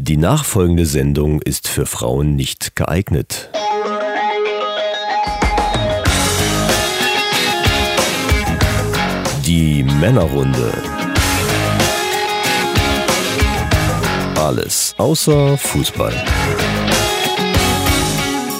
Die nachfolgende Sendung ist für Frauen nicht geeignet. Die Männerrunde. Alles außer Fußball.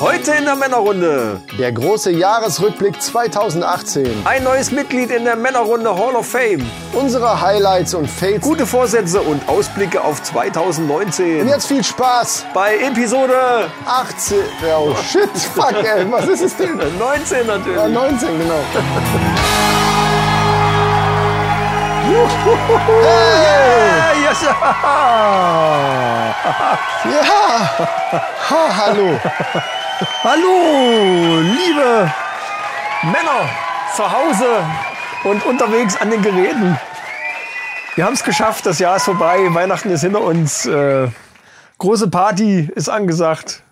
Heute in der Männerrunde Der große Jahresrückblick 2018. ein neues Mitglied in der Männerrunde Hall of Fame. Unsere Highlights und Fates. Gute Vorsätze und Ausblicke auf 2019. Und jetzt viel Spaß. bei Episode 18. Oh shit, fuck ey, was ist es denn? 19 natürlich. Ja, 19, genau. Hey, yes. Ja, ha, hallo. Hallo, liebe Männer zu Hause und unterwegs an den Geräten. Wir haben es geschafft, das Jahr ist vorbei, Weihnachten ist hinter uns. Äh, große Party ist angesagt.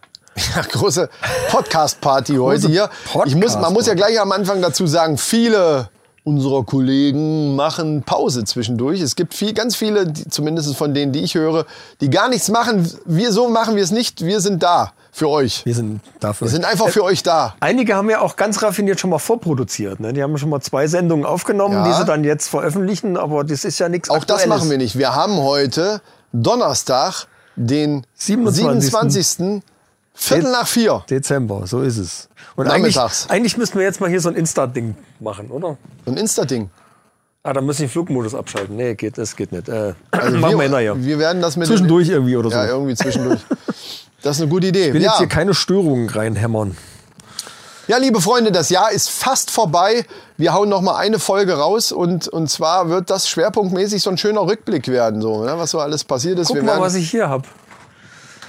Ja, große Podcast-Party heute hier. Ich muss, man muss ja gleich am Anfang dazu sagen, viele unserer Kollegen machen Pause zwischendurch. Es gibt viel, ganz viele, die, zumindest von denen, die ich höre, die gar nichts machen. Wir so machen wir es nicht. Wir sind da für euch. Wir sind dafür. Wir sind einfach für euch da. Einige haben ja auch ganz raffiniert schon mal vorproduziert. Ne? Die haben schon mal zwei Sendungen aufgenommen, Ja. die sie dann jetzt veröffentlichen, aber das ist ja nichts Auch das Aktuelles. machen wir nicht. Wir haben heute Donnerstag, den 27.. 27. Viertel nach vier. Dezember, so ist es. Und eigentlich, eigentlich müssten wir jetzt mal hier so ein Insta-Ding machen, oder? So ein Insta-Ding. Ah, dann müssen wir den Flugmodus abschalten. Nee, geht, das geht nicht. Äh, Also machen wir wir, nachher. wir werden das mit Zwischendurch irgendwie oder so. Ja, irgendwie zwischendurch. Das ist eine gute Idee. Ich will ja. jetzt hier keine Störungen reinhämmern. ja, liebe Freunde, das Jahr ist fast vorbei. Wir hauen noch mal eine Folge raus und, und zwar wird das schwerpunktmäßig so ein schöner Rückblick werden, so, ne, was so alles passiert ist. Guck Wir mal, werden, was ich hier habe.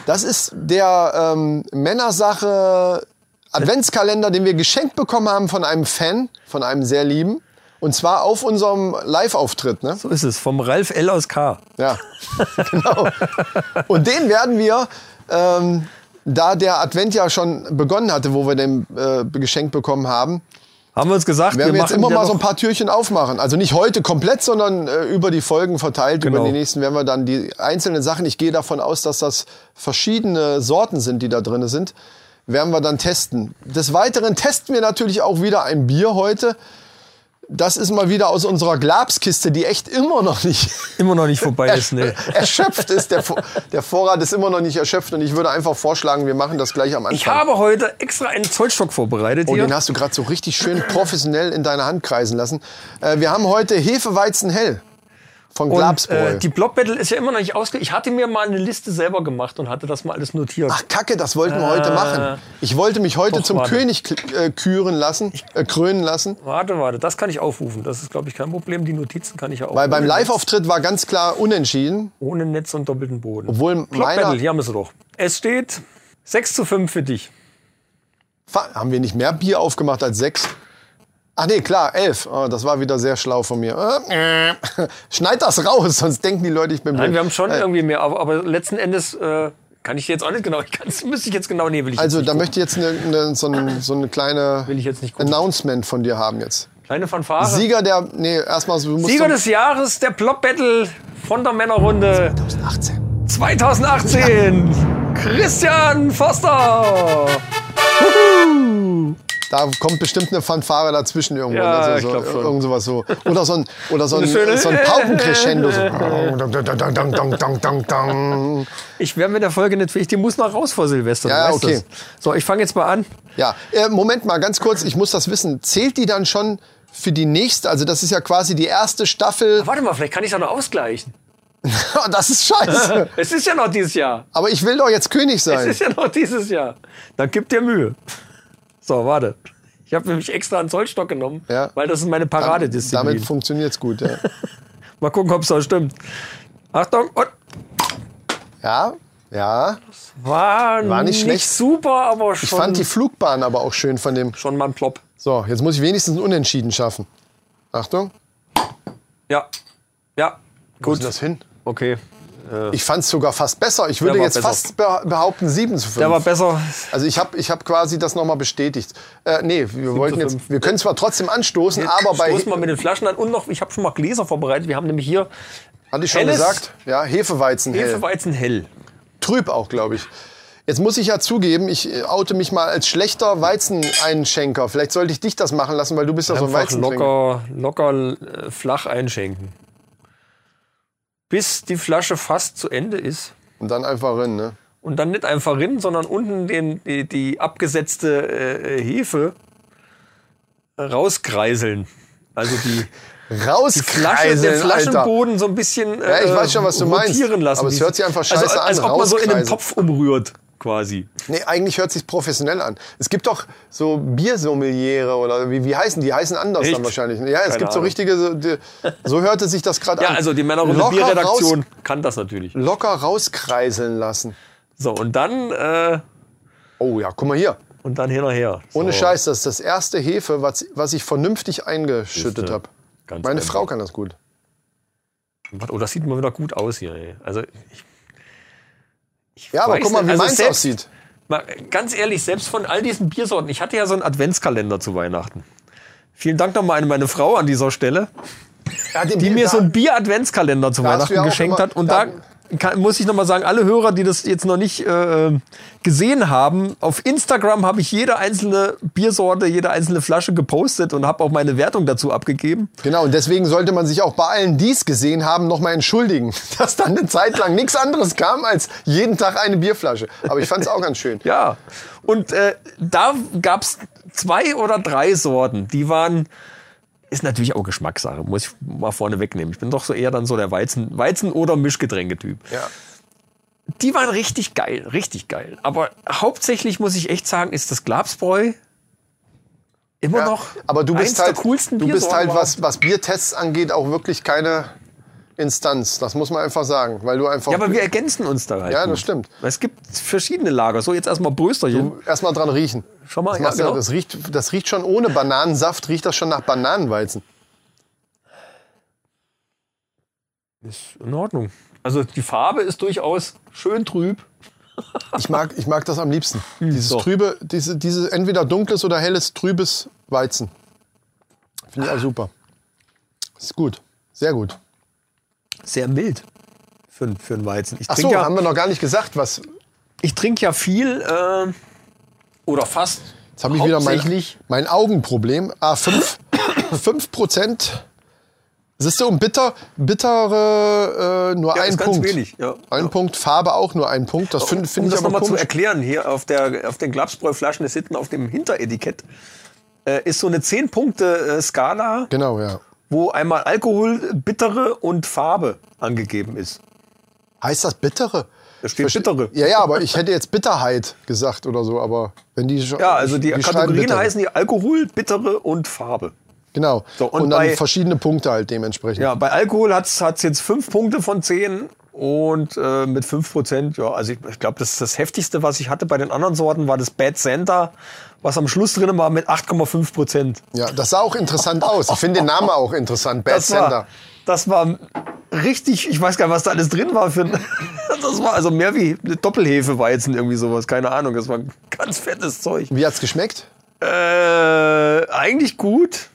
das ist der ähm, Männersache Adventskalender, den wir geschenkt bekommen haben von einem Fan, von einem sehr lieben. Und zwar auf unserem Live-Auftritt. Ne? So ist es. Vom Ralf L aus K. Ja, genau. Und den werden wir, ähm, da der Advent ja schon begonnen hatte, wo wir den äh, geschenkt bekommen haben, Haben wir uns gesagt, werden wir jetzt machen immer mal so ein paar Türchen aufmachen. Also nicht heute komplett, sondern äh, über die Folgen verteilt. Genau. Über die nächsten werden wir dann die einzelnen Sachen, ich gehe davon aus, dass das verschiedene Sorten sind, die da drin sind, werden wir dann testen. Des Weiteren testen wir natürlich auch wieder ein Bier heute. Das ist mal wieder aus unserer Glabskiste, die echt immer noch nicht immer noch nicht vorbei ist. Nee. erschöpft ist. Der, der Vorrat ist immer noch nicht erschöpft und ich würde einfach vorschlagen, wir machen das gleich am Anfang. Ich habe heute extra einen Zollstock vorbereitet Oh, hier. den hast du gerade so richtig schön professionell in deiner Hand kreisen lassen. Äh, wir haben heute Hefeweizen hell von Und äh, die Block Battle ist ja immer noch nicht ausge... Ich hatte mir mal eine Liste selber gemacht und hatte das mal alles notiert. Ach Kacke, das wollten wir heute machen. Ich wollte mich heute Äh, doch, zum warte. König äh, küren lassen, äh, krönen lassen. Warte, warte, das kann ich aufrufen. Das ist, glaube ich, kein Problem. Die Notizen kann ich ja auch. Weil beim Live-Auftritt war ganz klar unentschieden. Ohne Netz und doppelten Boden. Obwohl Block meiner- Battle, hier haben wir sie doch. Es steht 6 zu 5 für dich. Haben wir nicht mehr Bier aufgemacht als sechs? Ach nee, klar, elf. Oh, das war wieder sehr schlau von mir. Äh, Schneid das raus, sonst denken die Leute, ich bin Nein, blöd. wir haben schon Äh, irgendwie mehr, aber, aber letzten Endes äh, kann ich jetzt auch nicht genau. Ich kann's, müsste ich jetzt genau nehmen, will ich Also da möchte ich jetzt eine, eine, so, eine, so eine kleine. Announcement von dir haben jetzt. Kleine Fanfare. Sieger der, nee, erstmal du musst Sieger des Jahres der Block Battle von der Männerrunde 18. 2018. Christian Foster. Da kommt bestimmt eine Fanfare dazwischen irgendwo. Ja, also ich so, glaub schon. Irgend sowas so. Oder so ein, oder so ein, so ein Paukencrescendo. So. Ich wäre mit der Folge nicht fähig. Die muss noch raus vor Silvester. Ja, okay. das. So, ich fange jetzt mal an. Ja, äh, Moment mal, ganz kurz, ich muss das wissen. Zählt die dann schon für die nächste? Also das ist ja quasi die erste Staffel. Warte mal, vielleicht kann ich es auch noch ausgleichen. das ist scheiße. Es ist ja noch dieses Jahr. Aber ich will doch jetzt König Es sein. ist ja noch dieses Jahr. Dann gib dir Mühe. So, warte. Ich habe nämlich extra einen Zollstock genommen, Ja. weil das ist meine Paradedisziplin. Damit funktioniert's gut. Ja. Mal gucken, ob es auch stimmt. Achtung, und ja, ja. war, War nicht schlecht. super, aber schon, Ich fand die Flugbahn aber auch schön von dem. schon mal ein Plop. So, jetzt muss ich wenigstens ein Unentschieden schaffen. Achtung. Ja, ja, Wo ist gut. das hin? Okay, Ich fand es sogar fast besser. Ich würde jetzt besser. fast be- behaupten 7 zu 5. der war besser. also ich habe ich hab quasi das nochmal bestätigt. Äh, nee, wir wollten jetzt, wir können zwar trotzdem anstoßen, aber bei, Stoß mal mit den Flaschen an und noch, ich habe schon mal Gläser vorbereitet. Wir haben nämlich hier hatte ich schon Helles gesagt, ja, Hefeweizen hell. Hefeweizen hell. trüb auch, glaube ich. Jetzt muss ich ja zugeben, ich äh, oute mich mal als schlechter Weizeneinschenker. Vielleicht sollte ich dich das machen lassen, weil du bist ja so ein Einfach Weizentrinker. locker, locker äh, flach einschenken. Bis die Flasche fast zu Ende ist. Und dann einfach rein, ne? Und dann nicht einfach rinnen, sondern unten den, die, die abgesetzte äh, Hefe rauskreiseln. Also die, die Flasche, Rauskreiseln, den Alter. Flaschenboden so ein bisschen äh, Ja, ich weiß schon, was du meinst. lassen. Aber es hört sich einfach scheiße also, als an, ob man so in einem rauskreiseln. Topf umrührt, quasi. Nee, eigentlich hört sich professionell an. Es gibt doch so Biersommeliere oder wie, wie heißen die? heißen anders Echt? dann wahrscheinlich. Ja, es Keine gibt so Ahnung. richtige, so, die, so hörte sich das gerade Ja, an. also die Männerrunde Bierredaktion Raus, kann das natürlich. locker rauskreiseln lassen. So, und dann, äh, Oh ja, guck mal hier. und dann hinterher. So. Ohne Scheiß, das ist das erste Hefe, was, was ich vernünftig eingeschüttet habe. ganz Meine einfach. Frau kann das gut. Oh, das sieht mal wieder gut aus hier. Ey. Also, ich, ich Ja, aber guck mal, wie also meins aussieht. Mal, ganz ehrlich, selbst von all diesen Biersorten, ich hatte ja so einen Adventskalender zu Weihnachten. Vielen Dank nochmal an meine Frau an dieser Stelle, Ja, die Bier- mir so einen Bier-Adventskalender zu Weihnachten geschenkt immer- hat. Und da- da kann, muss ich nochmal sagen, alle Hörer, die das jetzt noch nicht äh, gesehen haben, auf Instagram habe ich jede einzelne Biersorte, jede einzelne Flasche gepostet und habe auch meine Wertung dazu abgegeben. Genau, und deswegen sollte man sich auch bei allen, die es gesehen haben, nochmal entschuldigen, dass dann eine Zeit lang nichts anderes kam als jeden Tag eine Bierflasche. Aber ich fand es auch ganz schön. Ja, und äh, da gab's zwei oder drei Sorten, die waren, ist natürlich auch Geschmackssache, muss ich mal vorne wegnehmen. Ich bin doch so eher dann so der Weizen, Weizen- oder Mischgetränketyp. Ja. Die waren richtig geil, richtig geil. Aber hauptsächlich muss ich echt sagen, ist das Glabsbräu immer Ja, noch aber du bist eins halt, der coolsten du bist halt was, was Biertests angeht, auch wirklich keine Instanz. Das muss man einfach sagen, weil du einfach Ja, aber wir ergänzen uns da halt. Ja, das stimmt. Es gibt verschiedene Lager. So, jetzt erstmal Brösterchen. erstmal dran riechen. Schau mal, das, ja, du- genau. das, riecht, das riecht schon ohne Bananensaft, riecht das schon nach Bananenweizen. Ist in Ordnung. Also die Farbe ist durchaus schön trüb. Ich mag, ich mag das am liebsten. Dieses so. trübe, diese, diese entweder dunkles oder helles, trübes Weizen. Finde ich auch super. Ist gut. Sehr gut. Sehr mild für, für einen Weizen. Ich Ach so, trinke ja, haben wir noch gar nicht gesagt, was. ich trink ja viel äh, oder fast. Jetzt habe ich wieder mein, mein Augenproblem. Ah, 5, 5 Prozent. Siehst du, und bitter, bittere äh, nur Ja, ein ist ganz Punkt. wenig, ja. Ein Ja. Punkt, Farbe auch nur ein Punkt. Das finde find um ich das nochmal zu erklären, hier auf, der, auf den Glapsbräuflaschen ist hinten auf dem Hinteretikett äh, ist so eine 10-Punkte-Skala, Genau, ja. Wo einmal Alkohol, Bittere und Farbe angegeben ist. Heißt das bittere? Da steht Verste- Bittere. Ja, ja, aber ich hätte jetzt Bitterheit gesagt oder so, aber wenn die schon. Ja, also die, schreiben Kategorien heißen die Alkohol, Bittere und Farbe. Genau. So, und, und dann bei- verschiedene Punkte halt dementsprechend. Ja, bei Alkohol hat es jetzt fünf Punkte von zehn und äh, mit 5 Prozent, ja, also ich, ich glaube, das, das heftigste, was ich hatte bei den anderen Sorten, war das Bad Santa, was am Schluss drin war mit 8,5 Prozent. Ja, das sah auch interessant aus. Ich finde den Namen auch interessant. Bad Das Sender. war, das war richtig, ich weiß gar nicht, was da alles drin war. Für, ein- das war also mehr wie eine Doppelhefeweizen, irgendwie sowas, keine Ahnung. Das war ganz fettes Zeug. Wie hat's geschmeckt? Äh, eigentlich gut.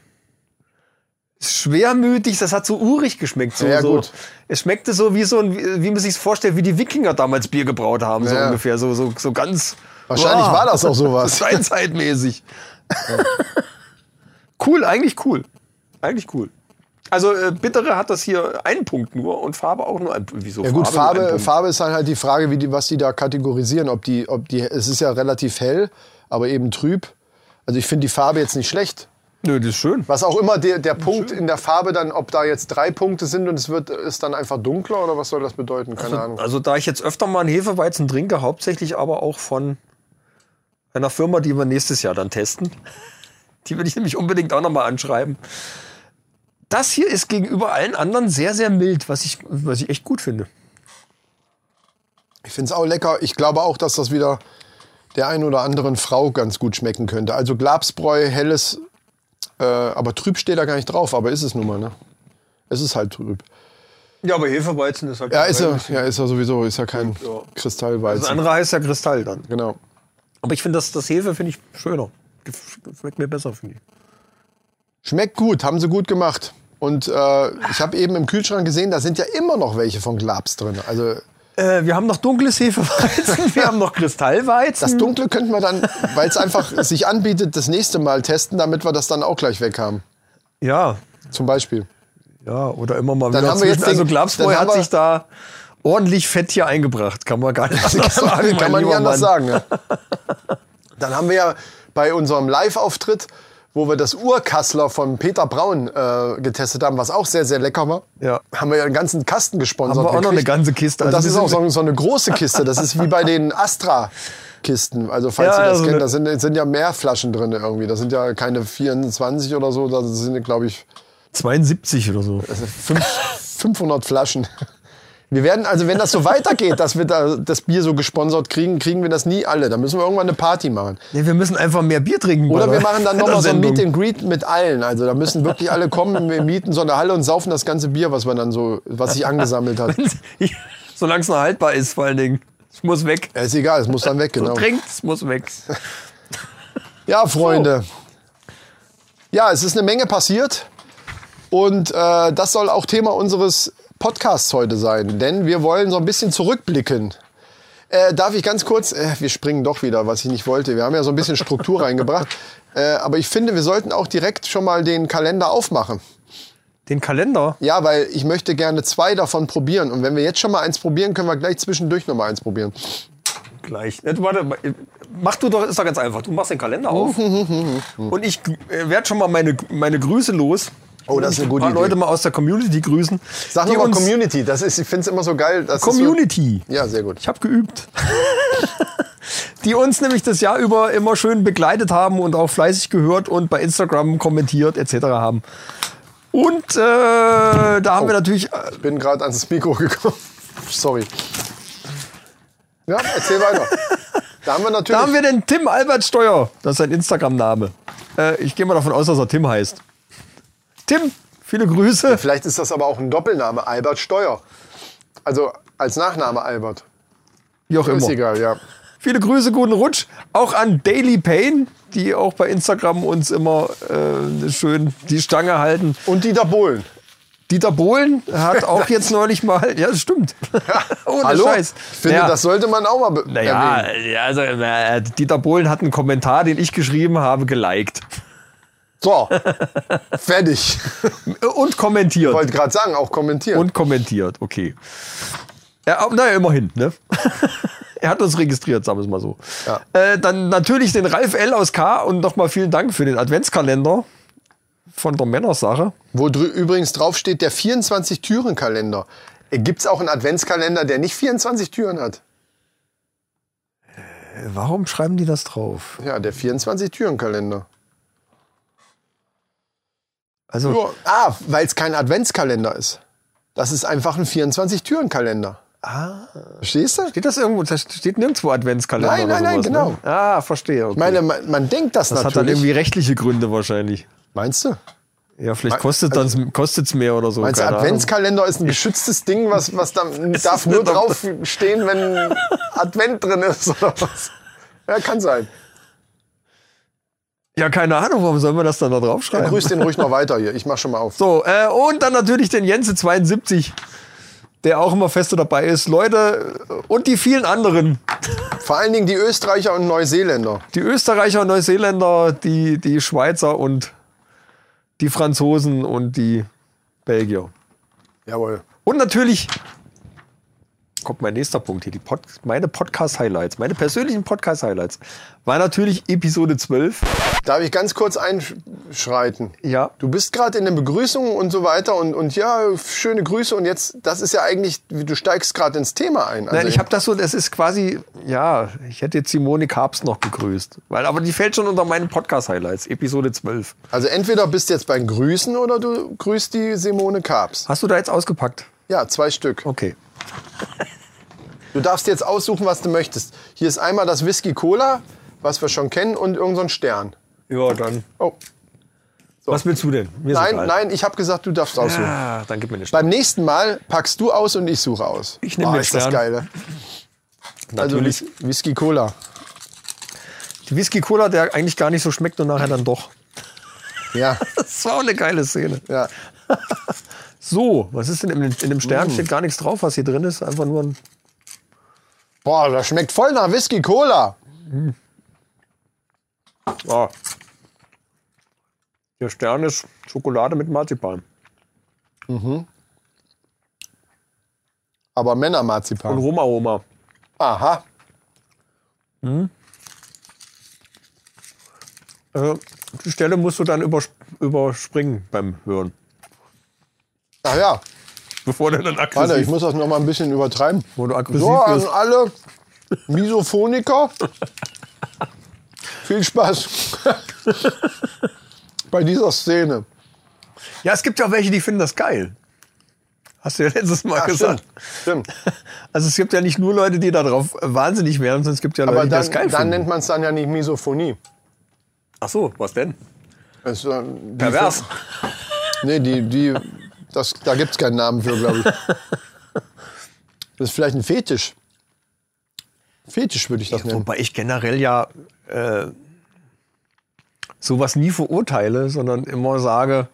Schwermütig, das hat so urig geschmeckt. So, Ja, so. gut. Es schmeckte so wie so ein, wie wie man sich vorstellt, wie die Wikinger damals Bier gebraut haben, so Ja. ungefähr. So, so, so ganz. Wahrscheinlich war das auch sowas. Steinzeitmäßig. cool, eigentlich cool. Eigentlich cool. Also äh, Bittere hat das hier einen Punkt nur und Farbe auch nur ein Wieso Ja gut, Farbe, Punkt? Farbe ist dann halt die Frage, wie die, was die da kategorisieren. Ob die, ob die, es ist ja relativ hell, aber eben trüb. Also ich finde die Farbe jetzt nicht schlecht. Nö, das ist schön. Was auch immer der, der Punkt in der Farbe dann, ob da jetzt drei Punkte sind und es wird, ist dann einfach dunkler oder was soll das bedeuten? Keine Ahnung. Also da ich jetzt öfter mal einen Hefeweizen trinke, hauptsächlich aber auch von einer Firma, die wir nächstes Jahr dann testen. Die will ich nämlich unbedingt auch nochmal anschreiben. Das hier ist gegenüber allen anderen sehr, sehr mild, was ich, was ich echt gut finde. Ich finde es auch lecker. Ich glaube auch, dass das wieder der ein oder anderen Frau ganz gut schmecken könnte. Also Glabsbräu, helles, äh, aber trüb steht da gar nicht drauf, aber ist es nun mal, ne? Es ist halt trüb. Ja, aber Hefeweizen ist halt. Ja, ist er, ja, ist er sowieso, ist ja kein Ja. Kristallweizen. Das andere heißt ja Kristall dann. Genau. Aber ich finde, das, das Hefe finde ich schöner. Schmeckt mir besser, finde ich. Schmeckt gut, haben sie gut gemacht. Und äh, ich habe eben im Kühlschrank gesehen, da sind ja immer noch welche von Glabs drin. Also Äh, wir haben noch dunkles Hefeweizen, wir haben noch Kristallweizen. Das Dunkle könnten wir dann, weil es einfach sich anbietet, das nächste Mal testen, damit wir das dann auch gleich weg haben. Ja, Zum Beispiel. ja, oder immer mal Dann wieder haben wir jetzt. Also den- Glapsbräu dann hat sich da ordentlich Fett hier eingebracht. Kann man gar nicht anders sagen. Kann mein man nicht anders Mann. sagen. Ja. Dann haben wir ja bei unserem Live-Auftritt, wo wir das Urkassler von Peter Braun äh, getestet haben, was auch sehr, sehr lecker war, Ja. haben wir ja einen ganzen Kasten gesponsert. Haben wir auch noch eine ganze Kiste. Und Also das ist wir auch so, so eine große Kiste. Das ist wie bei den Astra-Kisten. Also falls Ja, ihr das also kennt, da sind, sind ja mehr Flaschen drin irgendwie. Da sind ja keine 24 oder so, da sind, glaube ich, 72 oder so. fünf, 500 Flaschen. Wir werden, also wenn das so weitergeht, dass wir da das Bier so gesponsert kriegen, kriegen wir das nie alle. Da müssen wir irgendwann eine Party machen. Nee, wir müssen einfach mehr Bier trinken. Oder wir machen dann nochmal so ein. Meet and Greet mit allen. Also da müssen wirklich alle kommen. Wir mieten so eine Halle und saufen das ganze Bier, was man dann so, was sich angesammelt hat. Solange es noch haltbar ist, vor allen Dingen. Es muss weg. Ja, ist egal, es muss dann weg, So genau. trinkt, es muss weg. Ja, Freunde. Ja, es ist eine Menge passiert. Und äh, das soll auch Thema unseres Podcasts heute sein. Denn wir wollen so ein bisschen zurückblicken. Äh, darf ich ganz kurz, äh, wir springen doch wieder, was ich nicht wollte. Wir haben ja so ein bisschen Struktur reingebracht. Äh, aber ich finde, wir sollten auch direkt schon mal den Kalender aufmachen. Den Kalender. Ja, weil ich möchte gerne zwei davon probieren. Und wenn wir jetzt schon mal eins probieren, können wir gleich zwischendurch noch mal eins probieren. Gleich. Du, warte, mach du doch, ist doch ganz einfach. Du machst den Kalender auf. und ich äh, werde schon mal meine, meine Grüße los. Oh, das ist eine Ein gute paar Idee. Leute mal aus der Community grüßen. Sag die nochmal uns- Community. Das ist, ich finde es immer so geil. Das Community. Ist so, ja, sehr gut. Ich habe geübt. die uns nämlich das Jahr über immer schön begleitet haben und auch fleißig gehört und bei Instagram kommentiert etc. haben. Und äh, da haben Oh. wir natürlich äh, Ich bin gerade ans Mikro gekommen. Sorry. Ja, erzähl weiter. Da haben wir natürlich. Da haben wir den Tim Albert Steuer. Das ist sein Instagram-Name. Äh, ich gehe mal davon aus, dass er Tim heißt. Tim, viele Grüße. vielleicht ist das aber auch ein Doppelname, Albert Steuer. Also als Nachname Albert. Wie auch Ist immer. egal, ja. Viele Grüße, guten Rutsch. Auch an Daily Pain, die auch bei Instagram uns immer äh, schön die Stange halten. Und Dieter Bohlen. Dieter Bohlen hat auch jetzt neulich mal, ja, das stimmt. Ohne Hallo? Scheiß. Ich finde, Ja. das sollte man auch mal Naja, erwähnen. ja, also äh, Dieter Bohlen hat einen Kommentar, den ich geschrieben habe, geliked. So, fertig. Und kommentiert. Wollte gerade sagen, auch kommentieren. Und kommentiert, okay. Ja, naja, immerhin, ne? er hat uns registriert, sagen wir es mal so. Ja. Äh, dann natürlich den Ralf L. aus K. und nochmal vielen Dank für den Adventskalender von der Männersache. Wo drü übrigens drauf steht, der 24-Türen-Kalender. Gibt es auch einen Adventskalender, der nicht 24 Türen hat? Äh, Warum schreiben die das drauf? Ja, der 24-Türen-Kalender. Also, Ja. Ah, weil es kein Adventskalender ist. Das ist einfach ein 24-Türen-Kalender. ah, Verstehst du? steht das irgendwo? Das steht nirgendwo Adventskalender. Nein, nein, nein, sowas, genau. Ne? Ah, verstehe. Okay. Ich meine, man, man denkt das, das hat dann natürlich. irgendwie rechtliche Gründe wahrscheinlich. Meinst du? Ja, vielleicht kostet also- dann kostet's mehr oder so. Meinst du, keine Ahnung. Adventskalender ist ein geschütztes Ding, was, was dann darf nur eine Dok- drauf stehen, wenn Advent drin ist oder was? Ja, kann sein. Ja, keine Ahnung, warum sollen wir das dann da Ja, draufschreiben? grüß den ruhig noch weiter hier. Ich mach schon mal auf. So, äh, und dann natürlich den Jense72, der auch immer feste dabei ist. Leute, und die vielen anderen. Vor allen Dingen die Österreicher und Neuseeländer. Die Österreicher, Neuseeländer, die, die Schweizer und die Franzosen und die Belgier. Jawohl. Und natürlich kommt mein nächster Punkt hier. Die Pod meine Podcast-Highlights, meine persönlichen Podcast-Highlights war natürlich Episode 12. Darf ich ganz kurz einschreiten? Ja. Du bist gerade in der Begrüßung und so weiter und, und ja, schöne Grüße und jetzt, das ist ja eigentlich, du steigst gerade ins Thema ein. Also Nein, ich habe das so, das ist quasi, ja, ich hätte jetzt Simone Karps noch begrüßt. Weil, aber die fällt schon unter meinen Podcast-Highlights, Episode 12. also entweder bist du jetzt beim Grüßen oder du grüßt die Simone Karps. Hast du da jetzt ausgepackt? Ja, zwei Stück. Okay. Du darfst jetzt aussuchen, was du möchtest. Hier ist einmal das Whisky Cola, was wir schon kennen, und irgendein so ein Stern. Ja, dann. Oh, Was willst du denn? Mir nein, nein, ich habe gesagt, du darfst aussuchen. Ah, dann gib mir eine Stimme. Beim nächsten Mal packst du aus und ich suche aus. Ich nehm Boah, den ist das Stern. geil. ne? Also Natürlich. Whis- Whisky Cola. Die Whisky Cola, der eigentlich gar nicht so schmeckt und nachher dann doch. Ja, Das war auch eine geile Szene. ja. So, was ist denn in, in dem Stern? Steht gar nichts drauf, was hier drin ist. Einfach nur ein Boah, das schmeckt voll nach Whisky Cola. Ah. Der Stern ist Schokolade mit Marzipan. Aber Und Männermarzipan. Roma-Roma. Aha. Also, die Stelle musst du dann übers überspringen beim Hören. Ach ja. Bevor du dann Warte, aggressiv, ich muss das noch mal ein bisschen übertreiben. bevor du aggressiv So, an alle Misophoniker. Viel Spaß bei dieser Szene. Ja, es gibt ja auch welche, die finden das geil. Hast du ja letztes Mal Ja, gesagt. stimmt. stimmt. Also es gibt ja nicht nur Leute, die darauf wahnsinnig wären, sondern es gibt ja Leute, Aber die dann, das geil dann finden. nennt man es dann ja nicht Misophonie. Ach so, was denn? Das, äh, Pervers. Nee, die, die, das, da gibt es keinen Namen für, glaube ich. Das ist vielleicht ein Fetisch. Fetisch würde ich das nennen. Wobei ich generell ja äh, sowas nie verurteile, sondern immer sage,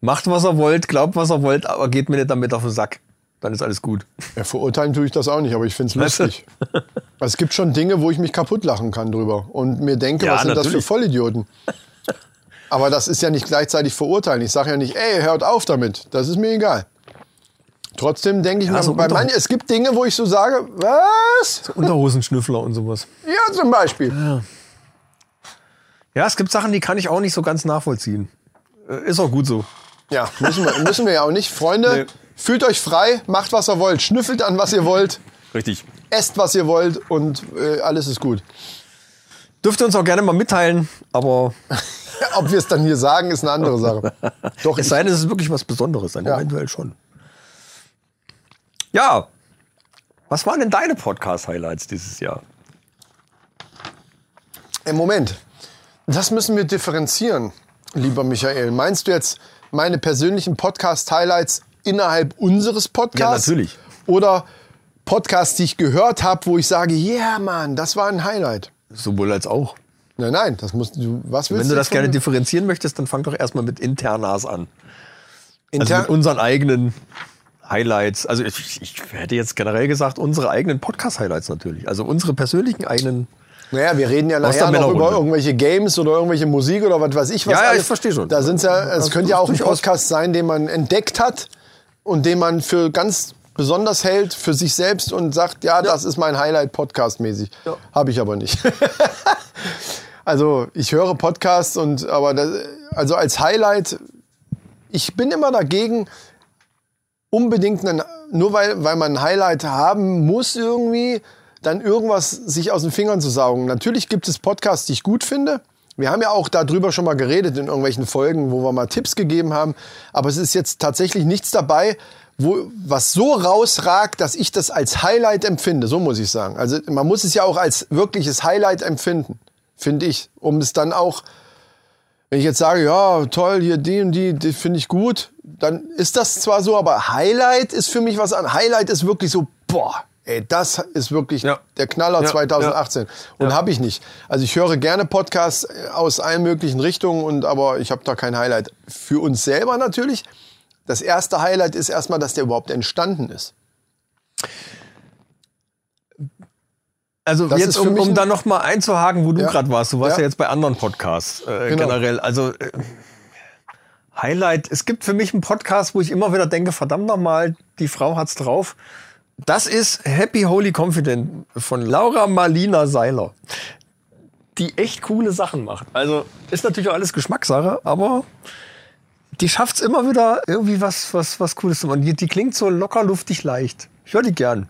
macht was ihr wollt, glaubt was ihr wollt, aber geht mir nicht damit auf den Sack. Dann ist alles gut. Ja, verurteilen tue ich das auch nicht, aber ich finde es lustig. es gibt schon Dinge, wo ich mich kaputt lachen kann drüber und mir denke, Ja, was sind das natürlich. für Vollidioten. Aber das ist ja nicht gleichzeitig verurteilen. Ich sage ja nicht, ey, hört auf damit. Das ist mir egal. Trotzdem denke ich Ja, mir, so bei manchen, es gibt Dinge, wo ich so sage, was? Unterhosenschnüffler und sowas. Ja, zum Beispiel. Ja, es gibt Sachen, die kann ich auch nicht so ganz nachvollziehen. Äh, Ist auch gut so. Ja, müssen wir, müssen wir ja auch nicht. Freunde, Nee. fühlt euch frei, macht was ihr wollt, schnüffelt an was ihr wollt, Richtig. esst was ihr wollt und äh, alles ist gut. Dürft ihr uns auch gerne mal mitteilen, aber Ob wir es dann hier sagen, ist eine andere Sache. Doch, es sei denn, es ist wirklich was Besonderes, dann Ja. eventuell schon. Ja. Was waren denn deine Podcast-Highlights dieses Jahr? Im Moment, das müssen wir differenzieren, lieber Michael. Meinst du jetzt meine persönlichen Podcast-Highlights innerhalb unseres Podcasts? Ja, natürlich. Oder Podcasts, die ich gehört habe, wo ich sage, ja, yeah, Mann, das war ein Highlight. Sowohl als auch. Nein, nein, das musst du. Was willst Wenn du das gerne differenzieren möchtest, dann fang doch erstmal mit Internas an. Also Inter mit unseren eigenen Highlights. Also ich, ich hätte jetzt generell gesagt, unsere eigenen Podcast-Highlights natürlich. Also unsere persönlichen eigenen. Naja, wir reden ja nachher noch über irgendwelche Games oder irgendwelche Musik oder was weiß ich was. Ja, ja, alles. ich verstehe schon. Da sind's ja, es könnte ja auch ein Podcast sein, den man entdeckt hat und den man für ganz besonders hält für sich selbst und sagt, ja, das ist mein Highlight Podcast-mäßig. Ja. Habe ich aber nicht. also ich höre Podcasts und aber das, also als Highlight, ich bin immer dagegen, unbedingt einen, nur weil, weil man ein Highlight haben muss irgendwie, dann irgendwas sich aus den Fingern zu saugen. Natürlich gibt es Podcasts, die ich gut finde. Wir haben ja auch darüber schon mal geredet in irgendwelchen Folgen, wo wir mal Tipps gegeben haben. Aber es ist jetzt tatsächlich nichts dabei, wo, was so rausragt, dass ich das als Highlight empfinde. So muss ich sagen. Also man muss es ja auch als wirkliches Highlight empfinden, finde ich, um es dann auch wenn ich jetzt sage, ja, toll, hier die und die, die finde ich gut, dann ist das zwar so, aber Highlight ist für mich was an. Highlight ist wirklich so, boah, ey, das ist wirklich Ja. der Knaller Ja, 2018. Und habe ich nicht. Also ich höre gerne Podcasts äh, aus allen möglichen Richtungen, und aber ich habe da kein Highlight. Für uns selber natürlich. Das erste Highlight ist erstmal, dass der überhaupt entstanden ist. Also Das jetzt, um, um da noch mal einzuhaken, wo du Ja. gerade warst. Du warst ja. Ja. jetzt bei anderen Podcasts äh, Genau. generell. Also äh, Highlight. Es gibt für mich einen Podcast, wo ich immer wieder denke, verdammt nochmal, die Frau hat's drauf. Das ist Happy Holy Confident von Laura Marlina Seiler. Die echt coole Sachen macht. Also ist natürlich auch alles Geschmackssache, aber die schafft's immer wieder irgendwie was, was, was Cooles zu machen. Die, die klingt so locker, luftig, leicht. Ich höre die gern.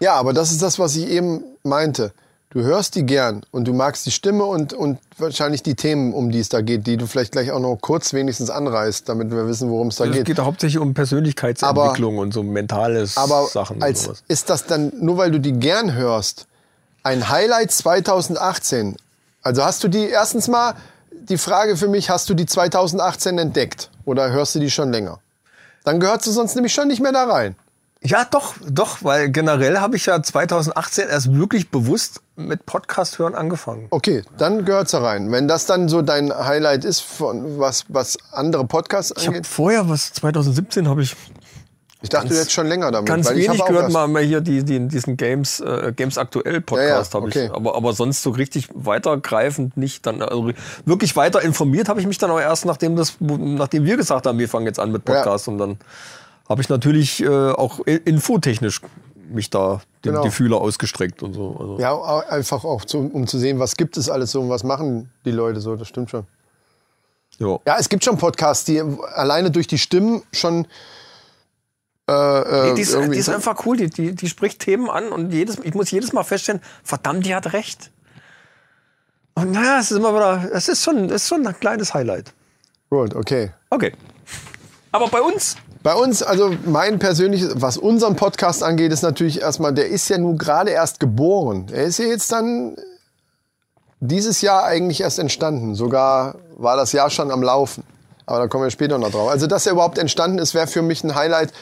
Ja, aber das ist das, was ich eben meinte. Du hörst die gern und du magst die Stimme und, und wahrscheinlich die Themen, um die es da geht, die du vielleicht gleich auch noch kurz wenigstens anreißt, damit wir wissen, worum es da Es geht. geht ja hauptsächlich um Persönlichkeitsentwicklung und so mentales Aber Sachen als, ist das dann, nur weil du die gern hörst, ein Highlight 2018? Also hast du die, erstens mal die Frage für mich, hast du die 2018 entdeckt oder hörst du die schon länger? Dann gehört sie sonst nämlich schon nicht mehr da rein. Ja, doch, doch, weil generell habe ich ja 2018 erst wirklich bewusst mit Podcast hören angefangen. Okay, dann gehört's da rein. Wenn das dann so dein Highlight ist, von was, was andere Podcasts Ich habe angeht. vorher, was 2017 habe ich Ich dachte, du hättest schon länger damit. Ganz weil ich wenig habe gehört mal, mal hier die, die, diesen Games, äh, Games aktuell Podcast Ja, ja, habe okay. ich. Aber, aber sonst so richtig weitergreifend nicht. Dann also wirklich weiter informiert habe ich mich dann auch erst, nachdem das, nachdem wir gesagt haben, wir fangen jetzt an mit Podcast und dann habe ich natürlich äh, auch infotechnisch mich da die, Genau. die Fühler ausgestreckt und so. Also, Ja, einfach auch, zu, um zu sehen, was gibt es alles so und was machen die Leute so. Das stimmt schon. ja. Ja, es gibt schon Podcasts, die alleine durch die Stimmen schon. Äh, äh, Nee, die, ist, die ist einfach cool, die, die, die spricht Themen an und jedes, ich muss jedes Mal feststellen, verdammt, die hat recht. Und naja, es ist immer wieder, es ist schon, es ist schon ein kleines Highlight. Gut, okay. Okay. Aber bei uns, Bei uns, also mein persönliches, was unseren Podcast angeht, ist natürlich erstmal, der ist ja nun gerade erst geboren. Er ist ja jetzt dann dieses Jahr eigentlich erst entstanden. Sogar war das Jahr schon am Laufen. Aber da kommen wir später noch drauf. Also, dass er überhaupt entstanden ist, wäre für mich ein Highlight.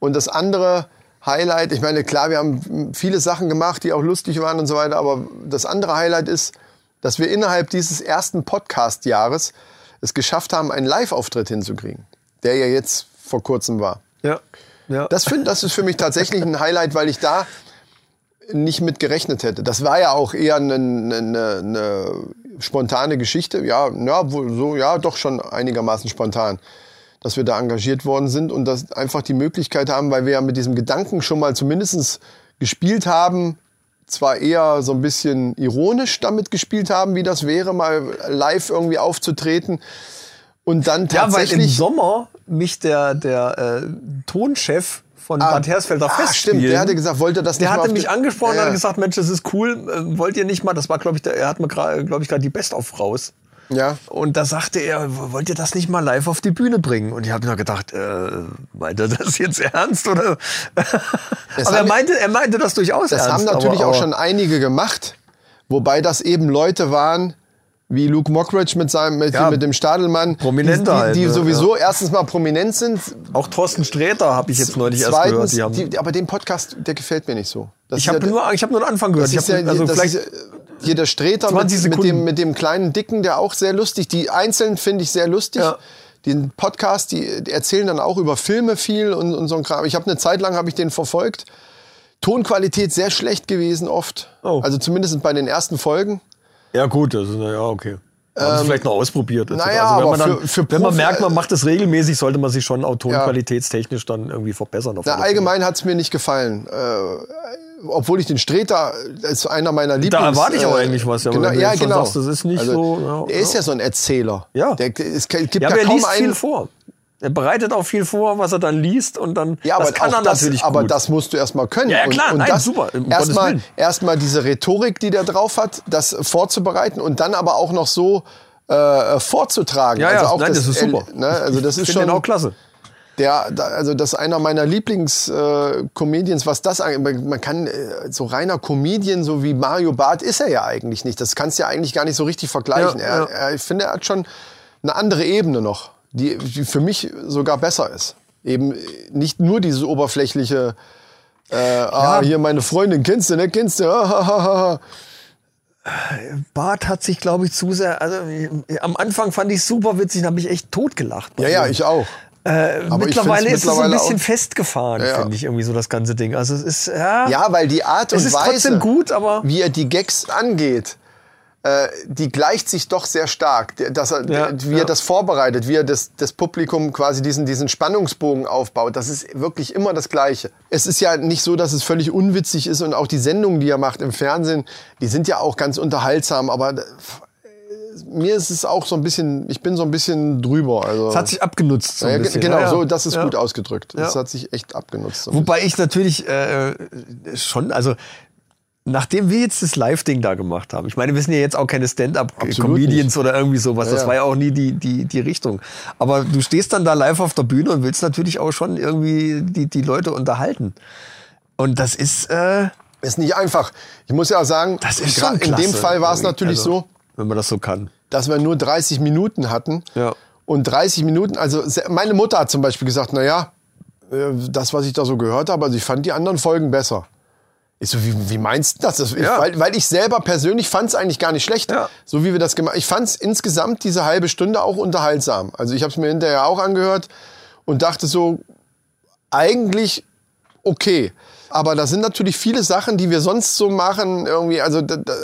Und das andere Highlight, ich meine, klar, wir haben viele Sachen gemacht, die auch lustig waren und so weiter. Aber das andere Highlight ist, dass wir innerhalb dieses ersten Podcast-Jahres es geschafft haben, einen Live-Auftritt hinzukriegen. Der ja jetzt vor kurzem war. ja, ja. Das, find, das ist für mich tatsächlich ein Highlight, weil ich da nicht mit gerechnet hätte. Das war ja auch eher eine, eine, eine spontane Geschichte. Ja, ja, so, ja, doch schon einigermaßen spontan, dass wir da engagiert worden sind und das einfach die Möglichkeit haben, weil wir ja mit diesem Gedanken schon mal zumindest gespielt haben, zwar eher so ein bisschen ironisch damit gespielt haben, wie das wäre, mal live irgendwie aufzutreten. Und dann ja, weil im tatsächlich. Sommer mich der, der äh, Tonchef von Bad Hersfelder ah, Festspielen, stimmt, der hatte gesagt, wollte das der nicht mal hatte auf mich angesprochen Ja, und hat gesagt, Mensch, das ist cool, äh, wollt ihr nicht mal, das war glaube ich, der, er hat mir gerade, glaube ich, gerade die Best-of raus. Ja. Und da sagte er, wollt ihr das nicht mal live auf die Bühne bringen? Und ich habe mir gedacht, äh, meint er das jetzt ernst oder? aber er meinte, er meinte das durchaus Das ernst. haben natürlich aber, auch aber, schon einige gemacht, wobei das eben Leute waren, wie Luke Mockridge mit seinem mit, Ja, mit dem Stadelmann, Prominente die, die, halt, die ne? sowieso erstens mal prominent sind, Auch Thorsten Sträter habe ich jetzt neulich erst gehört. zweitens, Die haben, die, aber den Podcast, der gefällt mir nicht so. Das ich habe ja, nur, ich nur den Anfang gehört. Ich hab, ja, also vielleicht, ist, hier der Streter 20 mit, mit, dem, mit dem kleinen Dicken, der auch sehr lustig, die einzeln finde ich sehr lustig. Ja. Den Podcast, die, die erzählen dann auch über Filme viel und, und so ein Kram. Ich habe eine Zeit lang habe ich den verfolgt. Tonqualität sehr schlecht gewesen oft. Oh. Also zumindest bei den ersten Folgen. Ja gut, das ist, ja, okay. Haben sie vielleicht noch ausprobiert. etc. Ähm, naja, also wenn man, dann, für- für wenn man merkt, man macht das regelmäßig, sollte man sich schon auch tonqualitätstechnisch dann irgendwie verbessern. Na, allgemein hat es mir nicht gefallen. Äh, obwohl ich den Streter das ist einer meiner Lieblings. erwarte ich auch eigentlich was, ja, genau, ja, genau. sagst, das ist nicht so, ja, er ist ja. ja so ein Erzähler. Ja. Der, es gibt Ja, ja, er kaum liest einen. viel vor. Er bereitet auch viel vor, was er dann liest und dann Ja, aber das kann er das, natürlich aber gut. das musst du erstmal können. Ja, ja, klar, und, und nein, das super, Erstmal erstmal diese Rhetorik, die der drauf hat, das vorzubereiten und dann aber auch noch so äh, vorzutragen. ja, ja, also auch nein, das, ist super. Ne, also das ich ist schon den auch klasse. Der, also das ist einer meiner Lieblings-Comedians, was das angeht. Man kann äh, so reiner Comedian, so wie Mario Barth, ist er ja eigentlich nicht. Das kannst du ja eigentlich gar nicht so richtig vergleichen. Ja, er. Er, ich finde, er hat schon eine andere Ebene noch, die, die für mich sogar besser ist. Eben nicht nur dieses oberflächliche, äh, ah, hier meine Freundin, kennst du, ne, kennst du, ah, ha, ha. Bart hat sich, glaube ich, zu sehr. Also am Anfang fand ich super witzig, da habe ich echt totgelacht. Ja, ja, ich auch. Äh, Aber mittlerweile ist es so ein mittlerweile bisschen festgefahren, Ja. finde ich irgendwie so das ganze Ding. Also es ist ja, Ja, weil die Art und es ist Weise, gut, aber wie er die Gags angeht, äh, die gleicht sich doch sehr stark. Dass er, Ja, wie ja. er das vorbereitet, wie er das, das Publikum quasi diesen, diesen Spannungsbogen aufbaut, das ist wirklich immer das Gleiche. Es ist ja nicht so, dass es völlig unwitzig ist und auch die Sendungen, die er macht im Fernsehen, die sind ja auch ganz unterhaltsam, aber äh, mir ist es auch so ein bisschen, ich bin so ein bisschen drüber. Also, es hat sich abgenutzt. So ja, genau, Ja, ja. so, das ist Ja. gut ausgedrückt. Das Ja. hat sich echt abgenutzt. so Wobei ich natürlich äh, schon, also nachdem wir jetzt das Live-Ding da gemacht haben, ich meine, wir sind ja jetzt auch keine Stand-up-Comedians oder irgendwie sowas, Ja, das war ja auch nie die, die, die Richtung. Aber du stehst dann da live auf der Bühne und willst natürlich auch schon irgendwie die, die Leute unterhalten. Und das ist, äh, Ist nicht einfach. Ich muss ja auch sagen, das ist schon in dem Fall war es irgendwie. natürlich Also, so, Wenn man das so kann. dass wir nur 30 Minuten hatten. Ja. Und 30 Minuten, also meine Mutter hat zum Beispiel gesagt, na ja, äh, das, was ich da so gehört habe, also ich fand die anderen Folgen besser. Ich so, wie, wie meinst du das? das Ja. weil, weil ich selber persönlich fand es eigentlich gar nicht schlecht, Ja. so wie wir das gemacht Ich fand es insgesamt diese halbe Stunde auch unterhaltsam. Also ich habe es mir hinterher auch angehört und dachte so, eigentlich okay. Aber da sind natürlich viele Sachen, die wir sonst so machen, irgendwie, also da, da,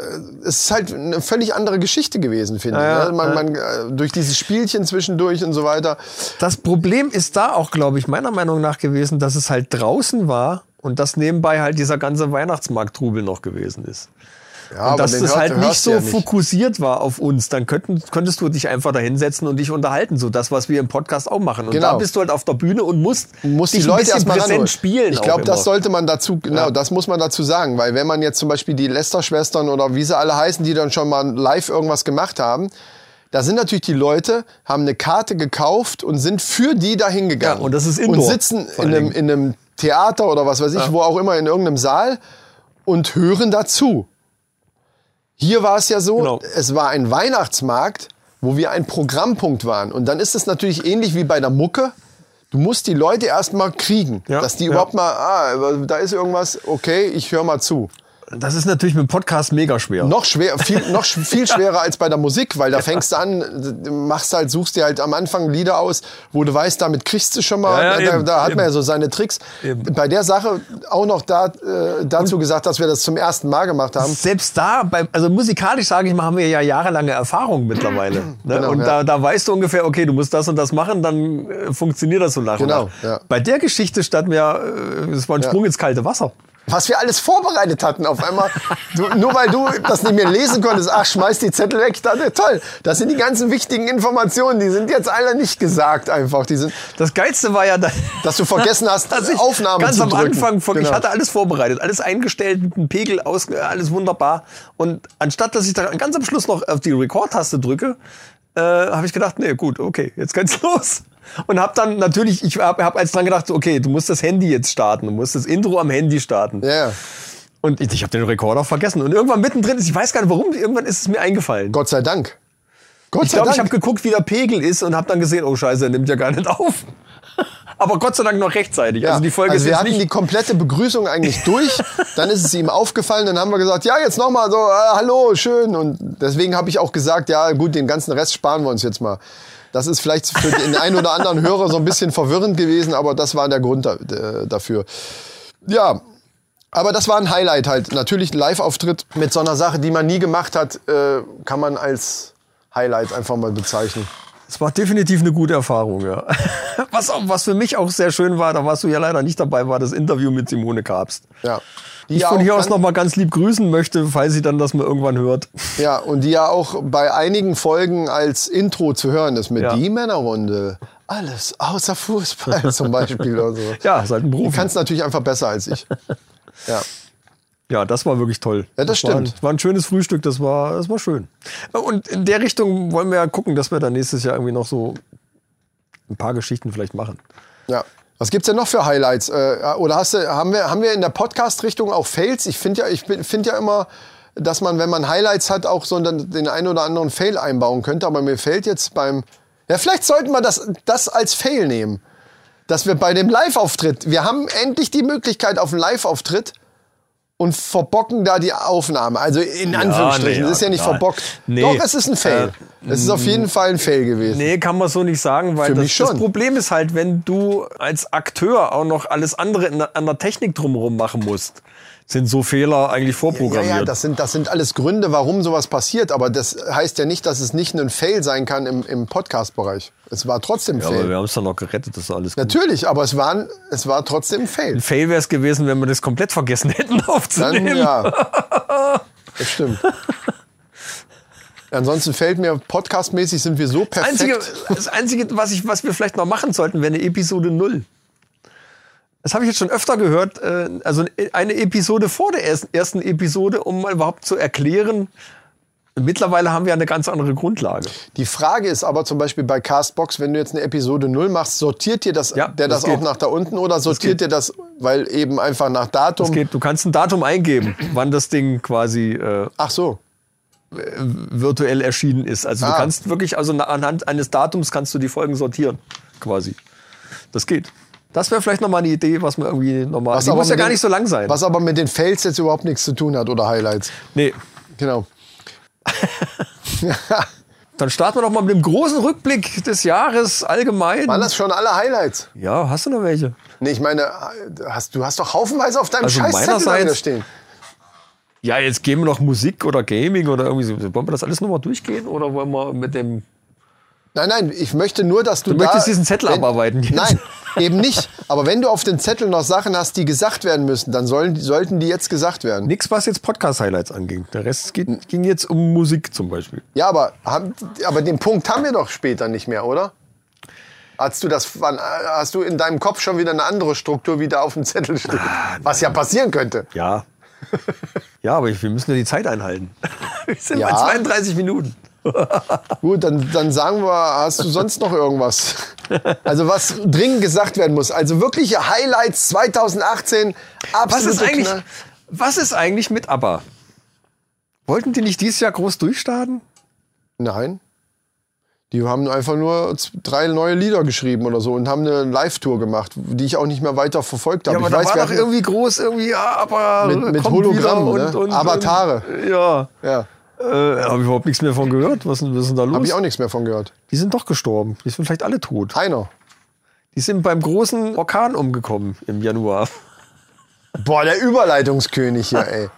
es ist halt eine völlig andere Geschichte gewesen, finde Ja, ich. Ne? Man, man, äh, durch dieses Spielchen zwischendurch und so weiter. Das Problem ist da auch, glaube ich, meiner Meinung nach gewesen, dass es halt draußen war und dass nebenbei halt dieser ganze Weihnachtsmarkttrubel noch gewesen ist. Ja, und dass das hört- halt nicht so ja nicht. fokussiert war auf uns, dann könnten, könntest du dich einfach da hinsetzen und dich unterhalten, so das, was wir im Podcast auch machen. Und Genau. da bist du halt auf der Bühne und musst, muss dich die Leute erstmal präsent spielen. Ich glaube, das sollte man dazu, genau, Ja. das muss man dazu sagen, weil wenn man jetzt zum Beispiel die Lester-Schwestern oder wie sie alle heißen, die dann schon mal live irgendwas gemacht haben, da sind natürlich die Leute, haben eine Karte gekauft und sind für die da hingegangen. Ja, und das ist Und Indoor, sitzen vor in einem, in einem Theater oder was weiß ich, wo auch immer, in irgendeinem Saal und hören dazu. Hier war es ja so, Genau. es war ein Weihnachtsmarkt, wo wir ein Programmpunkt waren. Und dann ist es natürlich ähnlich wie bei der Mucke. Du musst die Leute erstmal kriegen, Ja, dass die ja. überhaupt mal, ah, da ist irgendwas, okay, ich höre mal zu. Das ist natürlich mit dem Podcast mega schwer. Noch schwer, viel, noch viel schwerer als bei der Musik, weil da fängst du an, du machst halt, suchst dir halt am Anfang Lieder aus, wo du weißt, damit kriegst du schon mal, Ja, ja, da, eben, da hat eben. man ja so seine Tricks. Eben. Bei der Sache auch noch da, äh, dazu gesagt, dass wir das zum ersten Mal gemacht haben. Selbst da, bei, also musikalisch sage ich mal, haben wir ja jahrelange Erfahrung mittlerweile. Ne? Genau, und ja. da, da weißt du ungefähr, okay, du musst das und das machen, dann äh, funktioniert das so nach und Genau, nach. ja. Bei der Geschichte standen wir, äh, es war ein Sprung ins kalte Wasser. Was wir alles vorbereitet hatten. Auf einmal, du, nur weil du das nicht mehr lesen konntest, ach, schmeiß die Zettel weg. Ich dachte, toll, das sind die ganzen wichtigen Informationen, die sind jetzt alle nicht gesagt einfach. Die sind, Das Geilste war ja, dass, dass du vergessen hast, dass ich Aufnahme ganz zu am drücken. Anfang, von, ich Genau. hatte alles vorbereitet, alles eingestellt, mit einem Pegel, aus, alles wunderbar. Und anstatt, dass ich da ganz am Schluss noch auf die Record-Taste drücke, äh, habe ich gedacht, nee, gut, okay, jetzt geht's los. Und habe dann natürlich, ich habe hab als dran gedacht, okay, du musst das Handy jetzt starten, du musst das Intro am Handy starten. Ja, ja. Und ich, ich habe den Rekorder vergessen. Und irgendwann mittendrin, ich weiß gar nicht warum, irgendwann ist es mir eingefallen. Gott sei Dank. Gott ich sei glaube, ich habe geguckt, wie der Pegel ist und habe dann gesehen, oh Scheiße, er nimmt ja gar nicht auf. Aber Gott sei Dank noch rechtzeitig. Ja, Also die Folge also ist wir hatten die komplette Begrüßung eigentlich durch. Dann ist es ihm aufgefallen. Dann haben wir gesagt, ja, jetzt nochmal so, äh, hallo, schön. Und deswegen habe ich auch gesagt, ja, gut, den ganzen Rest sparen wir uns jetzt mal. Das ist vielleicht für den einen oder anderen Hörer so ein bisschen verwirrend gewesen, aber das war der Grund da, äh, dafür. Ja, aber das war ein Highlight halt. Natürlich ein Live-Auftritt mit so einer Sache, die man nie gemacht hat, äh, kann man als Highlight einfach mal bezeichnen. Es war definitiv eine gute Erfahrung, ja. Was, auch, was für mich auch sehr schön war, da warst du ja leider nicht dabei, war das Interview mit Simone Kabst. Ja. Die Die ich ja von hier aus nochmal ganz lieb grüßen möchte, falls sie dann das mal irgendwann hört. Ja, und die ja auch bei einigen Folgen als Intro zu hören ist mit Ja. die Männerrunde. Alles außer Fußball zum Beispiel oder so. Ja, ist halt ein Du Beruf. kannst natürlich einfach besser als ich. Ja. Ja, das war wirklich toll. Ja, das War ein, stimmt. war ein schönes Frühstück, das war, das war schön. Und in der Richtung wollen wir ja gucken, dass wir dann nächstes Jahr irgendwie noch so ein paar Geschichten vielleicht machen. ja. Was gibt's denn noch für Highlights? Äh, oder hast du, haben wir, haben wir in der Podcast-Richtung auch Fails? Ich finde ja, ich finde ja immer, dass man, wenn man Highlights hat, auch so den, den einen oder anderen Fail einbauen könnte. Aber mir fällt jetzt beim, ja, vielleicht sollten wir das, das als Fail nehmen. Dass wir bei dem Live-Auftritt, wir haben endlich die Möglichkeit auf einen Live-Auftritt und verbocken da die Aufnahme. Also in Anführungsstrichen, nee, das ist ja nicht ja. verbockt. Nee. Doch, es ist ein Fail. es ist auf jeden Fall ein Fail gewesen. Nee, kann man so nicht sagen, weil das, das Problem ist halt, wenn du als Akteur auch noch alles andere an der Technik drumherum machen musst, sind so Fehler eigentlich Ja, vorprogrammiert. ja, das sind, das sind alles Gründe, warum sowas passiert. Aber das heißt ja nicht, dass es nicht ein Fail sein kann im, im Podcast-Bereich. Es war trotzdem ein Ja, aber Fail. wir haben es dann noch gerettet, das ist alles gut. Natürlich, aber es war, ein, es war trotzdem ein Fail. Ein Fail wäre es gewesen, wenn wir das komplett vergessen hätten Dann, aufzunehmen. ja. Das stimmt. Ansonsten fällt mir, podcastmäßig sind wir so Das perfekt. Einzige, das Einzige was, ich, was wir vielleicht noch machen sollten, wäre eine Episode null. Das habe ich jetzt schon öfter gehört. äh, Also eine Episode vor der ersten, ersten Episode, um mal überhaupt zu erklären. Mittlerweile haben wir eine ganz andere Grundlage. Die Frage ist aber zum Beispiel bei Castbox, wenn du jetzt eine Episode 0 machst, sortiert dir das, Ja, der das, das auch nach da unten oder sortiert dir das, weil eben einfach nach Datum? Es geht, du kannst ein Datum eingeben, wann das Ding quasi äh, Ach so. virtuell erschienen ist. Also du Ah. kannst wirklich, also anhand eines Datums kannst du die Folgen sortieren, quasi. Das geht. Das wäre vielleicht nochmal eine Idee, was man irgendwie nochmal. Die aber muss ja gar den- nicht so lang sein. Was aber mit den Fails jetzt überhaupt nichts zu tun hat oder Highlights. Nee. Genau. Dann starten wir doch mal mit dem großen Rückblick des Jahres allgemein. Waren das schon alle Highlights? Ja, hast du noch welche? Nee, ich meine, hast, du hast doch haufenweise auf deinem Also Scheißzettel stehen. Ja, jetzt gehen wir noch Musik oder Gaming oder irgendwie so. Wollen wir das alles nochmal durchgehen oder wollen wir mit dem. Nein, nein, ich möchte nur, dass du, Du da... möchtest diesen Zettel wenn, abarbeiten jetzt. Nein, eben nicht. Aber wenn du auf den Zettel noch Sachen hast, die gesagt werden müssen, dann sollen, sollten die jetzt gesagt werden. Nix, was jetzt Podcast-Highlights anging. Der Rest geht, ging jetzt um Musik zum Beispiel. Ja, aber, aber den Punkt haben wir doch später nicht mehr, oder? Hast du, das, hast du in deinem Kopf schon wieder eine andere Struktur, wie da auf dem Zettel steht? Was ja passieren könnte. Ja. ja, aber ich- wir müssen ja die Zeit einhalten. Wir sind Ja. bei 32 Minuten. Gut, dann, dann sagen wir, hast du sonst noch irgendwas? Also was dringend gesagt werden muss. Also wirkliche Highlights 2018. Was ist eigentlich, Knall. was ist eigentlich mit ABBA? Wollten die nicht dieses Jahr groß durchstarten? Nein. Die haben einfach nur drei neue Lieder geschrieben oder so und haben eine Live-Tour gemacht, die ich auch nicht mehr weiter verfolgt habe. Ja, aber ich da weiß, war doch irgendwie groß, irgendwie, ja, aber Mit- mit kommt Hologrammen, wieder ne? Avatare. Und, ja, Ja, äh, habe ich überhaupt nichts mehr von gehört. Was, ist denn- was ist denn da los? habe ich auch nichts mehr von gehört. Die sind doch gestorben. Die sind vielleicht alle tot. Einer. Die sind beim großen Orkan umgekommen im Januar. Boah, der Überleitungskönig hier, ey.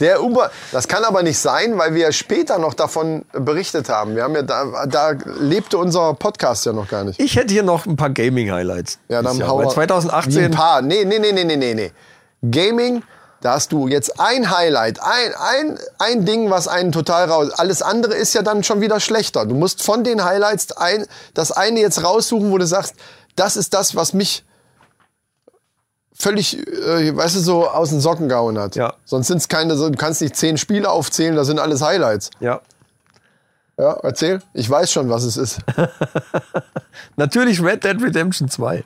Der Über das kann aber nicht sein, weil wir ja später noch davon berichtet haben. Wir haben ja da, da lebte unser Podcast ja noch gar nicht. Ich hätte hier noch ein paar Gaming-Highlights. Ja, dann hau weil Wie 2018. ein paar. Nee, nee, nee, nee, nee, nee. Gaming, da hast du jetzt ein Highlight, ein, ein, ein Ding, was einen total raus. Alles andere ist ja dann schon wieder schlechter. Du musst von den Highlights ein, das eine jetzt raussuchen, wo du sagst, das ist das, was mich völlig, äh, weißt du, so aus den Socken gehauen hat. Ja. Sonst sind es keine, so- du kannst nicht zehn Spiele aufzählen, das sind alles Highlights. Ja. Ja, erzähl. Ich weiß schon, was es ist. Natürlich Red Dead Redemption 2.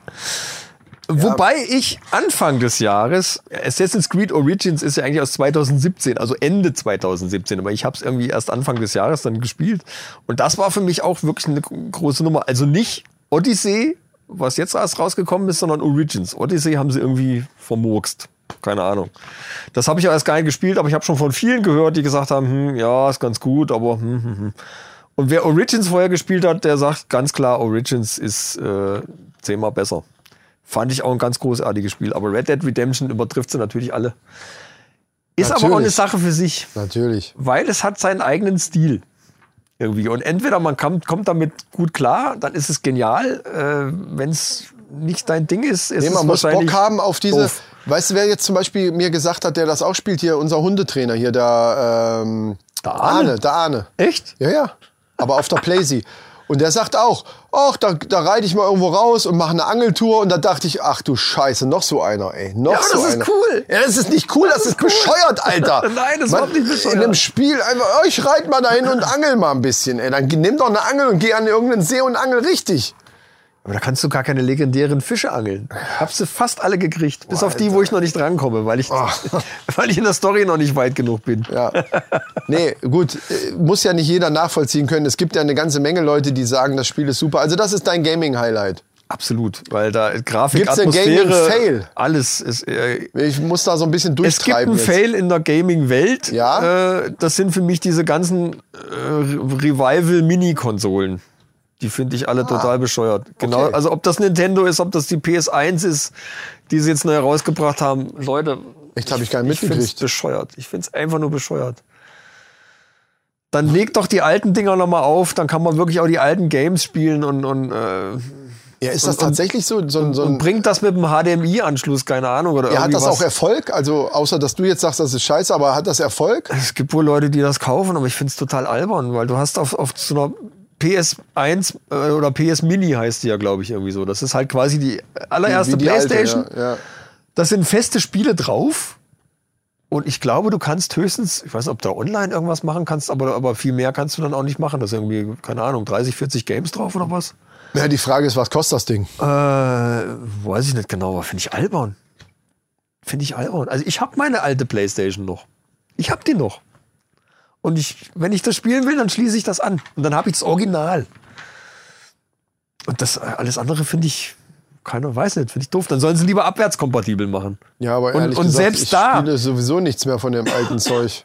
Wobei ich Anfang des Jahres, Assassin's Creed Origins ist ja eigentlich aus 2017, also Ende 2017, aber ich habe es irgendwie erst Anfang des Jahres dann gespielt. Und das war für mich auch wirklich eine große Nummer. Also nicht Odyssey, was jetzt erst rausgekommen ist, sondern Origins. Odyssey haben sie irgendwie vermurkst. Keine Ahnung. Das habe ich ja erst gar nicht gespielt, aber ich habe schon von vielen gehört, die gesagt haben, hm, ja, ist ganz gut, aber hm, hm, hm. Und wer Origins vorher gespielt hat, der sagt ganz klar, Origins ist äh, zehnmal besser. Fand ich auch ein ganz großartiges Spiel. Aber Red Dead Redemption übertrifft sie natürlich alle. Ist aber auch eine Natürlich. Sache für sich, Natürlich. weil es hat seinen eigenen Stil. Irgendwie. Und entweder man kommt, kommt damit gut klar, dann ist es genial. Äh, Wenn es nicht dein Ding ist, ist Nee, es man muss wahrscheinlich Bock haben auf diese. doof. Weißt du, wer jetzt zum Beispiel mir gesagt hat, der das auch spielt hier, unser Hundetrainer hier, der, ähm, Der Arne? der Arne. Echt? Ja, ja. Aber auf der Playsee. Und der sagt auch, ach, da, da reite ich mal irgendwo raus und mache eine Angeltour. Und da dachte ich, ach du Scheiße, noch so einer, ey. Noch Ja, aber so das ist einer. cool. Ja, das ist nicht cool, das, ist, bescheuert, Alter. Nein, das ist Man- überhaupt nicht bescheuert. In einem Spiel einfach, oh, ich reite mal dahin und angel mal ein bisschen, ey. Dann nimm doch eine Angel und geh an irgendeinen See und angel richtig. Aber da kannst du gar keine legendären Fische angeln. Hab sie fast alle gekriegt. Bis auf die, wo ich noch nicht drankomme, weil ich, weil ich in der Story noch nicht weit genug bin. Ja. Nee, gut, äh, muss ja nicht jeder nachvollziehen können. Es gibt ja eine ganze Menge Leute, die sagen, das Spiel ist super. Also das ist dein Gaming-Highlight. Absolut, weil da Grafik, Gibt's Atmosphäre, Gaming-Fail? alles ist. Äh, Ich muss da so ein bisschen es gibt durchtreiben einen jetzt. Fail in der Gaming-Welt. Ja? Äh, das sind für mich diese ganzen äh, Revival-Mini-Konsolen. Die finde ich alle total bescheuert. Genau, Ah. Okay. also ob das Nintendo ist, ob das die PS1 ist, die sie jetzt neu herausgebracht haben. Leute, Echt, hab ich gar nicht ich find's mitgekriegt. bescheuert. Ich finde es einfach nur bescheuert. Dann legt doch die alten Dinger nochmal auf, dann kann man wirklich auch die alten Games spielen und, und, äh, Ja, ist das Und- und- tatsächlich so, so, ein- so und bringt das mit dem HDMI-Anschluss, keine Ahnung. Oder ja, hat das was. auch Erfolg? Also, außer dass du jetzt sagst, das ist scheiße, aber hat das Erfolg? Es gibt wohl Leute, die das kaufen, aber ich finde es total albern, weil du hast auf, auf so einer PS1 äh, oder PS Mini heißt die ja, glaube ich, irgendwie so. Das ist halt quasi die allererste die alte, Playstation. ja, ja. Da sind feste Spiele drauf. Und ich glaube, du kannst höchstens, ich weiß nicht, ob du da online irgendwas machen kannst, aber, aber viel mehr kannst du dann auch nicht machen. Da sind irgendwie, keine Ahnung, 30, 40 Games drauf oder was? Ja, die Frage ist, was kostet das Ding? Äh, weiß ich nicht genau, aber finde ich albern. Finde ich albern. Also ich habe meine alte Playstation noch. Ich habe die noch. Und ich, wenn ich das spielen will, dann schließe ich das an. Und dann habe ich das Original. Und das äh, alles andere finde ich, keiner weiß nicht, finde ich doof. Dann sollen sie lieber abwärtskompatibel machen. Ja, aber Und- ehrlich und gesagt, selbst ich da- spiele sowieso nichts mehr von dem alten Zeug.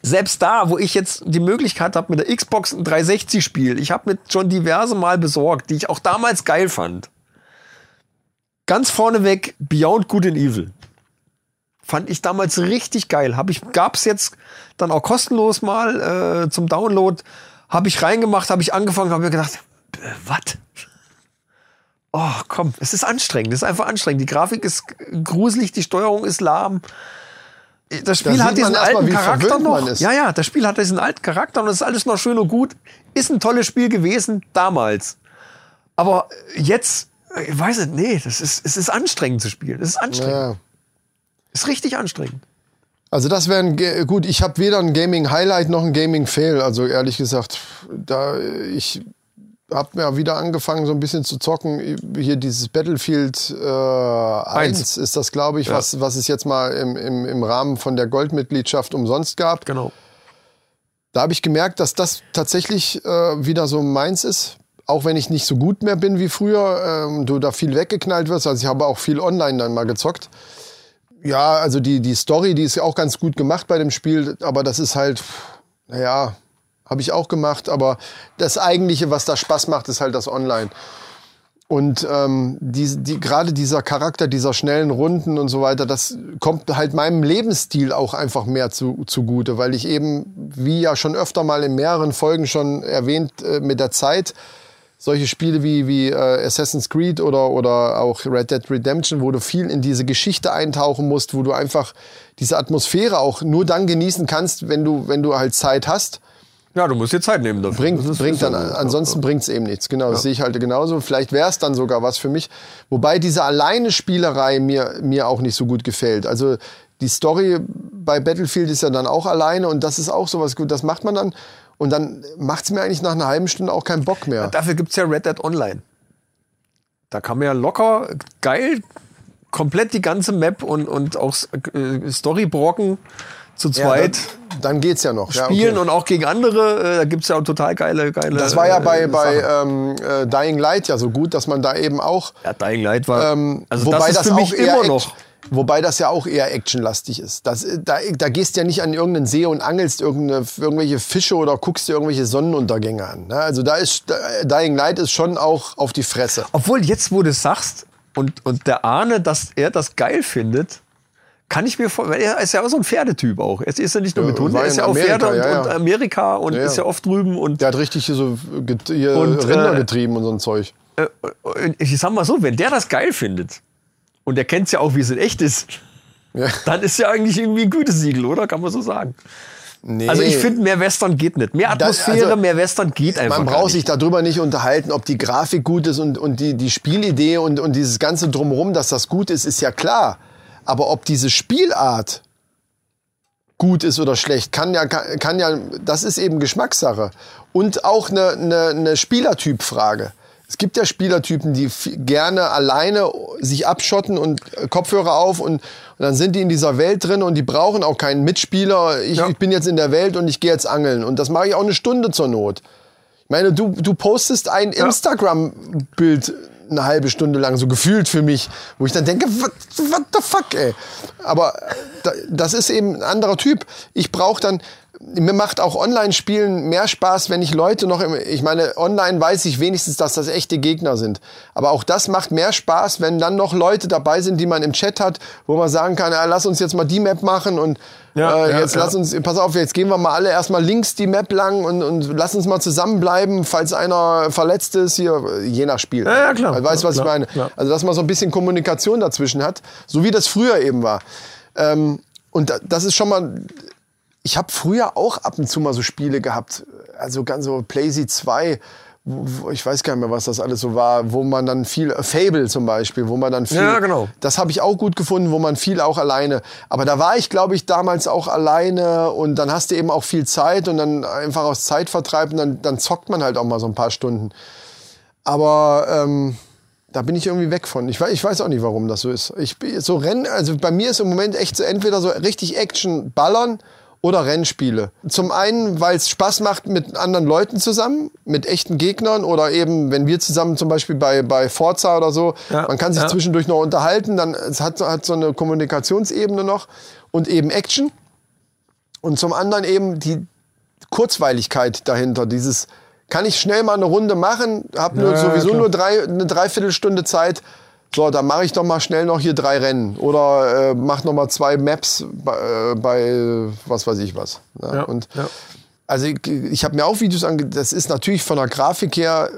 Selbst da, wo ich jetzt die Möglichkeit habe, mit der Xbox ein 360 Spiel, ich habe mir schon diverse Mal besorgt, die ich auch damals geil fand. Ganz vorneweg Beyond Good and Evil. Fand ich damals richtig geil. Hab ich, gab's jetzt dann auch kostenlos mal äh, zum Download. Habe ich reingemacht, habe ich angefangen, habe mir gedacht, äh, was? Oh, komm, es ist anstrengend. Es ist einfach anstrengend. Die Grafik ist gruselig, die Steuerung ist lahm. Das Spiel Da hat diesen alten Charakter noch. Ja, ja, das Spiel hat diesen alten Charakter und es ist alles noch schön und gut. Ist ein tolles Spiel gewesen damals. Aber jetzt, ich weiß nicht, nee, das ist, es ist anstrengend zu spielen. Es ist anstrengend. Ja. Ist richtig anstrengend. Also das wäre ein, Ga- gut, ich habe weder ein Gaming Highlight noch ein Gaming Fail. Also ehrlich gesagt, da ich habe mir wieder angefangen so ein bisschen zu zocken. Hier dieses Battlefield äh, 1 ist das, glaube ich, was, was es jetzt mal im, im, im Rahmen von der Goldmitgliedschaft umsonst gab. Genau. Da habe ich gemerkt, dass das tatsächlich äh, wieder so meins ist. Auch wenn ich nicht so gut mehr bin wie früher, ähm, du da viel weggeknallt wirst. Also ich habe auch viel online dann mal gezockt. Ja, also die, die Story, die ist ja auch ganz gut gemacht bei dem Spiel, aber das ist halt, naja, habe ich auch gemacht, aber das eigentliche, was da Spaß macht, ist halt das Online. Und ähm, die, die, gerade dieser Charakter dieser schnellen Runden und so weiter, das kommt halt meinem Lebensstil auch einfach mehr zu, zugute, weil ich eben, wie ja schon öfter mal in mehreren Folgen schon erwähnt, äh, mit der Zeit solche Spiele wie, wie äh, Assassin's Creed oder, oder auch Red Dead Redemption, wo du viel in diese Geschichte eintauchen musst, wo du einfach diese Atmosphäre auch nur dann genießen kannst, wenn du, wenn du halt Zeit hast. Ja, du musst dir Zeit nehmen dafür. Bringt, Das bringt dann, ja so. ansonsten bringt's eben nichts. Genau, das sehe ich halt genauso. Vielleicht wäre es dann sogar was für mich. Wobei diese alleine Spielerei mir, mir auch nicht so gut gefällt. Also die Story bei Battlefield ist ja dann auch alleine und das ist auch sowas gut. Das macht man dann und dann macht's mir eigentlich nach einer halben Stunde auch keinen Bock mehr. Dafür gibt's ja Red Dead Online. Da kann man ja locker, geil, komplett die ganze Map und, und auch äh, Storybrocken zu Ja, zweit dann, dann geht's ja noch. Ja, spielen okay. und auch gegen andere. Äh, da gibt's ja auch total geile, geile. Das war ja bei, äh, bei ähm, äh, Dying Light ja so gut, dass man da eben auch ja, Dying Light war. Ähm, also wobei das ist für mich immer noch. Wobei das ja auch eher actionlastig ist. Das, da, da gehst du ja nicht an irgendeinen See und angelst irgendwelche Fische oder guckst dir irgendwelche Sonnenuntergänge an. Ne? Also da ist da- Dying Light ist schon auch auf die Fresse. Obwohl, jetzt, wo du es sagst und, und der Ahne, dass er das geil findet, kann ich mir vorstellen, er ist ja auch so ein Pferdetyp auch. Er ist ja nicht nur mit Hunden, er ist ja auch Amerika, Pferde und, ja, ja. und Amerika und Ja, ist ja oft drüben und Der hat richtig hier so get, hier Und, Rinder äh, getrieben und so ein Zeug. äh, ich sag mal so, wenn der das geil findet und er kennt ja auch, wie es in echt ist, Ja. dann ist ja eigentlich irgendwie ein Gütesiegel, oder? Kann man so sagen. Nee. Also ich finde, mehr Western geht nicht. Mehr Das- Atmosphäre, also, mehr Western geht einfach Man braucht sich darüber nicht unterhalten, ob die Grafik gut ist und, und die, die Spielidee und, und dieses ganze Drumherum, dass das gut ist, ist ja klar. Aber ob diese Spielart gut ist oder schlecht, kann ja, kann, kann ja, das ist eben Geschmackssache. Und auch eine, eine, eine Spielertypfrage. Es gibt ja Spielertypen, die gerne alleine sich abschotten und äh, Kopfhörer auf und, und dann sind die in dieser Welt drin und die brauchen auch keinen Mitspieler. Ich, Ja. ich bin jetzt in der Welt und ich gehe jetzt angeln. Und das mache ich auch eine Stunde zur Not. Ich meine, du, du postest ein Instagram-Bild eine halbe Stunde lang, so gefühlt für mich, wo ich dann denke, what, what the fuck, ey. Aber äh, da, das ist eben ein anderer Typ. Ich brauche dann, mir macht auch Online-Spielen mehr Spaß, wenn ich Leute noch im, ich meine, online weiß ich wenigstens, dass das echte Gegner sind. Aber auch das macht mehr Spaß, wenn dann noch Leute dabei sind, die man im Chat hat, wo man sagen kann, ja, lass uns jetzt mal die Map machen und Ja, äh, ja, jetzt lass uns, pass auf, jetzt gehen wir mal alle erstmal links die Map lang und, und lass uns mal zusammenbleiben, falls einer verletzt ist, hier, je nach Spiel. Ja, ja, klar. Also, weißt du, was Klar, ich meine? klar. Also, dass man so ein bisschen Kommunikation dazwischen hat, so wie das früher eben war. Ähm, und da- das ist schon mal, ich habe früher auch ab und zu mal so Spiele gehabt, also ganz so Playsee 2, wo, ich weiß gar nicht mehr, was das alles so war, wo man dann viel, Fable zum Beispiel, wo man dann viel, Ja, genau. das habe ich auch gut gefunden, wo man viel auch alleine. Aber da war ich, glaube ich, damals auch alleine und dann hast du eben auch viel Zeit und dann einfach aus Zeitvertreib und dann, dann zockt man halt auch mal so ein paar Stunden. Aber ähm, da bin ich irgendwie weg von. Ich weiß, ich weiß auch nicht, warum das so ist. Ich so Rennen, also bei mir ist im Moment echt so entweder so richtig Action ballern oder Rennspiele. Zum einen, weil es Spaß macht mit anderen Leuten zusammen, mit echten Gegnern oder eben, wenn wir zusammen zum Beispiel bei, bei Forza oder so, Ja, man kann sich ja. zwischendurch noch unterhalten, dann es hat, hat so eine Kommunikationsebene noch und eben Action. Und zum anderen eben die Kurzweiligkeit dahinter, dieses kann ich schnell mal eine Runde machen, habe nur Ja, sowieso klar. nur drei, eine Dreiviertelstunde Zeit, so, dann mache ich doch mal schnell noch hier drei Rennen oder äh, mach noch mal zwei Maps bei, äh, bei was weiß ich was. Ne? Ja, Und ja. also ich, ich habe mir auch Videos ange... Das ist natürlich von der Grafik her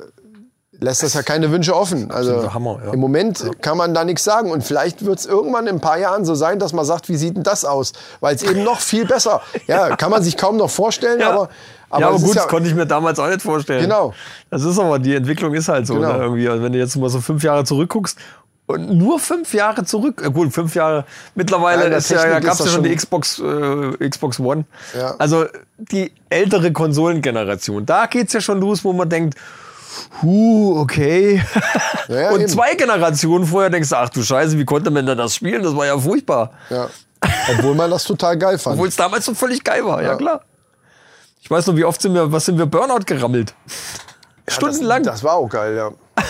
lässt das ja keine Wünsche offen. Also Hammer, ja. im Moment kann man da nichts sagen und vielleicht wird es irgendwann in ein paar Jahren so sein, dass man sagt, wie sieht denn das aus? Weil es eben noch viel besser. Ja, kann man sich kaum noch vorstellen, Ja. aber aber, ja, aber gut, ja, das konnte ich mir damals auch nicht vorstellen. Genau. Das ist aber, die Entwicklung ist halt so, Genau. ne, irgendwie. Also wenn du jetzt mal so fünf Jahre zurückguckst und nur fünf Jahre zurück, äh, gut, fünf Jahre, mittlerweile Ja, ist ja, da Technik gab es ja schon die Xbox, äh, Xbox One. Ja. Also die ältere Konsolengeneration, da geht's ja schon los, wo man denkt, Huh, okay. Ja, ja, und eben. zwei Generationen vorher denkst du, ach du Scheiße, wie konnte man denn das spielen? Das war ja furchtbar. ja. Obwohl man das total geil fand. Obwohl es damals so völlig geil war, ja, Ja. klar. Ich weiß noch, wie oft sind wir, was sind wir Burnout gerammelt? Stundenlang. Das, das war auch geil, ja.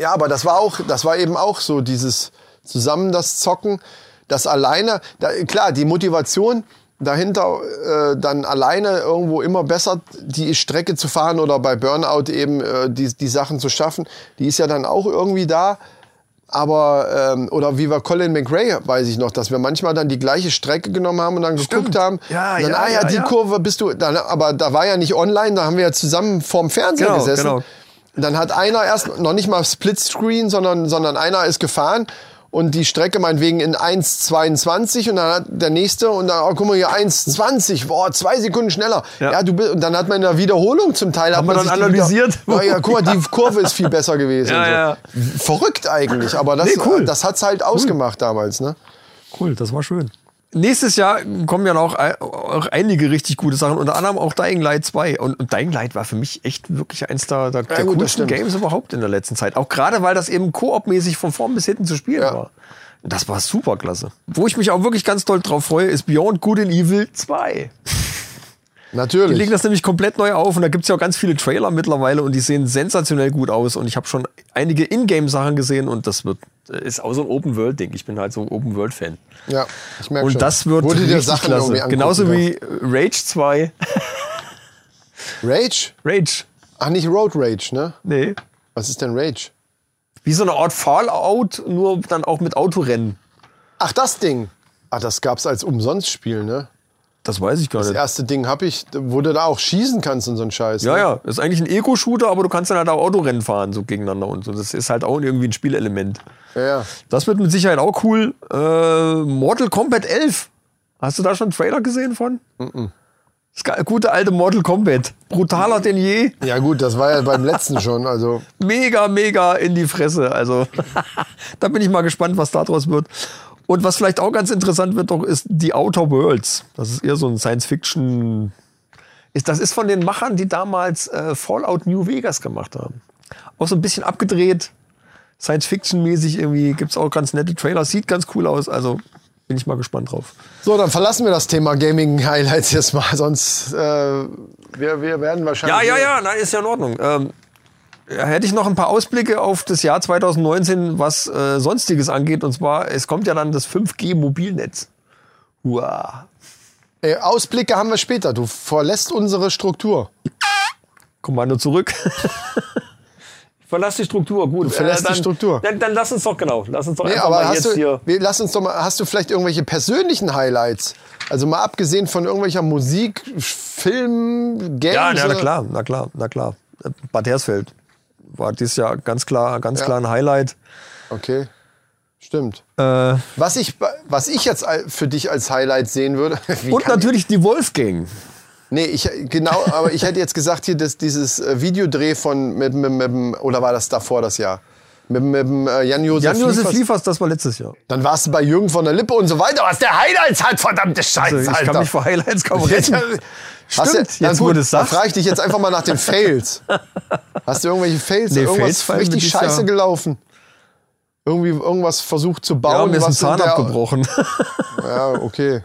Ja, aber das war auch, das war eben auch so dieses zusammen das Zocken, das alleine, da, klar, die Motivation dahinter äh, dann alleine irgendwo immer besser die Strecke zu fahren oder bei Burnout eben äh, die, die Sachen zu schaffen, die ist ja dann auch irgendwie da. Aber, ähm, oder wie wir Colin McRae, weiß ich noch, dass wir manchmal dann die gleiche Strecke genommen haben und dann geguckt haben. Ja, dann, ja, ah ja, ja, die ja. Kurve bist du, dann, aber da war ja nicht online, da haben wir ja zusammen vorm Fernseher Genau, gesessen. genau. Dann hat einer erst noch nicht mal Splitscreen, sondern, sondern einer ist gefahren und die Strecke meinetwegen in 1,22 und dann hat der nächste und dann, oh, guck mal hier, 1,20, boah, zwei Sekunden schneller. Ja. Ja. du bist, und dann hat man in der Wiederholung zum Teil hat man dann sich die analysiert? Wieder, ja, ja, guck mal, die Kurve ist viel besser gewesen. Ja, so. Verrückt eigentlich, aber das, Nee, cool. das hat's halt ausgemacht damals, ne? Cool, das war schön. Nächstes Jahr kommen ja noch auch einige richtig gute Sachen, unter anderem auch Dying Light 2. Und, und Dying Light war für mich echt wirklich eins der, der, der gut, coolsten. Games überhaupt in der letzten Zeit. Auch gerade, weil das eben koopmäßig von vorn bis hinten zu spielen Ja. war. Das war super klasse. Wo ich mich auch wirklich ganz doll drauf freue, ist Beyond Good and Evil 2. Die Natürlich. legen das nämlich komplett neu auf und da gibt's ja auch ganz viele Trailer mittlerweile und die sehen sensationell gut aus und ich habe schon einige Ingame-Sachen gesehen und das wird ist auch so ein Open-World-Ding. Ich bin halt so ein Open-World-Fan. Ja, ich merke Und schon. das wird du dir richtig Sachen klasse. angucken Genauso kannst. wie Rage 2. Rage? Rage. Ach, nicht Road Rage, ne? Nee. Was ist denn Rage? Wie so eine Art Fallout, nur dann auch mit Autorennen. Ach, das Ding. Ach, das gab's als Umsonstspiel, ne? Das weiß ich gar Das nicht. erste Ding hab ich, wo du da auch schießen kannst und so ein Scheiß. Ja, ne? ja, ist eigentlich ein Ego-Shooter, aber du kannst dann halt auch Autorennen fahren, so gegeneinander und so. Das ist halt auch irgendwie ein Spielelement. ja. ja. Das wird mit Sicherheit auch cool. Äh, Mortal Kombat 11. Hast du da schon einen Trailer gesehen von? Das ge- gute alte Mortal Kombat. Brutaler denn je. Ja gut, das war ja beim letzten schon. Also Mega, mega in die Fresse. Also da bin ich mal gespannt, was daraus wird. Und was vielleicht auch ganz interessant wird, doch, ist die Outer Worlds. Das ist eher so ein Science-Fiction. Das ist von den Machern, die damals äh, Fallout New Vegas gemacht haben. Auch so ein bisschen abgedreht, Science-Fiction-mäßig irgendwie. Gibt's auch ganz nette Trailer. Sieht ganz cool aus. Also bin ich mal gespannt drauf. so, dann verlassen wir das Thema Gaming Highlights jetzt mal, sonst äh, wir, wir werden wahrscheinlich. Ja, ja, ja, na, ist ja in Ordnung. Ähm, hätte ich noch ein paar Ausblicke auf das Jahr 2019, was äh, Sonstiges angeht. Und zwar, es kommt ja dann das 5G-Mobilnetz. Uah. Äh, Ausblicke haben wir später. Du verlässt unsere Struktur. Kommando zurück. ich verlasse die Struktur, gut. Du verlässt die Struktur. Dann, dann lass uns doch, genau, lass uns doch Nee, einfach aber mal hast jetzt du, hier... wir, lass uns doch mal, hast du vielleicht irgendwelche persönlichen Highlights? Also mal abgesehen von irgendwelcher Musik, Film, Games? Ja, na, na klar, na klar, na klar. Bad Hersfeld war dieses Jahr ganz klar, ganz Ja. klar ein Highlight. Okay, stimmt. Äh, Was ich, was ich jetzt für dich als Highlight sehen würde. und natürlich die Wolfgang. Nee, ich, genau, aber ich hätte jetzt gesagt, hier das, dieses äh, Videodreh von, mit, mit, mit, oder war das davor das Jahr? Mit, mit äh, Jan-Josef Jan-Josef Liefers. Liefers, das war letztes Jahr. Dann warst du bei Jürgen von der Lippe und so weiter, was der Highlights hat, verdammte Scheiße, Also, ich Alter. kann mich vor Highlights kaum. Hast Stimmt, du, jetzt gut, es dann frage ich dich jetzt einfach mal nach den Fails. Hast du irgendwelche Fails? Nee, Fails irgendwas mir richtig scheiße Jahr- gelaufen? Irgendwie irgendwas versucht zu bauen? Ja, mir ist ein Zahn abgebrochen. Ja, okay.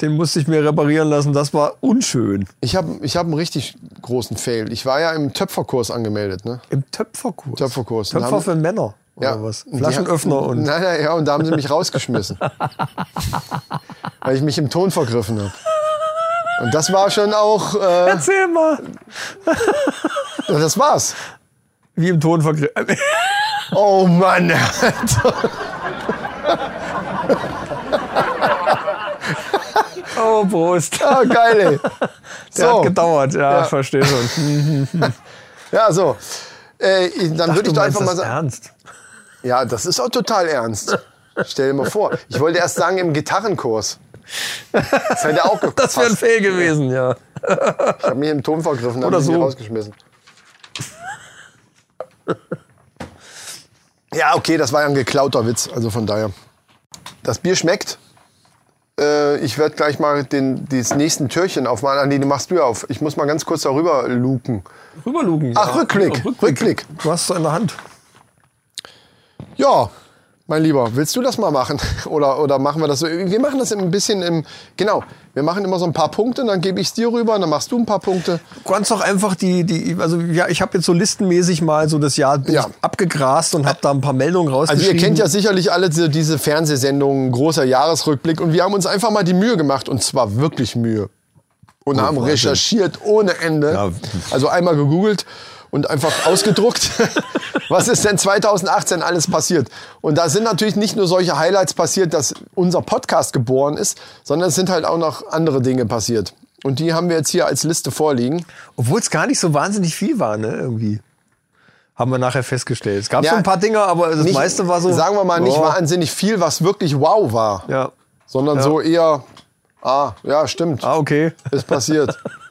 Den musste ich mir reparieren lassen. Das war unschön. Ich habe ich hab einen richtig großen Fail. Ich war ja im Töpferkurs angemeldet, ne? Im Töpferkurs. Töpferkurs. Töpfer haben- für Männer. Oder was? Und die Flaschenöffner haben- und. Nein, nein, ja, und da haben sie mich rausgeschmissen. weil ich mich im Ton vergriffen habe. Und das war schon auch, äh, Erzähl mal. das war's. Wie im Ton vergriffen. Oh Mann, Alter. Oh, Prost. Ah, geil, ey. Der So. hat gedauert, ja, Ja. verstehe schon. Ja, so. Äh, dann würde ich doch einfach mal das sagen. ernst. Ja, das ist auch total ernst. Stell dir mal vor. Ich wollte erst sagen im Gitarrenkurs. Das hätte auch gepasst. Das wäre ein Fail gewesen, ja. Ich habe mich im Ton vergriffen, habe mich so. rausgeschmissen. Ja, okay, das war ja ein geklauter Witz, also von daher. Das Bier schmeckt. Äh, ich werde gleich mal den, das nächste Türchen aufmachen. Ah, Nee, du machst du auf. Ich muss mal ganz kurz darüber luken. Rüberlugen. Ach, ja. Rückblick. Ja, Rückblick. Du hast es in der Hand. Ja, mein Lieber, willst du das mal machen? Oder, oder machen wir das so? Wir machen das ein bisschen im. Genau, wir machen immer so ein paar Punkte, dann gebe ich es dir rüber, dann machst du ein paar Punkte. Du kannst doch einfach die, die also ja, ich habe jetzt so listenmäßig mal so das Jahr Ja. abgegrast und habe da ein paar Meldungen Also rausgeschrieben. ihr kennt ja sicherlich alle diese, diese Fernsehsendungen, großer Jahresrückblick. Und wir haben uns einfach mal die Mühe gemacht, und zwar wirklich Mühe. Und haben Wahnsinn. recherchiert ohne Ende. Ja. Also einmal gegoogelt und einfach ausgedruckt. Was ist denn 2018 alles passiert? Und da sind natürlich nicht nur solche Highlights passiert, dass unser Podcast geboren ist, sondern es sind halt auch noch andere Dinge passiert. Und die haben wir jetzt hier als Liste vorliegen. Obwohl es gar nicht so wahnsinnig viel war, ne, irgendwie. Haben wir nachher festgestellt. Es gab Ja, so ein paar Dinge, aber das Nicht, meiste war so. Sagen wir mal, nicht oh, wahnsinnig viel, was wirklich wow war. Ja. sondern Ja. so eher, ah, ja, stimmt, Ah, okay. ist passiert.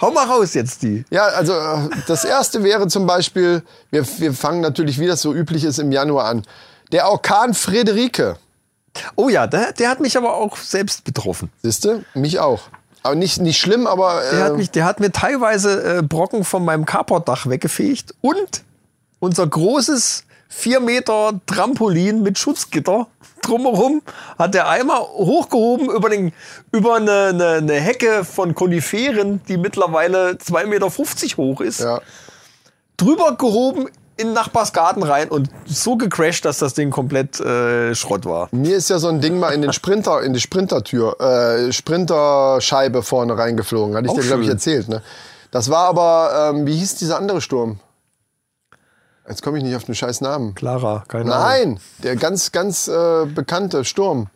Hau mal raus jetzt die. ja, also äh, das erste wäre zum Beispiel, wir, wir fangen natürlich, wie das so üblich ist, im Januar an. Der Orkan Friederike, Oh ja, der, der hat mich aber auch selbst betroffen. siehste, mich auch. Aber nicht, nicht schlimm, aber Der, hat äh, mich, der hat mir teilweise äh, Brocken von meinem Carportdach weggefegt und unser großes 4 Meter Trampolin mit Schutzgitter drumherum hat der einmal hochgehoben über, den, über eine, eine, eine Hecke von Koniferen, die mittlerweile 2,50 Meter hoch ist, ja, drüber gehoben in den Nachbarsgarten rein und so gecrashed, dass das Ding komplett äh, Schrott war. mir ist ja so ein Ding mal in den Sprinter, in die Sprintertür, äh, Sprinterscheibe vorne reingeflogen. Hatte ich Auch dir, glaube ich, erzählt. Ne? Das war aber, ähm, wie hieß dieser andere Sturm? Jetzt komme ich nicht auf den scheiß Namen. Clara, keine Ahnung. Nein, der ganz, ganz äh, bekannte Sturm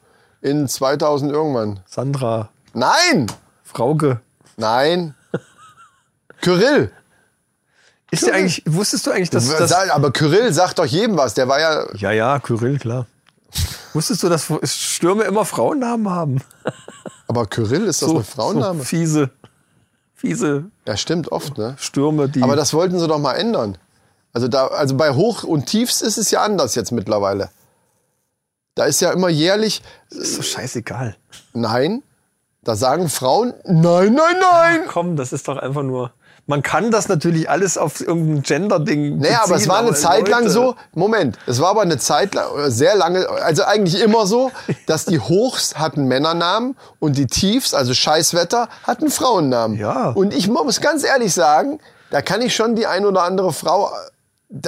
in 2000 irgendwann. Sandra, Nein, Frauke. nein. Kyrill. Ist der eigentlich, wusstest du eigentlich, dass, dass Aber Kyrill sagt doch jedem was. Der war ja. Ja, ja, Kyrill, klar. Wusstest du, dass Stürme immer Frauennamen haben? Aber Kyrill ist das ein Frauenname? So fiese, fiese Ja, stimmt oft, ne? Stürme, die. Aber das wollten sie doch mal ändern. Also, da, also bei Hoch und Tiefs ist es ja anders jetzt mittlerweile. Da ist ja immer jährlich. ist doch scheißegal. Nein. Da sagen Frauen, nein, nein, nein. Komm, das ist doch einfach nur. Man kann das natürlich alles auf irgendein Gender-Ding. Naja, aber es war eine Zeit lang Leute- so, Moment, es war aber eine Zeit lang, oder sehr lange, also eigentlich immer so, dass die Hochs hatten Männernamen und die Tiefs, also Scheißwetter, hatten Frauennamen. Ja. Und ich muss ganz ehrlich sagen, da kann ich schon die ein oder andere Frau,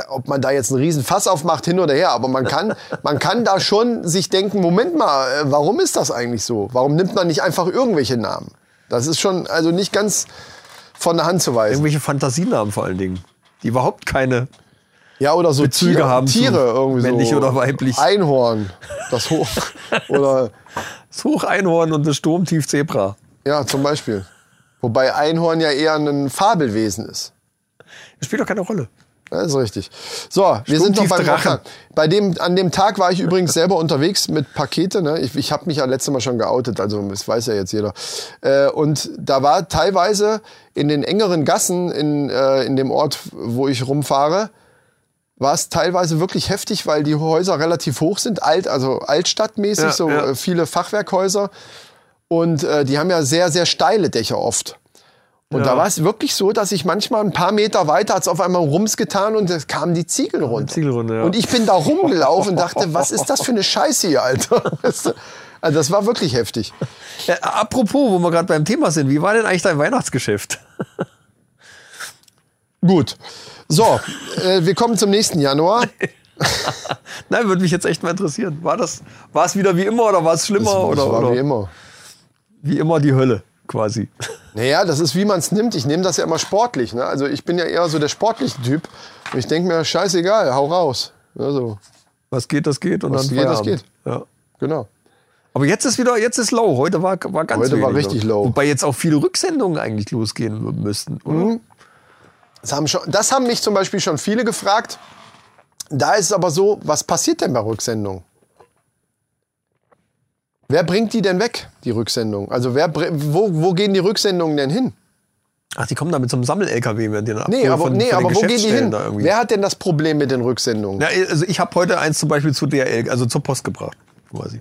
ob man da jetzt einen riesen Fass aufmacht, hin oder her, aber man kann, man kann da schon sich denken, Moment mal, äh, warum ist das eigentlich so? Warum nimmt man nicht einfach irgendwelche Namen? Das ist schon, also nicht ganz von der Hand zu weisen. Irgendwelche Fantasienamen vor allen Dingen. Die überhaupt keine. Ja, oder so Bezüge Tiere, haben Tiere irgendwie männlich so. oder weiblich. Einhorn, das Hoch. oder, Das Hocheinhorn und das Sturmtiefzebra. ja, zum Beispiel. Wobei Einhorn ja eher ein Fabelwesen ist. Das spielt doch keine Rolle. Das ist richtig. So, wir sind noch beim. Orkan. Bei dem, an dem Tag war ich übrigens selber unterwegs mit Pakete. Ne? Ich, ich habe mich ja letztes Mal schon geoutet, also das weiß ja jetzt jeder. Äh, und da war teilweise in den engeren Gassen in, äh, in dem Ort, wo ich rumfahre, war es teilweise wirklich heftig, weil die Häuser relativ hoch sind, alt, also altstadtmäßig, Ja, so ja. äh, viele Fachwerkhäuser. Und äh, die haben ja sehr, sehr steile Dächer oft. Und Ja. da war es wirklich so, dass ich manchmal ein paar Meter weiter hat es auf einmal Rums getan und es kamen die Ziegel runter. Ziegel runter, ja. Und ich bin da rumgelaufen und dachte, was ist das für eine Scheiße hier, Alter? Also das war wirklich heftig. Ja, apropos, wo wir gerade beim Thema sind, wie war denn eigentlich dein Weihnachtsgeschäft? Gut. So, äh, wir kommen zum nächsten Januar. Nein, würde mich jetzt echt mal interessieren. War das, war es wieder wie immer oder war es schlimmer Das, oder, das war oder wie immer. wie immer die Hölle quasi? Naja, das ist wie man es nimmt. Ich nehme das ja immer sportlich. Ne? Also ich bin ja eher so der sportliche Typ. Und ich denke mir, scheißegal, hau raus. Also, Was geht, das geht und Was dann geht, das Feierabend. geht. Ja. genau. Aber jetzt ist wieder, jetzt ist low. Heute war, war ganz Heute war richtig low. Wobei jetzt auch viele Rücksendungen eigentlich losgehen müssten, oder? Mhm. Das haben, schon, das haben mich zum Beispiel schon viele gefragt. Da ist es aber so, was passiert denn bei Rücksendungen? Wer bringt die denn weg, die Rücksendung? Also wer, wo, wo gehen die Rücksendungen denn hin? Ach, die kommen da mit so einem Sammel-LKW, wenn die dann Nee, aber, von- nee, von den aber wo gehen die hin? Wer hat denn das Problem mit den Rücksendungen? Ja, also ich habe heute eins zum Beispiel zu DRL, also zur Post gebracht, quasi.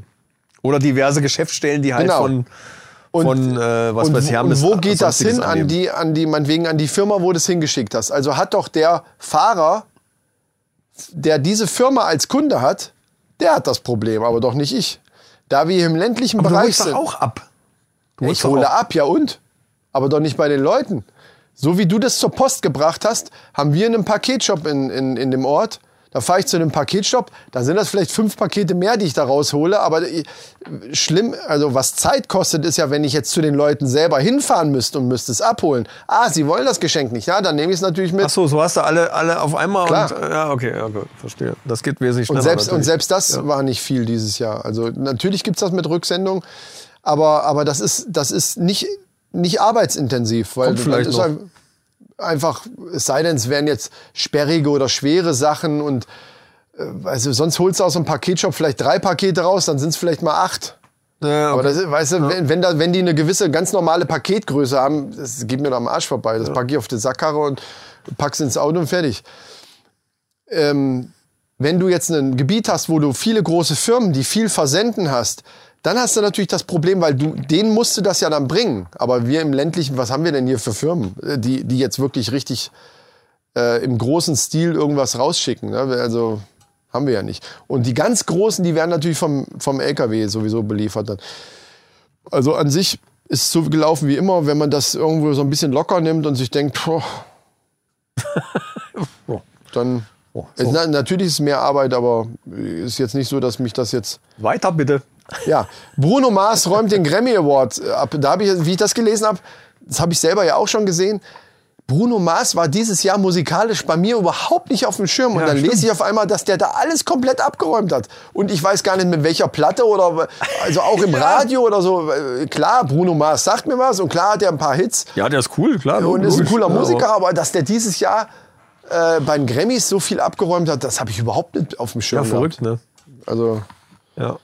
Oder diverse Geschäftsstellen, die halt Genau. von, von äh, was und, weiß ich, wo- haben und wo geht das hin? An die, an die, meinetwegen an die Firma, wo du es hingeschickt hast. Also hat doch der Fahrer, der diese Firma als Kunde hat, der hat das Problem, aber doch nicht ich. Da wir im ländlichen Aber du Bereich doch sind. auch ab. Du Ich hole ab, ja und? Aber doch nicht bei den Leuten. So wie du das zur Post gebracht hast, haben wir einen Paketshop in, in, in dem Ort. Da fahre ich zu einem Paketshop, da sind das vielleicht fünf Pakete mehr, die ich da raushole. Aber schlimm, also was Zeit kostet, ist ja, wenn ich jetzt zu den Leuten selber hinfahren müsste und müsste es abholen. Ah, sie wollen das Geschenk nicht, ja, dann nehme ich es natürlich mit. Ach so, so hast du alle, alle auf einmal Klar. und äh, ja, okay, ja, gut, verstehe. Das geht wesentlich schneller. Und selbst, und selbst das war nicht viel dieses Jahr. Also natürlich gibt's das mit Rücksendung, aber, aber das ist, das ist nicht, nicht arbeitsintensiv. Weil Kommt vielleicht noch. ein- einfach, es sei denn, es wären jetzt sperrige oder schwere Sachen und äh, also sonst holst du aus einem Paketshop vielleicht drei Pakete raus, dann sind es vielleicht mal acht. Ja, Aber okay. das, ist- weißt du, wenn, wenn, da, wenn die eine gewisse ganz normale Paketgröße haben, das geht mir doch am Arsch vorbei. Das packe ich auf die Sackkarre und pack's ins Auto und fertig. Ähm, wenn du jetzt ein Gebiet hast, wo du viele große Firmen, die viel versenden hast, dann hast du natürlich das Problem, weil du, denen musst du das ja dann bringen. Aber wir im ländlichen, was haben wir denn hier für Firmen, äh, die, die jetzt wirklich richtig äh, im großen Stil irgendwas rausschicken? Ne? Also haben wir ja nicht. Und die ganz großen, die werden natürlich vom, vom LKW sowieso beliefert dann. Also an sich ist es so gelaufen wie immer, wenn man das irgendwo so ein bisschen locker nimmt und sich denkt, boah, dann Oh, es, so. na, natürlich ist es mehr Arbeit, aber ist jetzt nicht so, dass mich das jetzt. Weiter bitte. Ja, Bruno Mars räumt den Grammy Award äh, ab. Da habe ich, wie ich das gelesen habe, das habe ich selber ja auch schon gesehen. Bruno Mars war dieses Jahr musikalisch bei mir überhaupt nicht auf dem Schirm. Und Ja, dann stimmt. lese ich auf einmal, dass der da alles komplett abgeräumt hat. Und ich weiß gar nicht mit welcher Platte oder also auch im Ja. Radio oder so. Äh, Klar, Bruno Mars sagt mir was und klar hat er ein paar Hits. Ja, der ist cool, klar. Und ist ein logisch. cooler Musiker, aber- dass der dieses Jahr äh, bei den Grammys so viel abgeräumt hat, das habe ich überhaupt nicht auf dem Schirm. Ja, verrückt, ne? Gehabt. Also, Ja.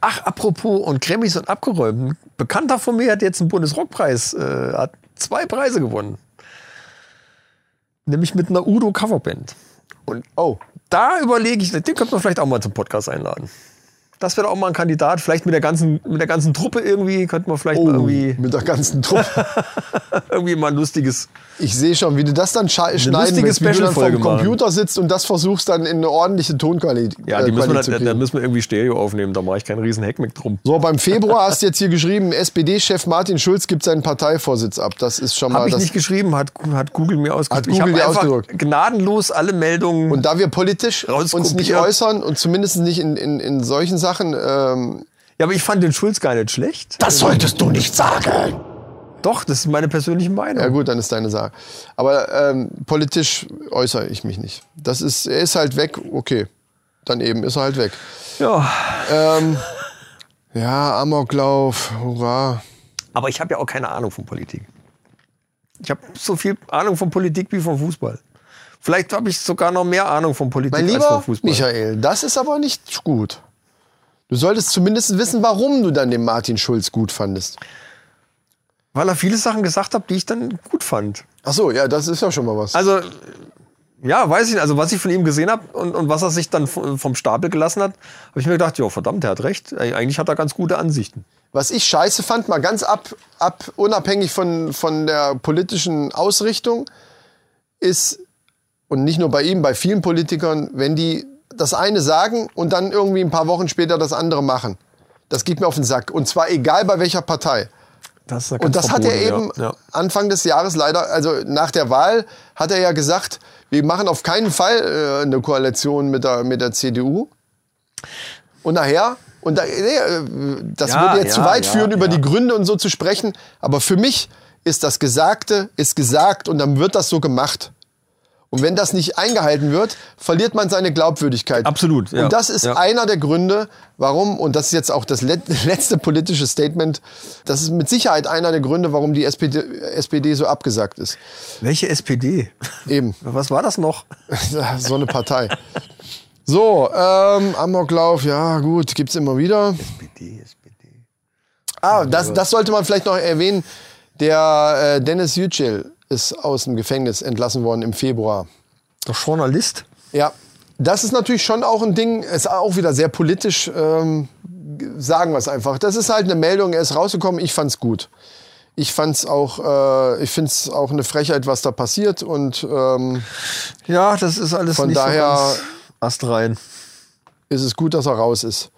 Ach, apropos und Grammys und abgeräumt. Ein Bekannter von mir hat jetzt einen Bundesrockpreis, äh, hat zwei Preise gewonnen. Nämlich mit einer Udo Coverband. Und oh, da überlege ich, den könnte man vielleicht auch mal zum Podcast einladen. Das wäre auch mal ein Kandidat. Vielleicht mit der ganzen, mit der ganzen Truppe irgendwie, könnte man vielleicht oh mal irgendwie, mit der ganzen Truppe. irgendwie mal ein lustiges. Ich sehe schon, wie du das dann schneiden willst, wie du dann vom machen. Computer sitzt und das versuchst dann in eine ordentliche Tonqualität Ja, die müssen wir, Qualität da, zu da kriegen. müssen wir irgendwie Stereo aufnehmen. Da mache ich keinen riesen Heckmeck drum. So, beim Februar hast du jetzt hier geschrieben, SPD-Chef Martin Schulz gibt seinen Parteivorsitz ab. Das ist schon mal Habe ich das. nicht geschrieben, hat, hat Google mir ausgedrückt. Hat ich Google einfach ausgedrückt. gnadenlos alle Meldungen. Und da wir politisch uns nicht äußern und zumindest nicht in, in, in solchen Sachen, ähm, ja, aber ich fand den Schulz gar nicht schlecht. das solltest du nicht sagen. Doch, das ist meine persönliche Meinung. Ja gut, dann ist deine Sache. Aber ähm, politisch äußere ich mich nicht. Das ist, er ist halt weg, okay. Dann eben ist er halt weg. Ja. Ähm, ja, Amoklauf, hurra. Aber ich habe ja auch keine Ahnung von Politik. Ich habe so viel Ahnung von Politik wie von Fußball. Vielleicht habe ich sogar noch mehr Ahnung von Politik Mein als lieber von Fußball. Michael, das ist aber nicht gut. Du solltest zumindest wissen, warum du dann den Martin Schulz gut fandest. Weil er viele Sachen gesagt hat, die ich dann gut fand. Ach so, ja, das ist ja schon mal was. Also, ja, weiß ich nicht. Also, was ich von ihm gesehen habe und, und was er sich dann vom Stapel gelassen hat, habe ich mir gedacht, ja, verdammt, der hat recht. Eig- Eigentlich hat er ganz gute Ansichten. Was ich scheiße fand, mal ganz ab, ab unabhängig von, von der politischen Ausrichtung, ist, und nicht nur bei ihm, bei vielen Politikern, wenn die das eine sagen und dann irgendwie ein paar Wochen später das andere machen. Das geht mir auf den Sack. Und zwar egal bei welcher Partei. Das Und das hat er verboten, eben Ja. Anfang des Jahres leider, also nach der Wahl, hat er ja gesagt, wir machen auf keinen Fall äh, eine Koalition mit der, mit der CDU. Und nachher, und da, nee, äh, das Ja, würde jetzt ja, zu weit führen, über die Gründe und so zu sprechen. Aber für mich ist das Gesagte, ist gesagt und dann wird das so gemacht. Und wenn das nicht eingehalten wird, verliert man seine Glaubwürdigkeit. Absolut, ja. Und das ist Ja. einer der Gründe, warum, und das ist jetzt auch das let- letzte politische Statement, das ist mit Sicherheit einer der Gründe, warum die SPD, SPD so abgesagt ist. Welche SPD? Eben. Was war das noch? so eine Partei. So, ähm, Amoklauf, ja gut, gibt's immer wieder. SPD, SPD. Ah, das, das sollte man vielleicht noch erwähnen. Der äh, Dennis Yücel ist aus dem Gefängnis entlassen worden im Februar. Der Journalist? Ja, das ist natürlich schon auch ein Ding, ist auch wieder sehr politisch, ähm, sagen wir es einfach. Das ist halt eine Meldung, er ist rausgekommen, ich fand's gut. Ich fand's auch, äh, ich find's auch eine Frechheit, was da passiert und ähm, Ja, das ist alles Von nicht daher- so ganz astrein. ist es gut, dass er raus ist.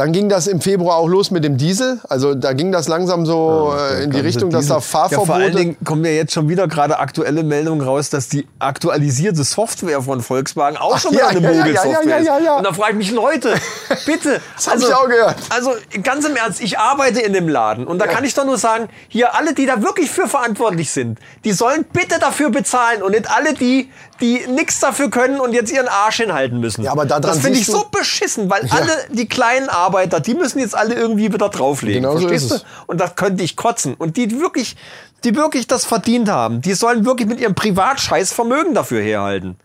Dann ging das im Februar auch los mit dem Diesel. Also da ging das langsam so äh, in die Richtung, dass Diesel- da Fahrverbote... Ja, vor allen Dingen kommen ja jetzt schon wieder gerade aktuelle Meldungen raus, dass die aktualisierte Software von Volkswagen auch schon wieder ja, eine ja, ja, Mogelsoftware ja, ja, ja, ja. ist. Und da frage ich mich, Leute, bitte. Das hab ich auch gehört. Also ganz im Ernst, ich arbeite in dem Laden und da kann ich doch nur sagen, hier alle, die da wirklich für verantwortlich sind, die sollen bitte dafür bezahlen und nicht alle, die, die nichts dafür können und jetzt ihren Arsch hinhalten müssen. Ja, aber daran das finde ich so beschissen, weil alle die kleinen Arbeiter, die müssen jetzt alle irgendwie wieder drauflegen. Genau so verstehst ist du? es. Und das könnte ich kotzen. Und die die wirklich, die wirklich das verdient haben, die sollen wirklich mit ihrem Privatscheiß Vermögen dafür herhalten.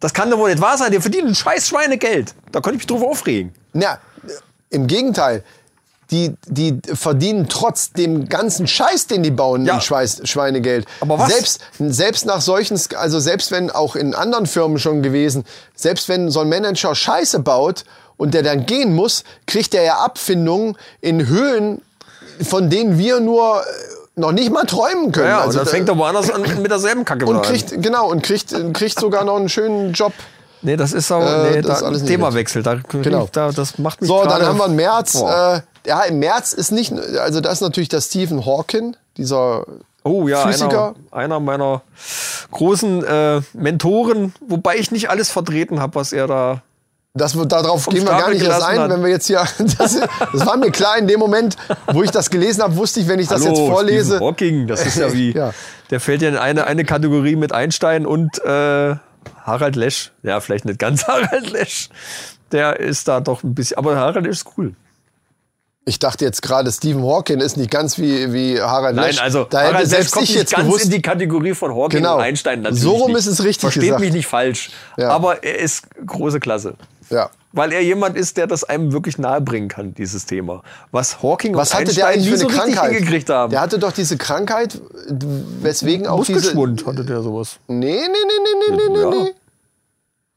Das kann doch wohl nicht wahr sein. Die verdienen scheiß Schweinegeld. Da könnte ich mich drüber aufregen. Na, im Gegenteil. Die, die verdienen trotz dem ganzen Scheiß, den die bauen, Ja. Schweiß, Schweinegeld. Aber was? Selbst, selbst nach solchen, also selbst wenn auch in anderen Firmen schon gewesen, selbst wenn so ein Manager Scheiße baut und der dann gehen muss, kriegt er ja Abfindungen in Höhen, von denen wir nur äh, noch nicht mal träumen können. Ja, also und dann da- fängt er woanders an mit derselben Kacke und kriegt, genau, und kriegt, kriegt sogar noch einen schönen Job. Nee, das ist auch, Äh, nee, das da, Themawechsel. Da, Genau. da, das macht mich So, dann haben wir im März. Äh, ja, im März ist nicht, also das ist natürlich der Stephen Hawking, dieser Oh ja, Physiker. einer, einer meiner großen äh, Mentoren, wobei ich nicht alles vertreten habe, was er da. Das, darauf gehen wir gar nicht erst ein, hat. wenn wir jetzt hier. Das, das war mir klar in dem Moment, wo ich das gelesen habe, wusste ich, wenn ich das Hallo, jetzt vorlese. Stephen Hawking, das ist ja wie. Ja. Der fällt ja in eine, eine Kategorie mit Einstein und äh, Harald Lesch. Ja, vielleicht nicht ganz Harald Lesch. Der ist da doch ein bisschen. Aber Harald ist cool. Ich dachte jetzt gerade, Stephen Hawking ist nicht ganz wie, wie Harald Nein, Lesch. also da Harald selbst kommt ich nicht jetzt ganz gewusst. in die Kategorie von Hawking Genau. und Einstein natürlich So rum nicht. ist es richtig Versteht gesagt. mich nicht falsch. Ja. Aber er ist große Klasse. ja. Weil er jemand ist, der das einem wirklich nahebringen kann, dieses Thema. Was Hawking Was und hatte der Einstein eigentlich nie für so eine Krankheit? hingekriegt haben. Der hatte doch diese Krankheit, weswegen auch diese. Muskelschwund hatte der sowas. Nee, nee, nee, nee, nee, nee, Ja. nee.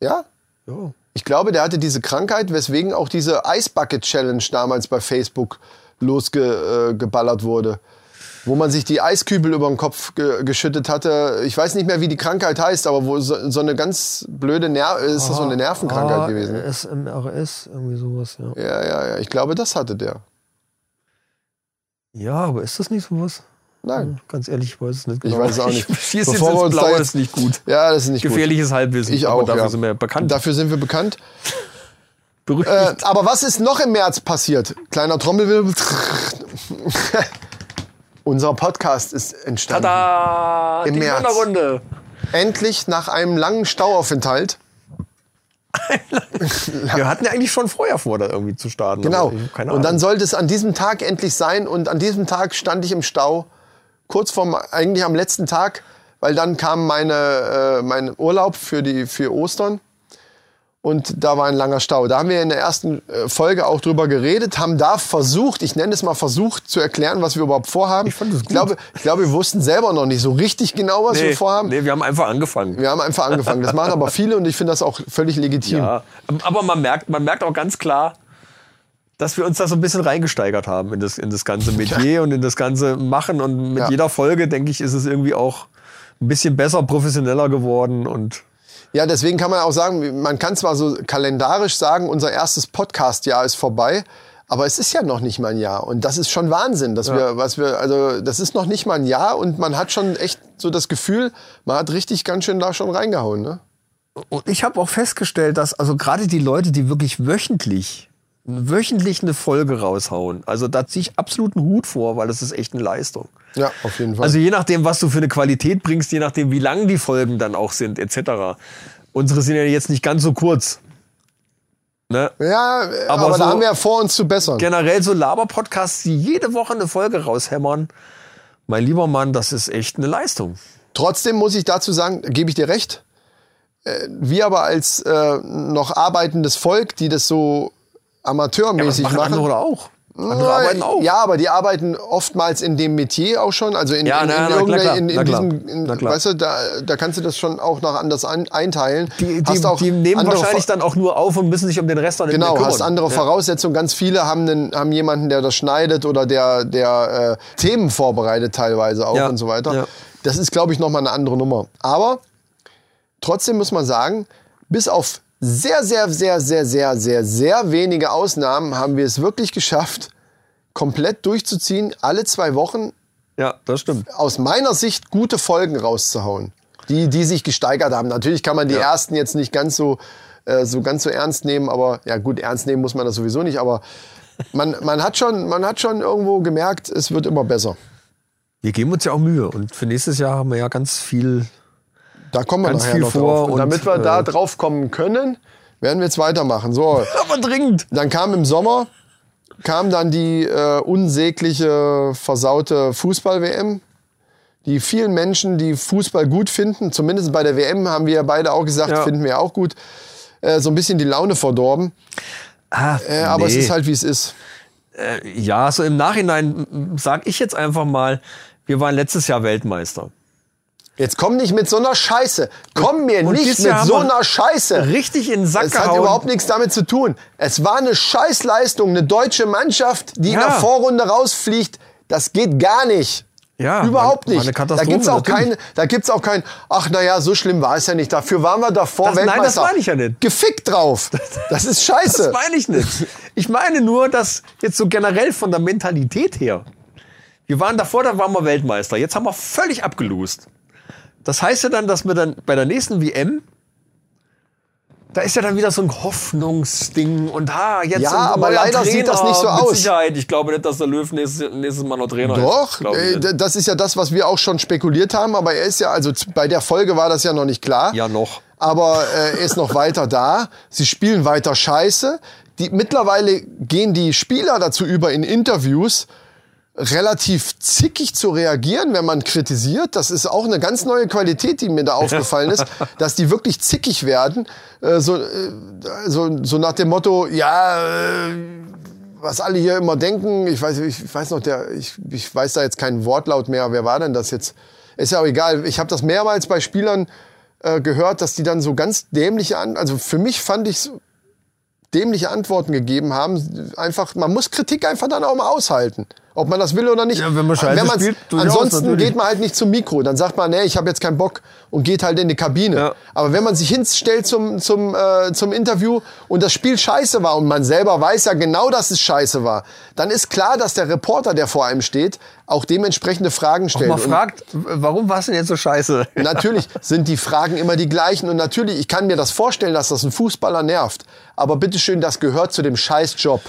Ja? Ja. Ich glaube, der hatte diese Krankheit, weswegen auch diese Ice Bucket Challenge damals bei Facebook losgeballert äh, wurde. Wo man sich die Eiskübel über den Kopf ge geschüttet hatte. Ich weiß nicht mehr, wie die Krankheit heißt, aber wo so, so eine ganz blöde Ner ist das so eine Nervenkrankheit gewesen. SMRS, irgendwie sowas, ja. Ja, ja, ja. Ich glaube, das hatte der. Ja, aber ist das nicht sowas? Nein. Ganz ehrlich, ich weiß es nicht Ich weiß es auch nicht. Ich schieße jetzt Bevor wir ins da Blaue, jetzt- ist nicht gut. Ja, das ist nicht Gefährliches Halbwissen. gut. Ich aber auch, dafür ja. sind wir bekannt. Dafür sind wir bekannt. Berühmt. Äh, aber was ist noch im März passiert? Kleiner Trommelwirbel. Unser Podcast ist entstanden. Tada! Im die März. Runde. Endlich nach einem langen Stauaufenthalt. Wir hatten ja eigentlich schon vorher vor, da irgendwie zu starten. Genau. aber ich Und dann sollte es an diesem Tag endlich sein. Und an diesem Tag stand ich im Stau, kurz vorm, eigentlich am letzten Tag, weil dann kam meine, äh, mein Urlaub für, die, für Ostern. Und da war ein langer Stau. Da haben wir in der ersten äh, Folge auch drüber geredet, haben da versucht, ich nenne es mal versucht, zu erklären, was wir überhaupt vorhaben. Ich fand das Ich gut. glaube, ich glaube, wir wussten selber noch nicht so richtig genau, was wir nee, vorhaben. nee, wir haben einfach angefangen. Wir haben einfach angefangen. Das machen aber viele und ich finde das auch völlig legitim. Ja, aber man merkt, man merkt auch ganz klar, dass wir uns da so ein bisschen reingesteigert haben in das, in das ganze Metier und in das ganze Machen. Und mit Ja. jeder Folge, denke ich, ist es irgendwie auch ein bisschen besser, professioneller geworden. Und Ja, deswegen kann man auch sagen, man kann zwar so kalendarisch sagen, unser erstes Podcast-Jahr ist vorbei, aber es ist ja noch nicht mal ein Jahr. Und das ist schon Wahnsinn, dass wir, was wir, also das ist noch nicht mal ein Jahr und man hat schon echt so das Gefühl, man hat richtig ganz schön da schon reingehauen, ne? Und ich habe auch festgestellt, dass also gerade die Leute, die wirklich wöchentlich wöchentlich eine Folge raushauen. Also da ziehe ich absolut einen Hut vor, weil das ist echt eine Leistung. Ja, auf jeden Fall. Also je nachdem, was du für eine Qualität bringst, je nachdem, wie lang die Folgen dann auch sind, etc. Unsere sind ja jetzt nicht ganz so kurz. Ne? ja, aber, aber da so- haben wir ja vor, uns zu bessern. Generell so Laber-Podcasts, die jede Woche eine Folge raushämmern. Mein lieber Mann, das ist echt eine Leistung. Trotzdem muss ich dazu sagen, gebe ich dir recht. Äh, Wir aber als äh, noch arbeitendes Volk, die das so amateurmäßig machen machen. andere auch. Andere arbeiten auch. Ja, aber die arbeiten oftmals in dem Metier auch schon. Also in, Ja, in, na, in, na, klar, in, in na diesem, in, na weißt du, da, da kannst du das schon auch noch anders an, einteilen. Die, die, die nehmen wahrscheinlich dann auch nur auf und müssen sich um den Rest dann Genau, kümmern. hast andere ja. Voraussetzungen. Ganz viele haben, einen, haben jemanden, der das schneidet oder der, der äh, Themen vorbereitet teilweise auch Ja, und so weiter. ja. Das ist, glaube ich, nochmal eine andere Nummer. Aber trotzdem muss man sagen, bis auf sehr, sehr, sehr, sehr, sehr, sehr, sehr wenige Ausnahmen haben wir es wirklich geschafft, komplett durchzuziehen, alle zwei Wochen Ja, das stimmt. aus meiner Sicht gute Folgen rauszuhauen, die, die sich gesteigert haben. Natürlich kann man die ersten jetzt nicht ganz so, äh, so ganz so ernst nehmen, aber ja gut, ernst nehmen muss man das sowieso nicht, aber man, man, hat schon, man hat schon irgendwo gemerkt, es wird immer besser. Wir geben uns ja auch Mühe und für nächstes Jahr haben wir ja ganz viel. Da kommen wir Ganz nachher viel noch vor drauf. Und, damit wir da äh, drauf kommen können, werden wir jetzt weitermachen. So, Aber dringend. dann kam im Sommer kam dann die äh, unsägliche, versaute Fußball-WM. Die vielen Menschen, die Fußball gut finden, zumindest bei der WM haben wir ja beide auch gesagt, Ja. finden wir auch gut, äh, so ein bisschen die Laune verdorben. Ah, Äh, aber es ist halt, wie es ist. Äh, ja, so im Nachhinein sage ich jetzt einfach mal, wir waren letztes Jahr Weltmeister. Jetzt komm nicht mit so einer Scheiße. Komm mir Und nicht mit so einer Scheiße. Richtig in den Sack Es hat gehauen. überhaupt nichts damit zu tun. Es war eine Scheißleistung, eine deutsche Mannschaft, die in Ja. der Vorrunde rausfliegt. Das geht gar nicht. Ja, Überhaupt nicht. da gibt's auch natürlich. keine, da gibt's auch kein, ach naja, so schlimm war es ja nicht. Dafür waren wir davor Das- nein, das Weltmeister. meine ich ja nicht. Gefickt drauf. Das ist scheiße. Das meine ich nicht. Ich meine nur, dass jetzt so generell von der Mentalität her, wir waren davor, da waren wir Weltmeister. Jetzt haben wir völlig abgelost. Das heißt ja dann, dass wir dann bei der nächsten WM, da ist ja dann wieder so ein Hoffnungsding und ha, jetzt Ja, aber leider sieht das nicht so mit aus. Sicherheit. Ich glaube nicht, dass der Löw nächstes, nächstes Mal noch Trainer ist. Doch, Glaube ich äh, das ist ja das, was wir auch schon spekuliert haben. Aber er ist ja, also bei der Folge war das ja noch nicht klar. Ja, noch. aber äh, er ist noch weiter da. Sie spielen weiter Scheiße. Die, mittlerweile gehen die Spieler dazu über in Interviews relativ zickig zu reagieren, wenn man kritisiert. Das ist auch eine ganz neue Qualität, die mir da aufgefallen ist, dass die wirklich zickig werden. Äh, so, äh, so, so nach dem Motto, ja, äh, was alle hier immer denken, ich weiß, ich weiß noch, der, ich, ich weiß da jetzt keinen Wortlaut mehr. Wer war denn das jetzt? Ist ja auch egal. Ich habe das mehrmals bei Spielern gehört, dass die dann so ganz dämliche an, also für mich fand ich dämliche Antworten gegeben haben. Einfach, man muss Kritik einfach dann auch mal aushalten. Ob man das will oder nicht. Ja, wenn man Scheiße man's- spielt, ansonsten geht man halt nicht zum Mikro. Dann sagt man, nee, ich habe jetzt keinen Bock und geht halt in die Kabine. Ja. Aber wenn man sich hinstellt zum, zum, äh, zum Interview und das Spiel scheiße war und man selber weiß ja genau, dass es scheiße war, dann ist klar, dass der Reporter, der vor einem steht, auch dementsprechende Fragen stellt. Man fragt, warum war es denn jetzt so scheiße? Natürlich sind die Fragen immer die gleichen und natürlich, ich kann mir das vorstellen, dass das einen Fußballer nervt. Aber bitteschön, das gehört zu dem Scheißjob.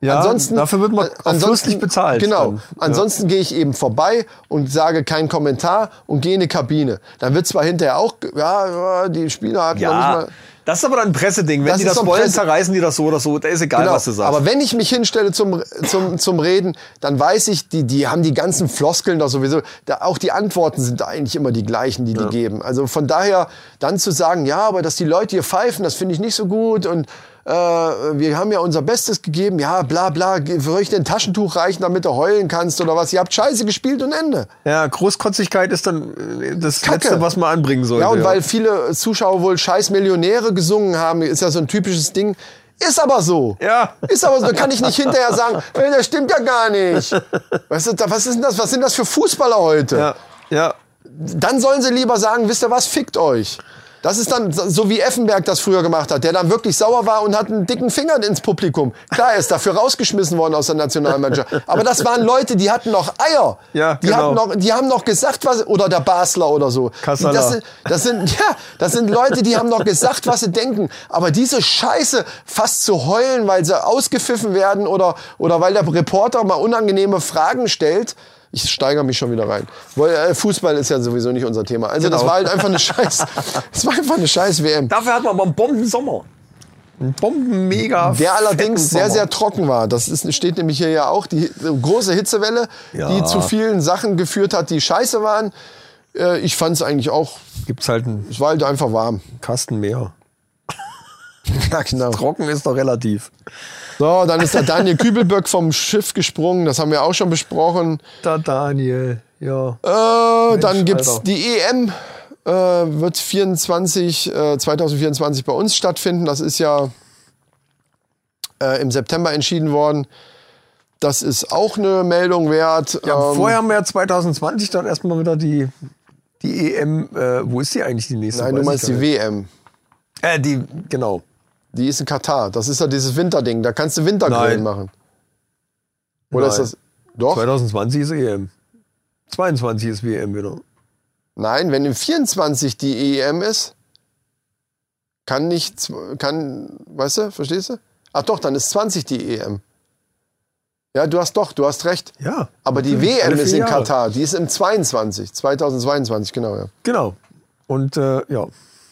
Ja, ansonsten, dafür wird man auch ansonsten fürstlich bezahlt. Genau. dann. Ansonsten gehe ich eben vorbei und sage keinen Kommentar und gehe in die Kabine. Dann wird zwar hinterher auch, ja, ja, die Spieler hatten noch nicht Ja, mal. das ist aber dann ein Presseding. Wenn Das die das wollen, Presse- zerreißen die das so oder so. Da ist egal, Genau. was du sagst. Aber wenn ich mich hinstelle zum, zum, zum Reden, dann weiß ich, die, die haben die ganzen Floskeln doch sowieso. Da, auch die Antworten sind eigentlich immer die gleichen, die die geben. Also von daher dann zu sagen, ja, aber dass die Leute hier pfeifen, das finde ich nicht so gut und äh, wir haben ja unser Bestes gegeben, ja, bla bla, ich dir ein Taschentuch reichen, damit du heulen kannst oder was? Ihr habt scheiße gespielt und Ende. ja, Großkotzigkeit ist dann äh, das Kacke. Letzte, was man anbringen sollte. Ja, und weil viele Zuschauer wohl scheiß Millionäre gesungen haben, ist ja so ein typisches Ding. Ist aber so. Ja. Ist aber so. Da kann ich nicht hinterher sagen, das stimmt ja gar nicht. Weißt du, was ist denn das? Was sind das für Fußballer heute? Ja, ja. Dann sollen sie lieber sagen, wisst ihr was, fickt euch. Das ist dann so wie Effenberg das früher gemacht hat, der dann wirklich sauer war und hat einen dicken Finger ins Publikum. Klar, er ist dafür rausgeschmissen worden aus der Nationalmannschaft. Aber das waren Leute, die hatten noch Eier. Ja, die, genau. hatten noch, die haben noch gesagt, was, oder der Basler oder so. Kassala. Das sind, das sind, ja, das sind Leute, die haben noch gesagt, was sie denken. Aber diese Scheiße fast zu heulen, weil sie ausgepfiffen werden oder, oder weil der Reporter mal unangenehme Fragen stellt. Ich steigere mich schon wieder rein. Äh, Fußball ist ja sowieso nicht unser Thema. Also das Genau. war halt einfach eine Scheiß, das war einfach eine Scheiß WM. Dafür hat man aber einen Bombensommer. Ein Bomben-Mega. Der allerdings sehr, sehr trocken war. Das ist, steht nämlich hier ja auch. Die große Hitzewelle, Ja. die zu vielen Sachen geführt hat, die scheiße waren. Äh, Ich fand es eigentlich auch, Gibt's halt einen es war halt einfach warm. Kasten mehr. Ja, genau. Trocken ist doch relativ. So, dann ist der Daniel Kübelböck vom Schiff gesprungen. Das haben wir auch schon besprochen. Da Daniel, ja. Äh, dann Mensch, gibt's Alter. die EM. Äh, wird 24, äh, 2024 bei uns stattfinden. Das ist ja äh, im September entschieden worden. Das ist auch eine Meldung wert. Ja, Ähm, vorher haben wir ja 2020 dann erstmal wieder die, die EM. Äh, wo ist die eigentlich die nächste? Nein, du Weiß meinst ich die. WM. Äh, die, genau. Die ist in Katar. Das ist ja dieses Winterding. Da kannst du Wintergrillen Nein. machen. Oder ist Nein. das. Doch? 2020 ist EM. 22 ist WM wieder. Nein, wenn im 24 die EM ist, kann nicht, kann, weißt du, verstehst du? Ach doch, dann ist 20 die EM. Ja, du hast doch, du hast recht. Ja. Aber die WM ist in Jahre. Katar, die ist im 22, 2022, genau, ja. Genau. Und äh, ja.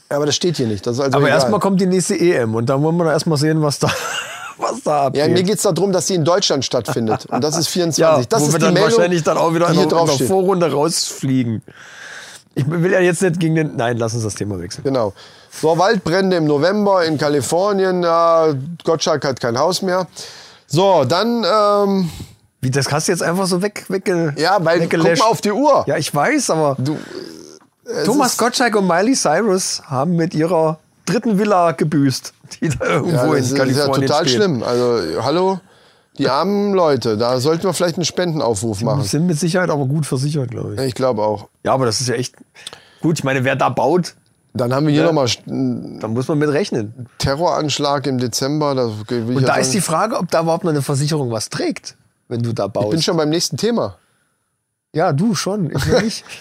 Aber das steht hier nicht, also Aber egal. erstmal kommt die nächste EM und dann wollen wir erstmal sehen, was da, was da abgeht. ja, mir geht's darum, dass die in Deutschland stattfindet. Und das ist 24. Ja, das wo ist wir die dann Meldung, wahrscheinlich dann auch wieder in hier der, in der draufsteht. Vorrunde rausfliegen. Ich will ja jetzt nicht gegen den. Nein, lass uns das Thema wechseln. Genau. So, Waldbrände im November in Kalifornien. Ja, Gottschalk hat kein Haus mehr. So, dann, ähm, Wie, das hast du jetzt einfach so weg, wegge, ja, weil, guck mal auf die Uhr. Ja, ich weiß, aber Du, es Thomas ist- Gottschalk und Miley Cyrus haben mit ihrer dritten Villa gebüßt, die da Ja, irgendwo das in ist ja Kalifornien total steht. schlimm. Also, hallo, die armen Leute, da sollten wir vielleicht einen Spendenaufruf Die machen. sind mit Sicherheit aber gut versichert, glaube ich. Ich glaube auch. Ja, aber das ist ja echt. Gut, ich meine, wer da baut, Dann haben wir hier Ja. nochmal einen da muss man mit rechnen. Terroranschlag im Dezember. Da Und ja da ist sagen- die Frage, ob da überhaupt noch eine Versicherung was trägt, wenn du da ich bin baust. schon beim nächsten Thema. Ja, du schon, ich nicht.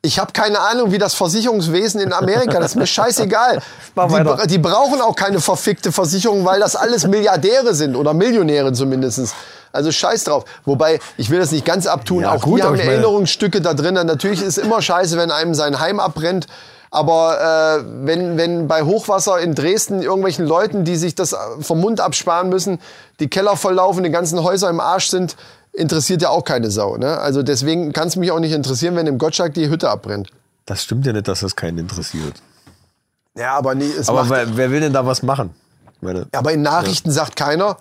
Ich habe keine Ahnung, wie das Versicherungswesen in Amerika, das ist mir scheißegal. Die, die brauchen auch keine verfickte Versicherung, weil das alles Milliardäre sind oder Millionäre zumindest. Also scheiß drauf. Wobei, ich will das nicht ganz abtun, Ja, auch gut, die aber haben Erinnerungsstücke da drin. Natürlich ist immer scheiße, wenn einem sein Heim abbrennt. Aber äh, wenn, wenn bei Hochwasser in Dresden irgendwelchen Leuten, die sich das vom Mund absparen müssen, die Keller volllaufen, die ganzen Häuser im Arsch sind, interessiert ja auch keine Sau. Ne? Also deswegen kann es mich auch nicht interessieren, wenn im Gottschalk die Hütte abbrennt. Das stimmt ja nicht, dass das keinen interessiert. Ja, aber nee, es Aber wer, wer will denn da was machen? Meine, aber in Nachrichten sagt keiner,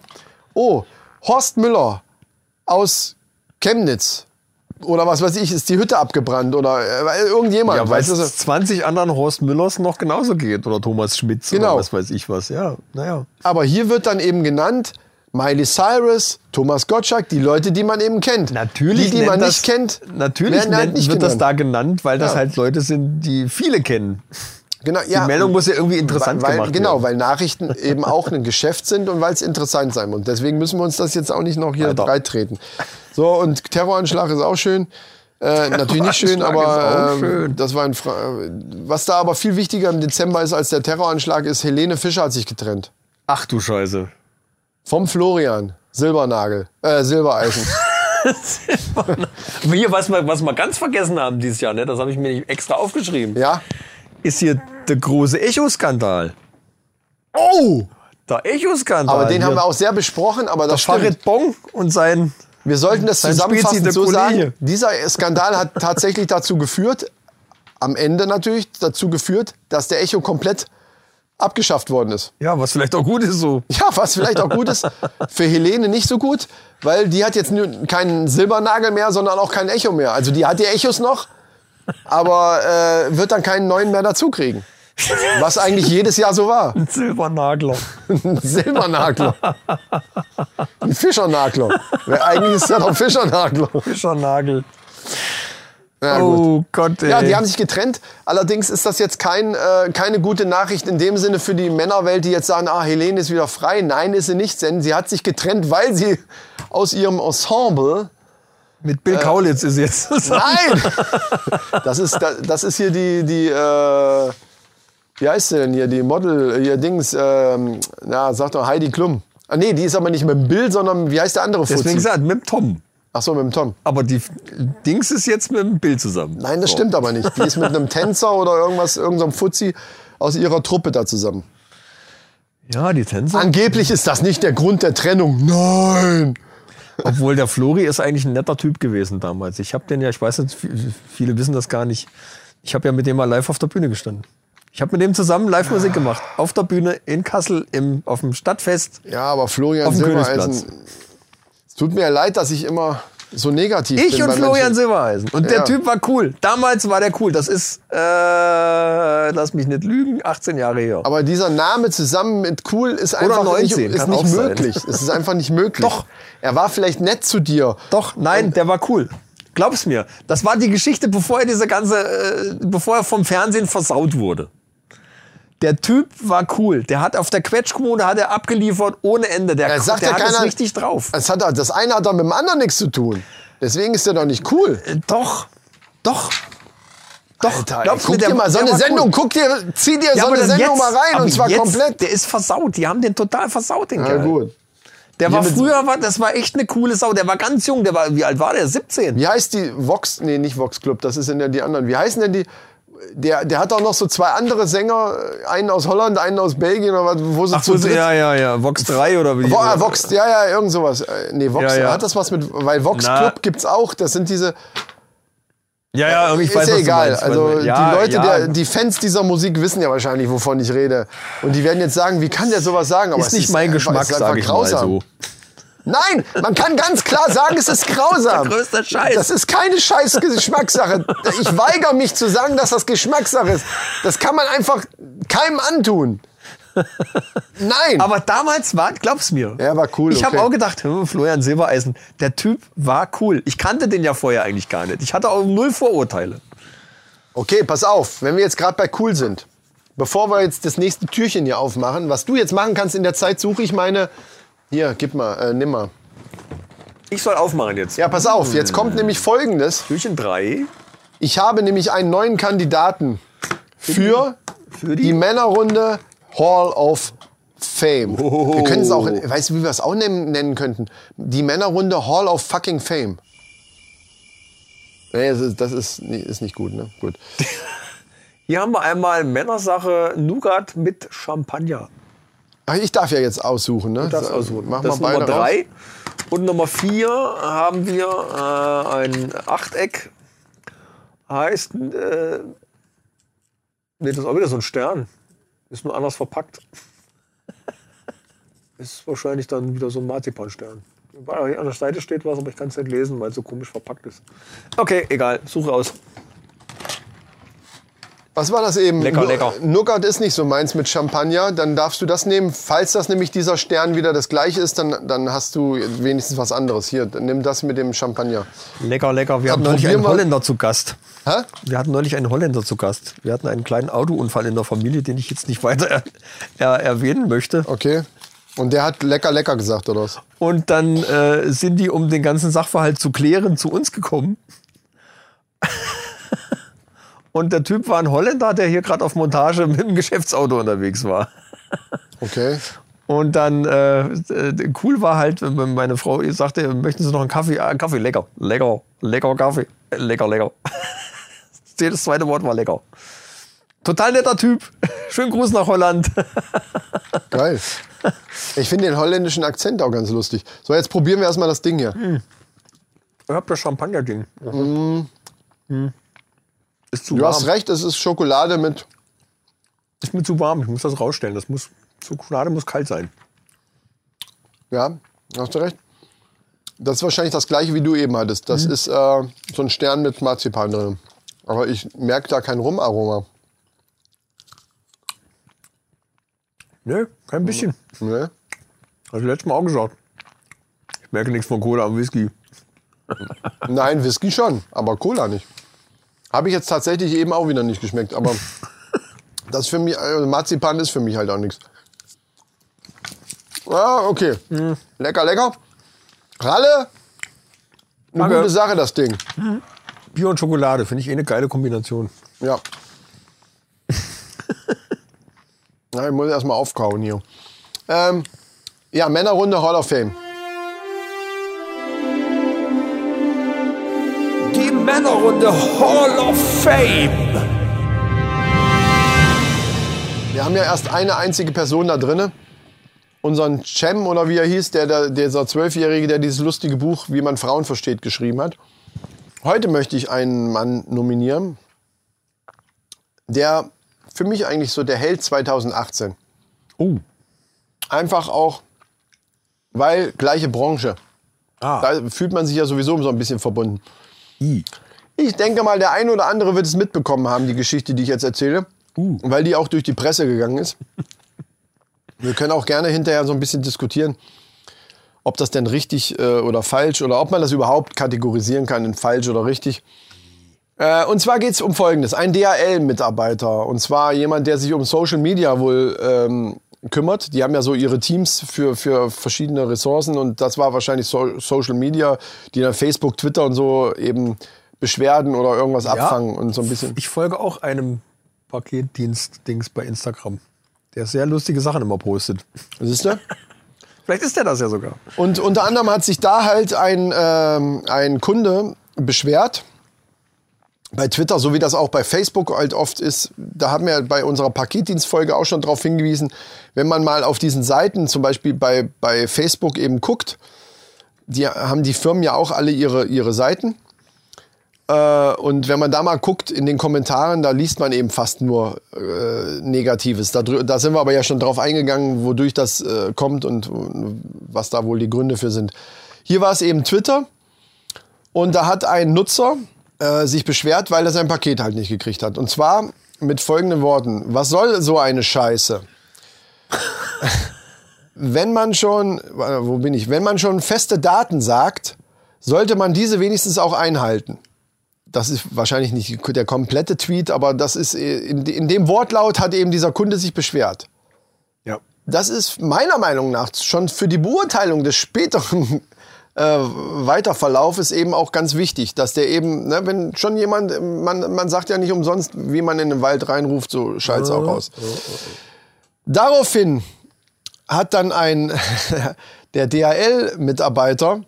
oh, Horst Müller aus Chemnitz oder was weiß ich, ist die Hütte abgebrannt oder äh, irgendjemand. ja, weil weißt du, so. es 20 anderen Horst Müllers noch genauso geht. Oder Thomas Schmitz Genau. oder was weiß ich was. Ja, naja. Aber hier wird dann eben genannt, Miley Cyrus, Thomas Gottschalk, die Leute, die man eben kennt. Natürlich, die, die man das, nicht kennt, Natürlich halt nennt, nicht wird das genannt. da genannt, weil das Ja. halt Leute sind, die viele kennen. Genau, Die Meldung muss ja irgendwie interessant weil, gemacht Genau, werden. weil Nachrichten eben auch ein Geschäft sind und weil es interessant sein muss. Deswegen müssen wir uns das jetzt auch nicht noch hier Alter. breit treten. So, und Terroranschlag ist auch schön. Äh, natürlich nicht schön, aber ähm, schön. das war ein Fra Was da aber viel wichtiger im Dezember ist als der Terroranschlag, ist Helene Fischer hat sich getrennt. Ach du Scheiße. Vom Florian. Silbernagel. Äh, Silbereisen. Hier, was wir, was wir ganz vergessen haben dieses Jahr, ne, das habe ich mir nicht extra aufgeschrieben, ja? ist hier der große Echo-Skandal. Oh! Der Echo-Skandal. Aber den Hier haben wir auch sehr besprochen, aber das stimmt. Farid Bong und sein. Wir sollten das der so sagen. Dieser Skandal hat tatsächlich dazu geführt, am Ende natürlich dazu geführt, dass der Echo komplett abgeschafft worden ist. Ja, was vielleicht auch gut ist so. Ja, was vielleicht auch gut ist. Für Helene nicht so gut, weil die hat jetzt nur keinen Silbernagel mehr, sondern auch kein Echo mehr. Also die hat die Echos noch, aber äh, wird dann keinen neuen mehr dazu kriegen. Was eigentlich jedes Jahr so war. Ein Silbernagler. Ein Silbernagler. Ein Fischernagler. Eigentlich ist ja doch Fischernagler. Fischernagel. Äh, Ja, oh Gott, ey. Ja, die haben sich getrennt. Allerdings ist das jetzt kein, äh, keine gute Nachricht in dem Sinne für die Männerwelt, die jetzt sagen, ah, Helene ist wieder frei. Nein, ist sie nicht, denn sie hat sich getrennt, weil sie aus ihrem Ensemble Mit Bill Kaulitz ist jetzt zusammen. Nein! Das ist, das, das ist hier die, die äh, wie heißt sie denn hier, die Model, hier Dings, ähm, na, sag doch Heidi Klum. Ah, nee, die ist aber nicht mit Bild, sondern wie heißt der andere Deswegen Fuzzi? gesagt, mit Tom. Ach so, mit dem Tom. Aber die Dings ist jetzt mit dem Bill zusammen. Nein, das stimmt aber nicht. Die ist mit einem Tänzer oder irgendwas, irgendeinem Fuzzi aus ihrer Truppe da zusammen. Ja, die Tänzer. Angeblich ist das nicht der Grund der Trennung. Nein! Obwohl der Flori ist eigentlich ein netter Typ gewesen damals. Ich habe den ja, ich weiß nicht, viele wissen das gar nicht. Ich habe ja mit dem mal live auf der Bühne gestanden. Ich habe mit dem zusammen Live-Musik gemacht. Auf der Bühne in Kassel im, auf dem Stadtfest. Ja, aber Florian Auf dem Silbereisen. Königsplatz. Es tut mir ja leid, dass ich immer so negativ bin. Ich und Florian Menschen. Silbereisen. Und Ja. der Typ war cool. Damals war der cool. Das ist, äh, lass mich nicht lügen, 18 Jahre her. Aber dieser Name zusammen mit cool ist einfach 19, nicht, ist nicht möglich. Es ist einfach nicht möglich. Doch. Er war vielleicht nett zu dir. Doch, nein, der war cool. Glaub's mir. Das war die Geschichte, bevor er diese ganze, äh, bevor er vom Fernsehen versaut wurde. Der Typ war cool. Der hat auf der Quetschkommode hat er abgeliefert ohne Ende. Der, Er sagt der ja hat es keiner. richtig drauf. Es hat, das eine hat doch mit dem anderen nichts zu tun. Deswegen ist er doch nicht cool. Äh, Doch, doch, doch. Alter, Glaubst guck mir, dir mal so der eine Sendung, cool. guck dir, zieh dir Ja, so eine Sendung jetzt- mal rein und zwar jetzt, komplett. Der ist versaut. Die haben den total versaut, den Ja, Kerl. gut. Der war früher, war, das war echt eine coole Sau. Der war ganz jung. Der war, wie alt war der? 17. Wie heißt die Vox? Nee, nicht Vox Club, das sind ja die anderen. Wie heißen denn die? Der, der hat auch noch so zwei andere Sänger, einen aus Holland, einen aus Belgien, oder was, wo sie Ach, zu dritt ja, ja, ja. Vox 3 oder wie? Vo äh, Vox, ja, ja, irgend sowas. Äh, Nee, Vox, Ja, ja. hat das was mit, weil Vox Na. Club gibt's auch, das sind diese, Ja, ja, irgendwie, ich ist weiß, ja was egal. Also Ja, die Leute, ja. der, die Fans dieser Musik wissen ja wahrscheinlich, wovon ich rede. Und die werden jetzt sagen, wie kann der sowas sagen? Aber ist nicht mein einfach- Geschmack, ist sage ich mal grausam. so. Nein, man kann ganz klar sagen, es ist grausam. Der größte Scheiß. Das ist keine scheiß Geschmackssache. Ich weigere mich zu sagen, dass das Geschmackssache ist. Das kann man einfach keinem antun. Nein. Aber damals war, glaub's mir. Er war cool, Ich habe okay. auch gedacht, hm, Florian Silbereisen, der Typ war cool. Ich kannte den ja vorher eigentlich gar nicht. Ich hatte auch null Vorurteile. Okay, pass auf, wenn wir jetzt gerade bei cool sind, bevor wir jetzt das nächste Türchen hier aufmachen, was du jetzt machen kannst in der Zeit, suche ich meine. Hier, gib mal, äh, nimm mal. Ich soll aufmachen jetzt. Ja, pass auf, jetzt kommt nämlich Folgendes. Türchen 3. Ich habe nämlich einen neuen Kandidaten für, Für die? die? Männerrunde Hall of Fame. Oh. Wir können es auch, weißt du, wie wir es auch nennen, nennen könnten? Die Männerrunde Hall of Fucking Fame. Nee, das ist, das ist, ist nicht gut, ne? Gut. Hier haben wir einmal Männersache Nougat mit Champagner. Ach, ich darf ja jetzt aussuchen, ne? Das aussuchen. Mach das mal Nummer raus. 3. Und Nummer 4 haben wir äh, ein Achteck. Heißt, äh, nee, das ist auch wieder so ein Stern. Ist nur anders verpackt. ist wahrscheinlich dann wieder so ein Marzipanstern. Weil hier an der Seite steht was, aber ich kann es nicht lesen, weil es so komisch verpackt ist. Okay, egal. Suche aus. Was war das eben? Lecker, Nu- lecker. Nougat ist nicht so meins mit Champagner. Dann darfst du das nehmen. Falls das nämlich dieser Stern wieder das gleiche ist, dann, dann hast du wenigstens was anderes. Hier, dann nimm das mit dem Champagner. Lecker, lecker. Wir hatten neulich einen Holländer zu Gast. Hä? Wir hatten neulich einen Holländer zu Gast. Wir hatten einen kleinen Autounfall in der Familie, den ich jetzt nicht weiter er, er, erwähnen möchte. Okay. Und der hat lecker, lecker gesagt, oder was? Und dann äh, sind die, um den ganzen Sachverhalt zu klären, zu uns gekommen. Und der Typ war ein Holländer, der hier gerade auf Montage mit dem Geschäftsauto unterwegs war. Okay. Und dann äh, cool war halt, wenn meine Frau sagte, möchten Sie noch einen Kaffee? Ah, Kaffee, lecker, lecker, lecker Kaffee, lecker, lecker. Das zweite Wort war lecker. Total netter Typ. Schönen Gruß nach Holland. Geil. Ich finde den holländischen Akzent auch ganz lustig. So, jetzt probieren wir erstmal das Ding hier. Ich hab das Champagner-Ding. Hm. Ist zu Du warm. hast recht, es ist Schokolade mit. Ist mir zu warm. Ich muss das rausstellen. Das muss, Schokolade muss kalt sein. Ja, hast du recht. Das ist wahrscheinlich das gleiche, wie du eben hattest. Das ist äh, so ein Stern mit Marzipan drin. Aber ich merke da kein Rumaroma. Nö, kein bisschen. Ne? Hast du letztes Mal auch gesagt. Ich merke nichts von Cola am Whisky. Nein, Whisky schon, aber Cola nicht. Habe ich jetzt tatsächlich eben auch wieder nicht geschmeckt, aber das für mich, also Marzipan ist für mich halt auch nichts. Ja, okay. Lecker, lecker. Ralle, eine Danke. gute Sache, das Ding. Bier und Schokolade finde ich eh eine geile Kombination. Ja. Na, ich muss erstmal aufkauen hier. Ähm, ja, Männerrunde Hall of Fame. Männerrunde Hall of Fame. Wir haben ja erst eine einzige Person da drinne. Unseren Cem oder wie er hieß, der, der, dieser Zwölfjährige, der dieses lustige Buch, wie man Frauen versteht, geschrieben hat. Heute möchte ich einen Mann nominieren, der für mich eigentlich so der Held 2018. Oh. Einfach auch, weil gleiche Branche. Ah. Da fühlt man sich ja sowieso so ein bisschen verbunden. I. Ich denke mal, der eine oder andere wird es mitbekommen haben, die Geschichte, die ich jetzt erzähle, Uh. weil die auch durch die Presse gegangen ist. Wir können auch gerne hinterher so ein bisschen diskutieren, ob das denn richtig äh, oder falsch oder ob man das überhaupt kategorisieren kann in falsch oder richtig. Äh, und zwar geht es um Folgendes. Ein DHL-Mitarbeiter, und zwar jemand, der sich um Social Media wohl ähm, kümmert. Die haben ja so ihre Teams für, für verschiedene Ressourcen und das war wahrscheinlich so Social Media, die dann Facebook, Twitter und so eben Beschwerden oder irgendwas abfangen und so ein bisschen. Ich folge auch einem Paketdienst-Dings bei Instagram. Der sehr lustige Sachen immer postet. Siehst du? Vielleicht ist der das ja sogar. Und unter anderem hat sich da halt ein, ähm, ein Kunde beschwert. Bei Twitter, so wie das auch bei Facebook halt oft ist, da haben wir bei unserer Paketdienstfolge auch schon darauf hingewiesen, wenn man mal auf diesen Seiten, zum Beispiel bei, bei Facebook eben guckt, die haben die Firmen ja auch alle ihre, ihre Seiten. Äh, und wenn man da mal guckt in den Kommentaren, da liest man eben fast nur äh, Negatives. Da, da sind wir aber ja schon drauf eingegangen, wodurch das äh, kommt und was da wohl die Gründe für sind. Hier war es eben Twitter und da hat ein Nutzer äh, sich beschwert, weil er sein Paket halt nicht gekriegt hat. Und zwar mit folgenden Worten. Was soll so eine Scheiße? Wenn man schon, warte, wo bin ich? Wenn man schon feste Daten sagt, sollte man diese wenigstens auch einhalten das ist wahrscheinlich nicht der komplette Tweet, aber das ist äh, in, in dem Wortlaut hat eben dieser Kunde sich beschwert. Ja. Das ist meiner Meinung nach schon für die Beurteilung des späteren äh, Weiterverlaufes eben auch ganz wichtig, dass der eben, ne, wenn schon jemand, man, man sagt ja nicht umsonst, wie man in den Wald reinruft, so schalt's auch aus. Daraufhin hat dann ein der DHL-Mitarbeiter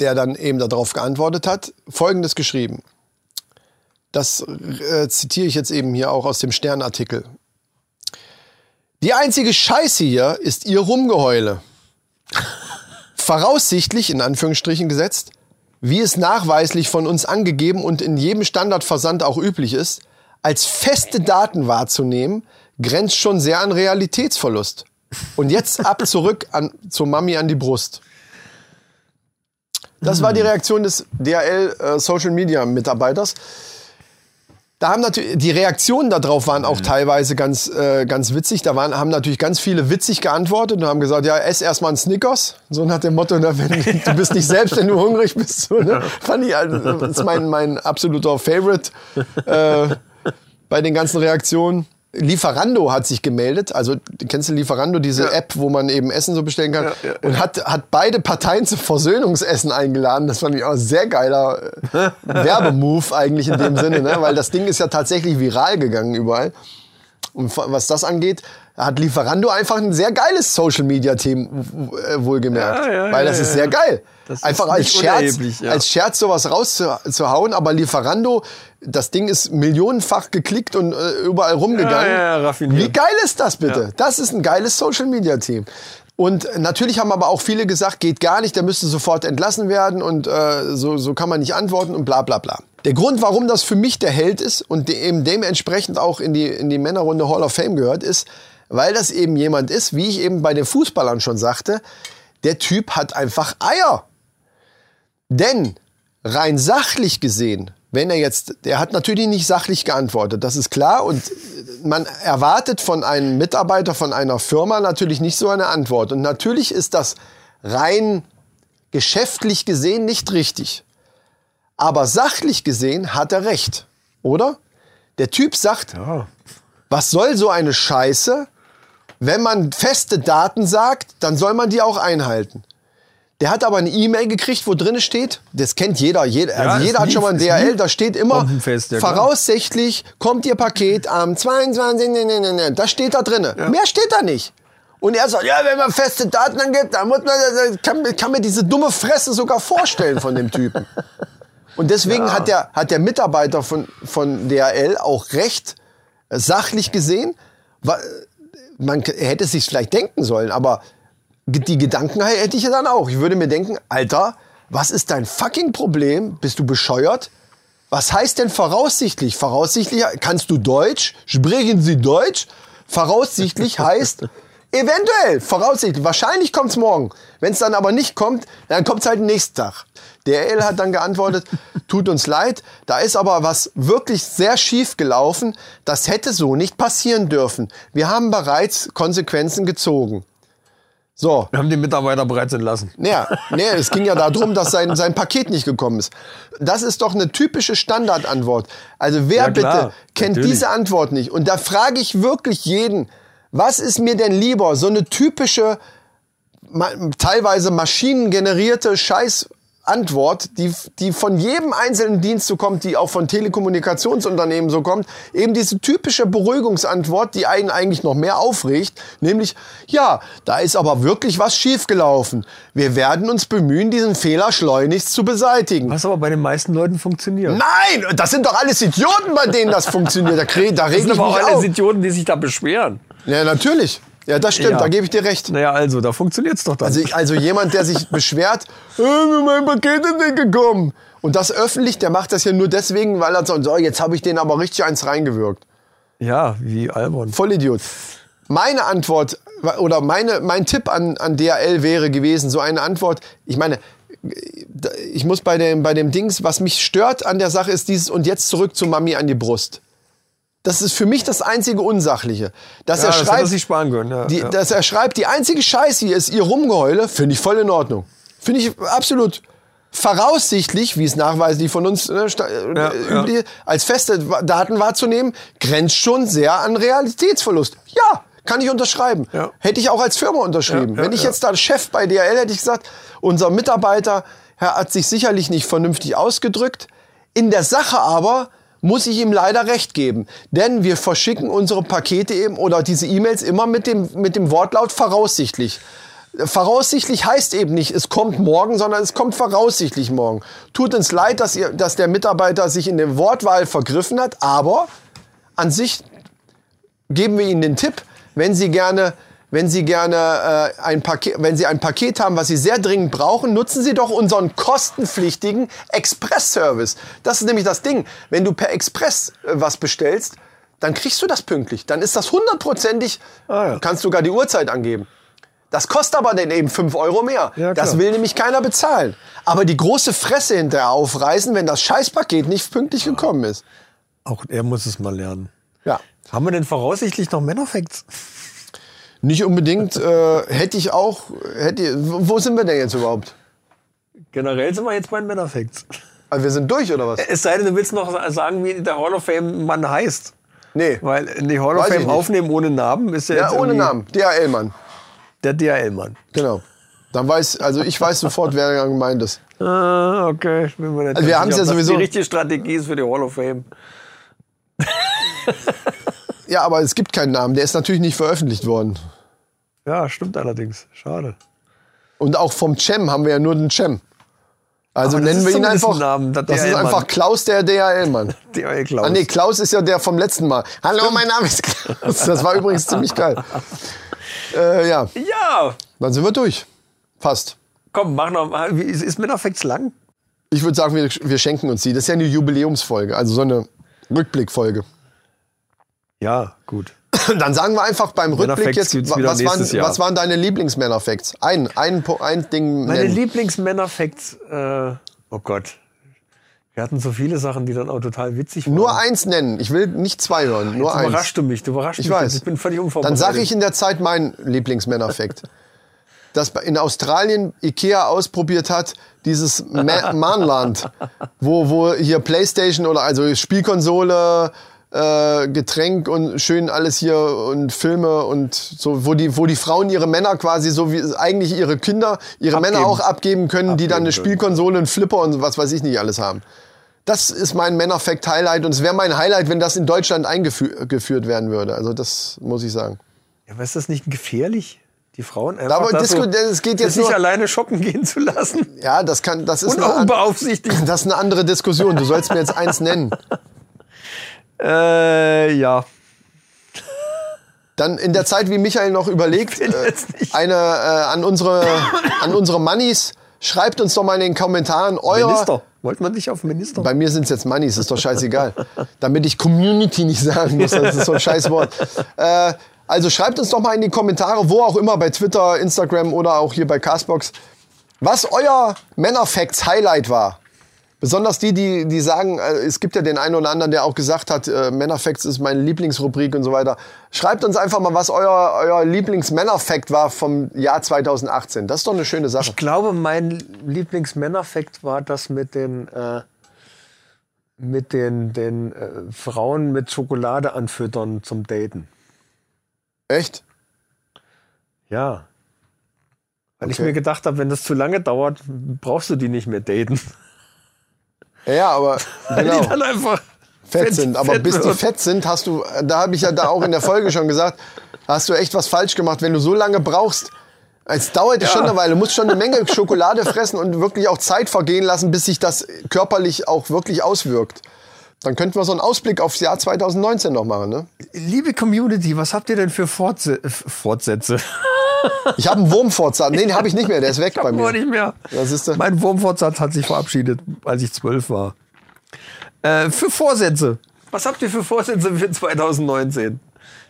der dann eben darauf geantwortet hat, Folgendes geschrieben. Das äh, zitiere ich jetzt eben hier auch aus dem Sternartikel. Die einzige Scheiße hier ist ihr Rumgeheule. Voraussichtlich, in Anführungsstrichen gesetzt, wie es nachweislich von uns angegeben und in jedem Standardversand auch üblich ist, als feste Daten wahrzunehmen, grenzt schon sehr an Realitätsverlust. Und jetzt ab zurück an, zur Mami an die Brust. Das war die Reaktion des DHL äh, Social Media Mitarbeiters. Da haben natürlich die Reaktionen darauf waren auch teilweise ganz äh, ganz witzig. Da waren haben natürlich ganz viele witzig geantwortet und haben gesagt, ja, ess erstmal einen Snickers, so nach dem Motto, ne, wenn, du bist nicht selbst, wenn du hungrig bist. So, ne? Fand ich also, das ist mein mein absoluter Favorite äh, bei den ganzen Reaktionen. Lieferando hat sich gemeldet, also kennst du Lieferando, diese Ja. App, wo man eben Essen so bestellen kann, Ja, ja, und hat, hat beide Parteien zum Versöhnungsessen eingeladen. Das fand ich auch ein sehr geiler äh, Werbemove eigentlich in dem Sinne, ne? weil das Ding ist ja tatsächlich viral gegangen überall. Und was das angeht, hat Lieferando einfach ein sehr geiles Social-Media-Thema äh, wohlgemerkt. Ja, ja, weil ja, das ist ja, sehr ja. geil. Das ist einfach als nicht Scherz, als Scherz sowas rauszuhauen, aber Lieferando, das Ding ist millionenfach geklickt und äh, überall rumgegangen. Ja, ja, ja, raffiniert. Wie geil ist das bitte? Das ist ein geiles Social-Media-Team. Und natürlich haben aber auch viele gesagt, geht gar nicht, der müsste sofort entlassen werden und äh, so, so kann man nicht antworten und bla bla bla. Der Grund, warum das für mich der Held ist und eben dementsprechend auch in die, in die Männerrunde Hall of Fame gehört, ist, weil das eben jemand ist, wie ich eben bei den Fußballern schon sagte, der Typ hat einfach Eier. Denn rein sachlich gesehen, wenn er jetzt, der hat natürlich nicht sachlich geantwortet, das ist klar. Und man erwartet von einem Mitarbeiter von einer Firma natürlich nicht so eine Antwort. Und natürlich ist das rein geschäftlich gesehen nicht richtig. Aber sachlich gesehen hat er recht, oder? Der Typ sagt, Ja. was soll so eine Scheiße? Wenn man feste Daten sagt, dann soll man die auch einhalten. Der hat aber eine E-Mail gekriegt, wo drin steht, das kennt jeder, jeder, also jeder hat lief- schon mal ein DHL, da steht immer, ja, klar. voraussichtlich kommt Ihr Paket am 22. Ne, ne, ne, ne. Das steht da drin. Mehr steht da nicht. Und er sagt, ja, wenn man feste Daten angibt, dann muss man, dann kann, kann mir diese dumme Fresse sogar vorstellen von dem Typen. Und deswegen hat, der, hat der Mitarbeiter von, von DHL auch recht, äh, sachlich gesehen. Man hätte es sich vielleicht denken sollen, aber die Gedanken hätte ich ja dann auch. Ich würde mir denken, Alter, was ist dein fucking Problem? Bist du bescheuert? Was heißt denn voraussichtlich? Voraussichtlich, kannst du Deutsch? Sprechen Sie Deutsch? Voraussichtlich heißt eventuell, voraussichtlich, wahrscheinlich kommt's morgen. Wenn es dann aber nicht kommt, dann kommt's halt nächsten Tag. Der L hat dann geantwortet, tut uns leid, da ist aber was wirklich sehr schief gelaufen. Das hätte so nicht passieren dürfen. Wir haben bereits Konsequenzen gezogen. So, Wir haben den Mitarbeiter bereits entlassen. naja, nee, es ging ja darum, dass sein, sein Paket nicht gekommen ist. Das ist doch eine typische Standardantwort. Also wer Ja, klar, bitte kennt natürlich. diese Antwort nicht? Und da frage ich wirklich jeden, was ist mir denn lieber? So eine typische, teilweise maschinengenerierte Scheißantwort, die, die von jedem einzelnen Dienst so kommt, die auch von Telekommunikationsunternehmen so kommt, eben diese typische Beruhigungsantwort, die einen eigentlich noch mehr aufregt, nämlich, ja, da ist aber wirklich was schiefgelaufen. Wir werden uns bemühen, diesen Fehler schleunigst zu beseitigen. Was aber bei den meisten Leuten funktioniert. Nein, das sind doch alles Idioten, bei denen das funktioniert. Da, da das reg sind ich aber auch alles auf. Idioten, die sich da beschweren. Ja, natürlich. Ja, das stimmt, Ja. da gebe ich dir recht. Naja, also, da funktioniert's doch dann. Also, ich, also jemand, der sich beschwert, äh, mein Paket ist nicht gekommen. Und das öffentlich, der macht das ja nur deswegen, weil er sagt, so, jetzt habe ich den aber richtig eins reingewirkt. ja, wie albern. Vollidiot. Meine Antwort oder meine, mein Tipp an, an DHL wäre gewesen, so eine Antwort, ich meine, ich muss bei dem, bei dem Dings, was mich stört an der Sache ist dieses und jetzt zurück zu Mami an die Brust. Das ist für mich das einzige Unsachliche. Dass Ja, er das er schreibt, sich sparen können. Ja, die, ja. dass er schreibt, die einzige Scheiße hier ist ihr Rumgeheule, finde ich voll in Ordnung. Finde ich absolut voraussichtlich, wie es nachweislich von uns äh, äh, üblich als feste Daten wahrzunehmen, grenzt schon sehr an Realitätsverlust. Ja, kann ich unterschreiben. Hätte ich auch als Firma unterschrieben. Wenn ich jetzt da Chef bei DHL hätte ich gesagt, unser Mitarbeiter Herr, hat sich sicherlich nicht vernünftig ausgedrückt. In der Sache aber muss ich ihm leider recht geben. Denn wir verschicken unsere Pakete eben oder diese E-Mails immer mit dem, mit dem Wortlaut voraussichtlich. Voraussichtlich heißt eben nicht, es kommt morgen, sondern es kommt voraussichtlich morgen. Tut uns leid, dass, ihr, dass der Mitarbeiter sich in der Wortwahl vergriffen hat, aber an sich geben wir Ihnen den Tipp, wenn Sie gerne, wenn Sie gerne äh, ein Paket, wenn Sie ein Paket haben, was Sie sehr dringend brauchen, nutzen Sie doch unseren kostenpflichtigen Express-Service. Das ist nämlich das Ding. Wenn du per Express äh, was bestellst, dann kriegst du das pünktlich. Dann ist das hundertprozentig, Ah, ja. kannst sogar die Uhrzeit angeben. Das kostet aber dann eben 5 Euro mehr. Ja, das will nämlich keiner bezahlen. Aber die große Fresse hinterher aufreißen, wenn das Scheißpaket nicht pünktlich gekommen ist. Auch er muss es mal lernen. Ja. Haben wir denn voraussichtlich noch Männerfacts? Nicht unbedingt. Äh, hätte ich auch. Hätte, wo sind wir denn jetzt überhaupt? Generell sind wir jetzt bei den Männerfacts. Also wir sind durch oder was? Es sei denn, du willst noch sagen, wie der Hall of Fame Mann heißt. Nee. Weil in die Hall of Fame aufnehmen ohne Namen ist ja, Ja, ohne Namen. DHL-Mann. Der DHL-Mann. Genau. Dann weiß, also ich weiß sofort, wer gemeint ist. Ah, okay. Ich bin mir nicht Also wir haben's sicher, ja sowieso- die richtige Strategie ist für die Hall of Fame. Ja, aber es gibt keinen Namen. Der ist natürlich nicht veröffentlicht worden. Ja, stimmt allerdings. Schade. Und auch vom Cem haben wir ja nur den Cem. Also Aber nennen wir ihn einfach. ein Name, der das ist einfach Klaus der DHL-Mann. DHL Klaus. Ah nee, Klaus ist ja der vom letzten Mal. Hallo, mein Name ist Klaus. Das war übrigens ziemlich geil. Äh, ja, Ja! dann sind wir durch. Fast. Komm, mach noch mal. Ist, ist Männerfacts lang? Ich würde sagen, wir, wir schenken uns die. Das ist ja eine Jubiläumsfolge, also so eine Rückblickfolge. Ja, gut. Dann sagen wir einfach beim Rückblick jetzt, was waren, was waren deine Lieblingsmännerfacts? Ein, ein, ein Ding Meine nennen. Lieblingsmännerfacts, äh, oh Gott. Wir hatten so viele Sachen, die dann auch total witzig waren. Nur eins nennen. Ich will nicht zwei hören, nur Jetzt eins. überraschst du mich, du überraschst Ich mich. weiß. Ich bin völlig Dann unvorbereitet. sage ich in der Zeit meinen Lieblingsmännerfact. dass in Australien Ikea ausprobiert hat, dieses Ma Manland, wo, wo hier Playstation oder also Spielkonsole, äh, Getränk und schön alles hier und Filme und so, wo die, wo die Frauen ihre Männer quasi so wie eigentlich ihre Kinder, ihre Abgeben. Männer auch abgeben können, die dann eine Abgeben können. Spielkonsole, einen Flipper und was weiß ich nicht alles haben. Das ist mein Männerfact-Highlight und es wäre mein Highlight, wenn das in Deutschland eingeführt werden würde. Also das muss ich sagen. Ja, aber ist das nicht gefährlich? Die Frauen einfach Aber so, das geht jetzt nicht nur- alleine shoppen gehen zu lassen. Ja, das kann, das ist Und eine, an- unbeaufsichtigt. das ist eine andere Diskussion. Du sollst mir jetzt eins nennen. Äh, ja. Dann in der Zeit, wie Michael noch überlegt, äh, eine äh, an unsere an unsere Mannis, schreibt uns doch mal in den Kommentaren euer. Minister. Wollte man nicht auf Minister? Bei mir sind es jetzt Mannis, ist doch scheißegal. Damit ich Community nicht sagen muss, das ist so ein scheiß Wort. Äh, also schreibt uns doch mal in die Kommentare, wo auch immer, bei Twitter, Instagram oder auch hier bei Castbox, was euer Männerfacts Highlight war. Besonders die, die, die sagen, äh, es gibt ja den einen oder anderen, der auch gesagt hat, äh, Männerfacts ist meine Lieblingsrubrik und so weiter. Schreibt uns einfach mal, was euer, euer Lieblings-Männerfact war vom Jahr 2018. Das ist doch eine schöne Sache. Ich glaube, mein Lieblingsmännerfakt war das mit den, äh, mit den, den äh, Frauen mit Schokolade anfüttern zum Daten. Echt? Ja. Weil ich Okay. mir gedacht habe, wenn das zu lange dauert, brauchst du die nicht mehr daten. Ja, aber genau. die dann einfach fett sind. Aber bis die fett sind, hast du, da habe ich ja da auch in der Folge schon gesagt, hast du echt was falsch gemacht, wenn du so lange brauchst. Es dauert ja. schon eine Weile. Du musst schon eine Menge Schokolade fressen und wirklich auch Zeit vergehen lassen, bis sich das körperlich auch wirklich auswirkt. Dann könnten wir so einen Ausblick aufs Jahr 2019 noch machen. Ne? Liebe Community, was habt ihr denn für Fortse Fortsätze? Ich habe einen Wurmfortsatz. Nee, den habe ich nicht mehr. Der ist weg bei Nur mir. nicht mehr. Das ist der- mein Wurmfortsatz hat sich verabschiedet, als ich zwölf war. Äh, für Vorsätze. Was habt ihr für Vorsätze für 2019?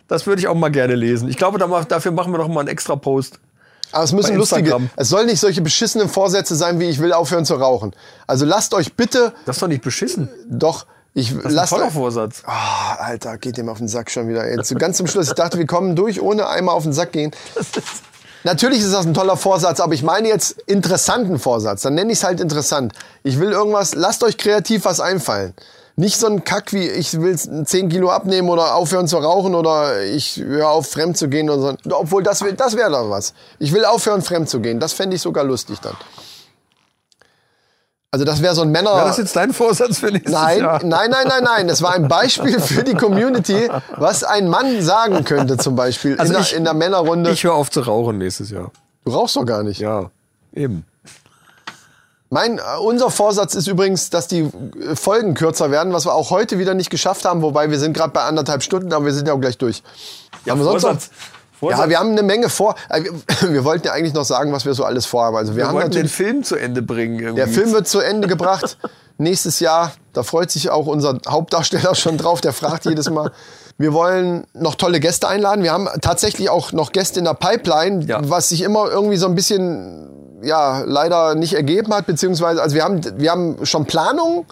Das würde ich auch mal gerne lesen. Ich glaube, dafür machen wir doch mal einen extra Post. Aber es müssen Bei lustige. Es soll nicht solche beschissenen Vorsätze sein, wie ich will aufhören zu rauchen. Also lasst euch bitte Das ist doch nicht beschissen. doch. Ich Das ist ein Vorsatz. Ah, Alter, geht dem auf den Sack schon wieder. Ey. Zu, ganz zum Schluss. Ich dachte, wir kommen durch, ohne einmal auf den Sack gehen. Natürlich ist das ein toller Vorsatz, aber ich meine jetzt interessanten Vorsatz. Dann nenne ich es halt interessant. Ich will irgendwas, lasst euch kreativ was einfallen. Nicht so ein Kack wie ich will 10 Kilo abnehmen oder aufhören zu rauchen oder ich höre auf fremd zu gehen oder so. Obwohl das, will- das wäre doch was. Ich will aufhören fremd zu gehen. Das fände ich sogar lustig dann. Also das wäre so ein Männer... War das jetzt dein Vorsatz für nächstes Nein, Jahr? nein, nein, nein, nein. Das war ein Beispiel für die Community, was ein Mann sagen könnte, zum Beispiel Also in, ich- der, in der Männerrunde. Ich höre auf zu rauchen nächstes Jahr. du rauchst doch gar nicht. Ja, eben. Mein, äh, unser Vorsatz ist übrigens, dass die äh, Folgen kürzer werden, was wir auch heute wieder nicht geschafft haben, wobei wir sind gerade bei anderthalb Stunden, aber wir sind ja auch gleich durch. haben wir sonst noch, Vorsatz. Vorsatz. Ja, wir haben eine Menge vor. Äh, Wir, wollten ja eigentlich noch sagen, was wir so alles vorhaben. Also wir, wir haben wollten den Film zu Ende bringen. Irgendwie. Der Film wird zu Ende gebracht nächstes Jahr. Da freut sich auch unser Hauptdarsteller schon drauf. Der fragt jedes Mal. Wir wollen noch tolle Gäste einladen. Wir haben tatsächlich auch noch Gäste in der Pipeline, Ja. was sich immer irgendwie so ein bisschen ja leider nicht ergeben hat, beziehungsweise also wir haben wir haben schon Planungen,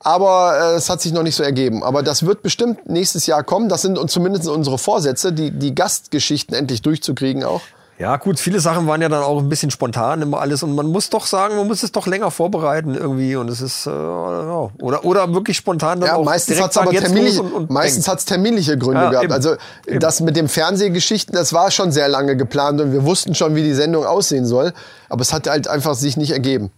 aber äh, es hat sich noch nicht so ergeben. Aber das wird bestimmt nächstes Jahr kommen. Das sind uns zumindest unsere Vorsätze, die die Gastgeschichten endlich durchzukriegen auch. Ja, gut, viele Sachen waren ja dann auch ein bisschen spontan immer alles und man muss doch sagen, man muss es doch länger vorbereiten irgendwie und es ist äh, oder oder wirklich spontan dann Ja, auch meistens hat's aber sagen, jetzt terminliche, und, und meistens hat's terminliche Gründe Ja, gehabt. eben. Also Eben. das mit dem Fernsehgeschichten, das war schon sehr lange geplant und wir wussten schon, wie die Sendung aussehen soll, aber es hat halt einfach sich nicht ergeben.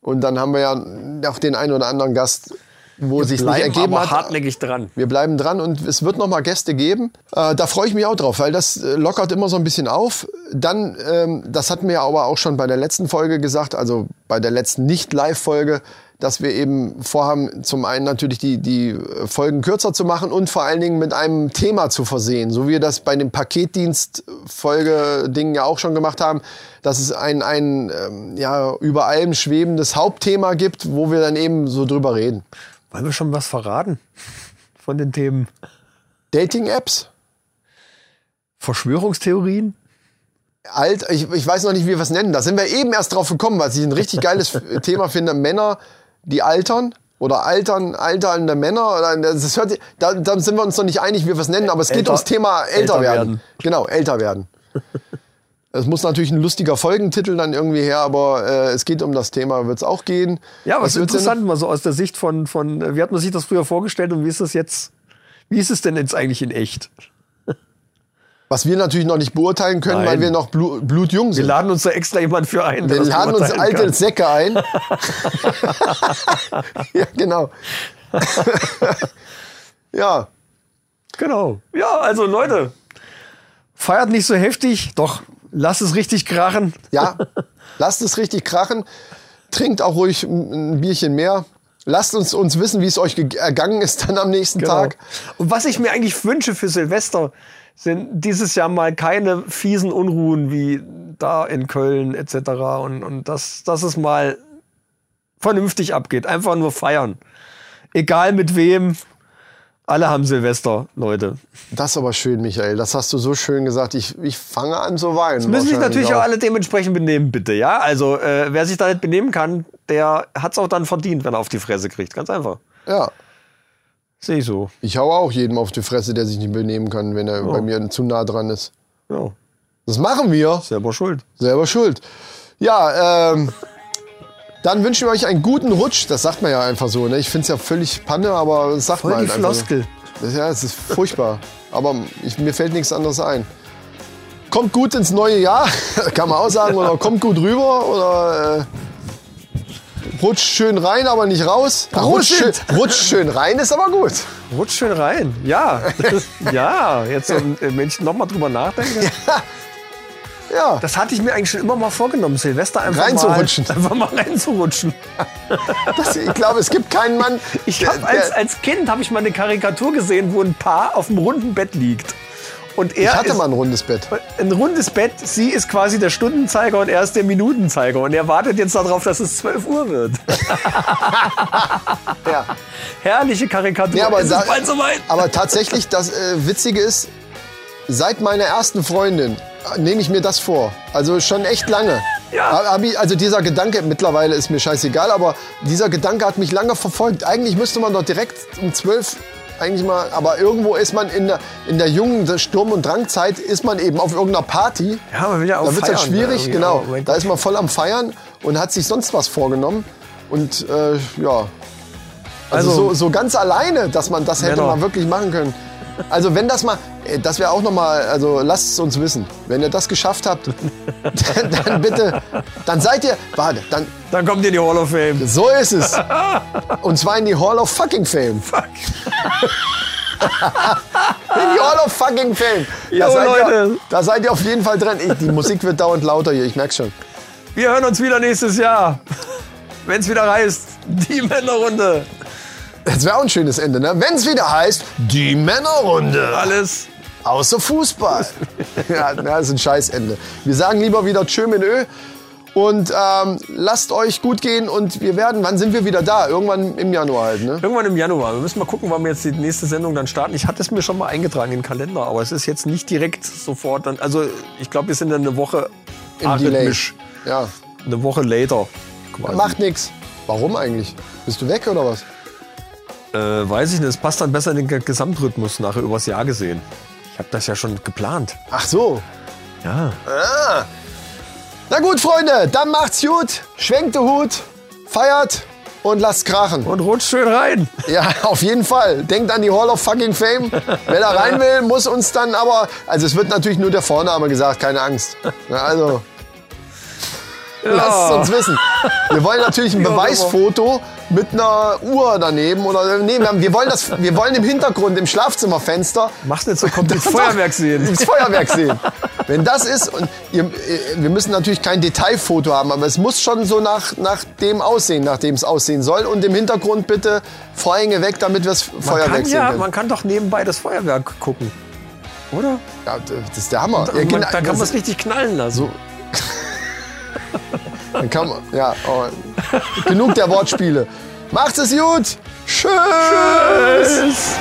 Und dann haben wir ja auch den einen oder anderen Gast, wo sich nicht ergeben aber hat. hartnäckig dran. Wir bleiben dran und es wird noch mal Gäste geben. Äh, da freue ich mich auch drauf, weil das äh, lockert immer so ein bisschen auf. Dann, ähm, das hatten wir ja aber auch schon bei der letzten Folge gesagt, also bei der letzten Nicht-Live-Folge, dass wir eben vorhaben, zum einen natürlich die, die Folgen kürzer zu machen und vor allen Dingen mit einem Thema zu versehen, so wie wir das bei dem Paketdienst-Folge-Ding ja auch schon gemacht haben, dass es ein, ein ähm, ja, über allem schwebendes Hauptthema gibt, wo wir dann eben so drüber reden. Wollen wir schon was verraten von den Themen Dating-Apps? Verschwörungstheorien? alt, ich, ich weiß noch nicht, wie wir es nennen. Da sind wir eben erst drauf gekommen, was ich ein richtig geiles Thema finde. Männer, die altern oder altern, alternde Männer. Oder das hört, sich- da, da sind wir uns noch nicht einig, wie wir es nennen, aber es geht Älter- ums Thema älter, älter werden. werden. Genau, älter werden. Es muss natürlich ein lustiger Folgentitel dann irgendwie her, aber äh, es geht um das Thema, wird es auch gehen. Ja, was was wird's denn? interessant mal so aus der Sicht von, von, wie hat man sich das früher vorgestellt und wie ist das jetzt, wie ist es denn jetzt eigentlich in echt? Was wir natürlich noch nicht beurteilen können, Nein. weil wir noch blu blutjung Wir sind. laden uns da extra jemand für ein. Wir laden uns alte kann. Säcke ein. ja, genau. ja, Genau. Ja, also Leute, feiert nicht so heftig, doch lasst es richtig krachen. ja. Lasst es richtig krachen. Trinkt auch ruhig ein Bierchen mehr. Lasst uns, uns wissen, wie es euch ge- ergangen ist dann am nächsten Genau. Tag. Und was ich mir eigentlich wünsche für Silvester, sind dieses Jahr mal keine fiesen Unruhen wie da in Köln etc. Und, und dass, dass es mal vernünftig abgeht. Einfach nur feiern. Egal mit wem. Alle haben Silvester, Leute. Das ist aber schön, Michael. Das hast du so schön gesagt. Ich, ich fange an zu weinen. Müssen sich natürlich auch alle dementsprechend benehmen, bitte. Ja, also äh, wer sich da nicht benehmen kann, der hat es auch dann verdient, wenn er auf die Fresse kriegt. Ganz einfach. Ja. Sehe ich so. Ich hau auch jedem auf die Fresse, der sich nicht benehmen kann, wenn er bei mir zu nah dran ist. Ja, Das machen wir. selber schuld. Selber schuld. Ja, ähm, dann wünschen wir euch einen guten Rutsch. Das sagt man ja einfach so. Ne? Ich finde es ja völlig Panne, aber das sagt Voll man die halt einfach so. Floskel. Das, ja, es ist furchtbar. Aber ich, mir fällt nichts anderes ein. Kommt gut ins neue Jahr, kann man auch sagen. Oder kommt gut rüber. Oder äh, rutscht schön rein, aber nicht raus. Rutscht, schön, rutscht schön rein ist aber gut. Rutsch schön rein. Ja. ja, jetzt ein äh, Mensch nochmal drüber nachdenken. Ja, Das hatte ich mir eigentlich schon immer mal vorgenommen, Silvester einfach Reinzurutschen. mal, einfach mal reinzurutschen. das, ich glaube, es gibt keinen Mann. Ich der- hab als, als Kind habe ich mal eine Karikatur gesehen, wo ein Paar auf einem runden Bett liegt. Und er ich hatte ist, mal ein rundes Bett. ein rundes Bett, sie ist quasi der Stundenzeiger und er ist der Minutenzeiger. Und er wartet jetzt darauf, dass es 12 Uhr wird. Ja. Herrliche Karikatur. Ja, aber da- soweit. Aber tatsächlich, das äh, Witzige ist, seit meiner ersten Freundin äh, nehme ich mir das vor. Also schon echt lange. Ja. Also dieser Gedanke, mittlerweile ist mir scheißegal, aber dieser Gedanke hat mich lange verfolgt. Eigentlich müsste man doch direkt um 12 eigentlich mal, aber irgendwo ist man in der, in der jungen Sturm- und Drangzeit, ist man eben auf irgendeiner Party. Ja, man will ja auch Da wird es halt feiern, ne, schwierig, irgendwie genau. auch. Da ist man voll am Feiern und hat sich sonst was vorgenommen. Und äh, ja, also, Also- so, so ganz alleine, dass man das hätte Männer. man wirklich machen können. Also wenn das mal, äh, das wäre auch noch mal, also lasst es uns wissen. Wenn ihr das geschafft habt, dann, dann bitte, dann seid ihr, warte, dann, Dann kommt ihr in die Hall of Fame. so ist es. Und zwar in die Hall of Fucking Fame. Fuck. In die Hall of Fucking Fame. Jo, da, seid Leute. Ihr, da seid ihr auf jeden Fall drin. Ich, die Musik wird dauernd lauter hier, ich merk's schon. Wir hören uns wieder nächstes Jahr. Wenn es wieder heißt, die Männerrunde. Das wäre auch ein schönes Ende, ne? Wenn es wieder heißt, die Männerrunde. Alles. Außer Fußball. ja, das ist ein Scheißende. Wir sagen lieber wieder Tschö mit Ö. Und ähm, lasst euch gut gehen und wir werden, wann sind wir wieder da? Irgendwann im Januar halt, ne? Irgendwann im Januar. Wir müssen mal gucken, wann wir jetzt die nächste Sendung dann starten. Ich hatte es mir schon mal eingetragen in den Kalender, aber es ist jetzt nicht direkt sofort. Dann, also ich glaube, wir sind dann eine Woche Im Delay. arrhythmisch. Ja. Eine Woche later. Quasi. Macht nix. Warum eigentlich? Bist du weg oder was? Äh, weiß ich nicht. Es passt dann besser in den Ge- Gesamtrhythmus nachher übers Jahr gesehen. Ich habe das ja schon geplant. Ach so. Ja. Ah. Na gut, Freunde, dann macht's gut. Schwenkt den Hut, feiert und lasst krachen. Und rutscht schön rein. Ja, auf jeden Fall. Denkt an die Hall of Fucking Fame. Wer da rein will, muss uns dann aber. Also, es wird natürlich nur der Vorname gesagt, keine Angst. Ja, also. Lasst es uns wissen. Wir wollen natürlich ein Ja, Beweisfoto mit einer Uhr daneben. Oder, nee, wir, haben- wir, wollen das, wir wollen im Hintergrund, im Schlafzimmerfenster, Mach's nicht so kompliziert. Das Feuerwerk sehen. das Feuerwerk sehen. Wenn das ist, und ihr, äh, wir müssen natürlich kein Detailfoto haben, aber es muss schon so nach, nach dem aussehen, nach dem es aussehen soll. Und im Hintergrund bitte Vorhänge weg, damit wir das Feuerwerk kann, sehen ja, können. man kann doch nebenbei das Feuerwerk gucken. Oder? Ja, das ist der Hammer. Ja, man, genau, da kann man es richtig knallen lassen. dann kann man, ja, oh, genug der Wortspiele. Macht es gut. Tschüss. Tschüss.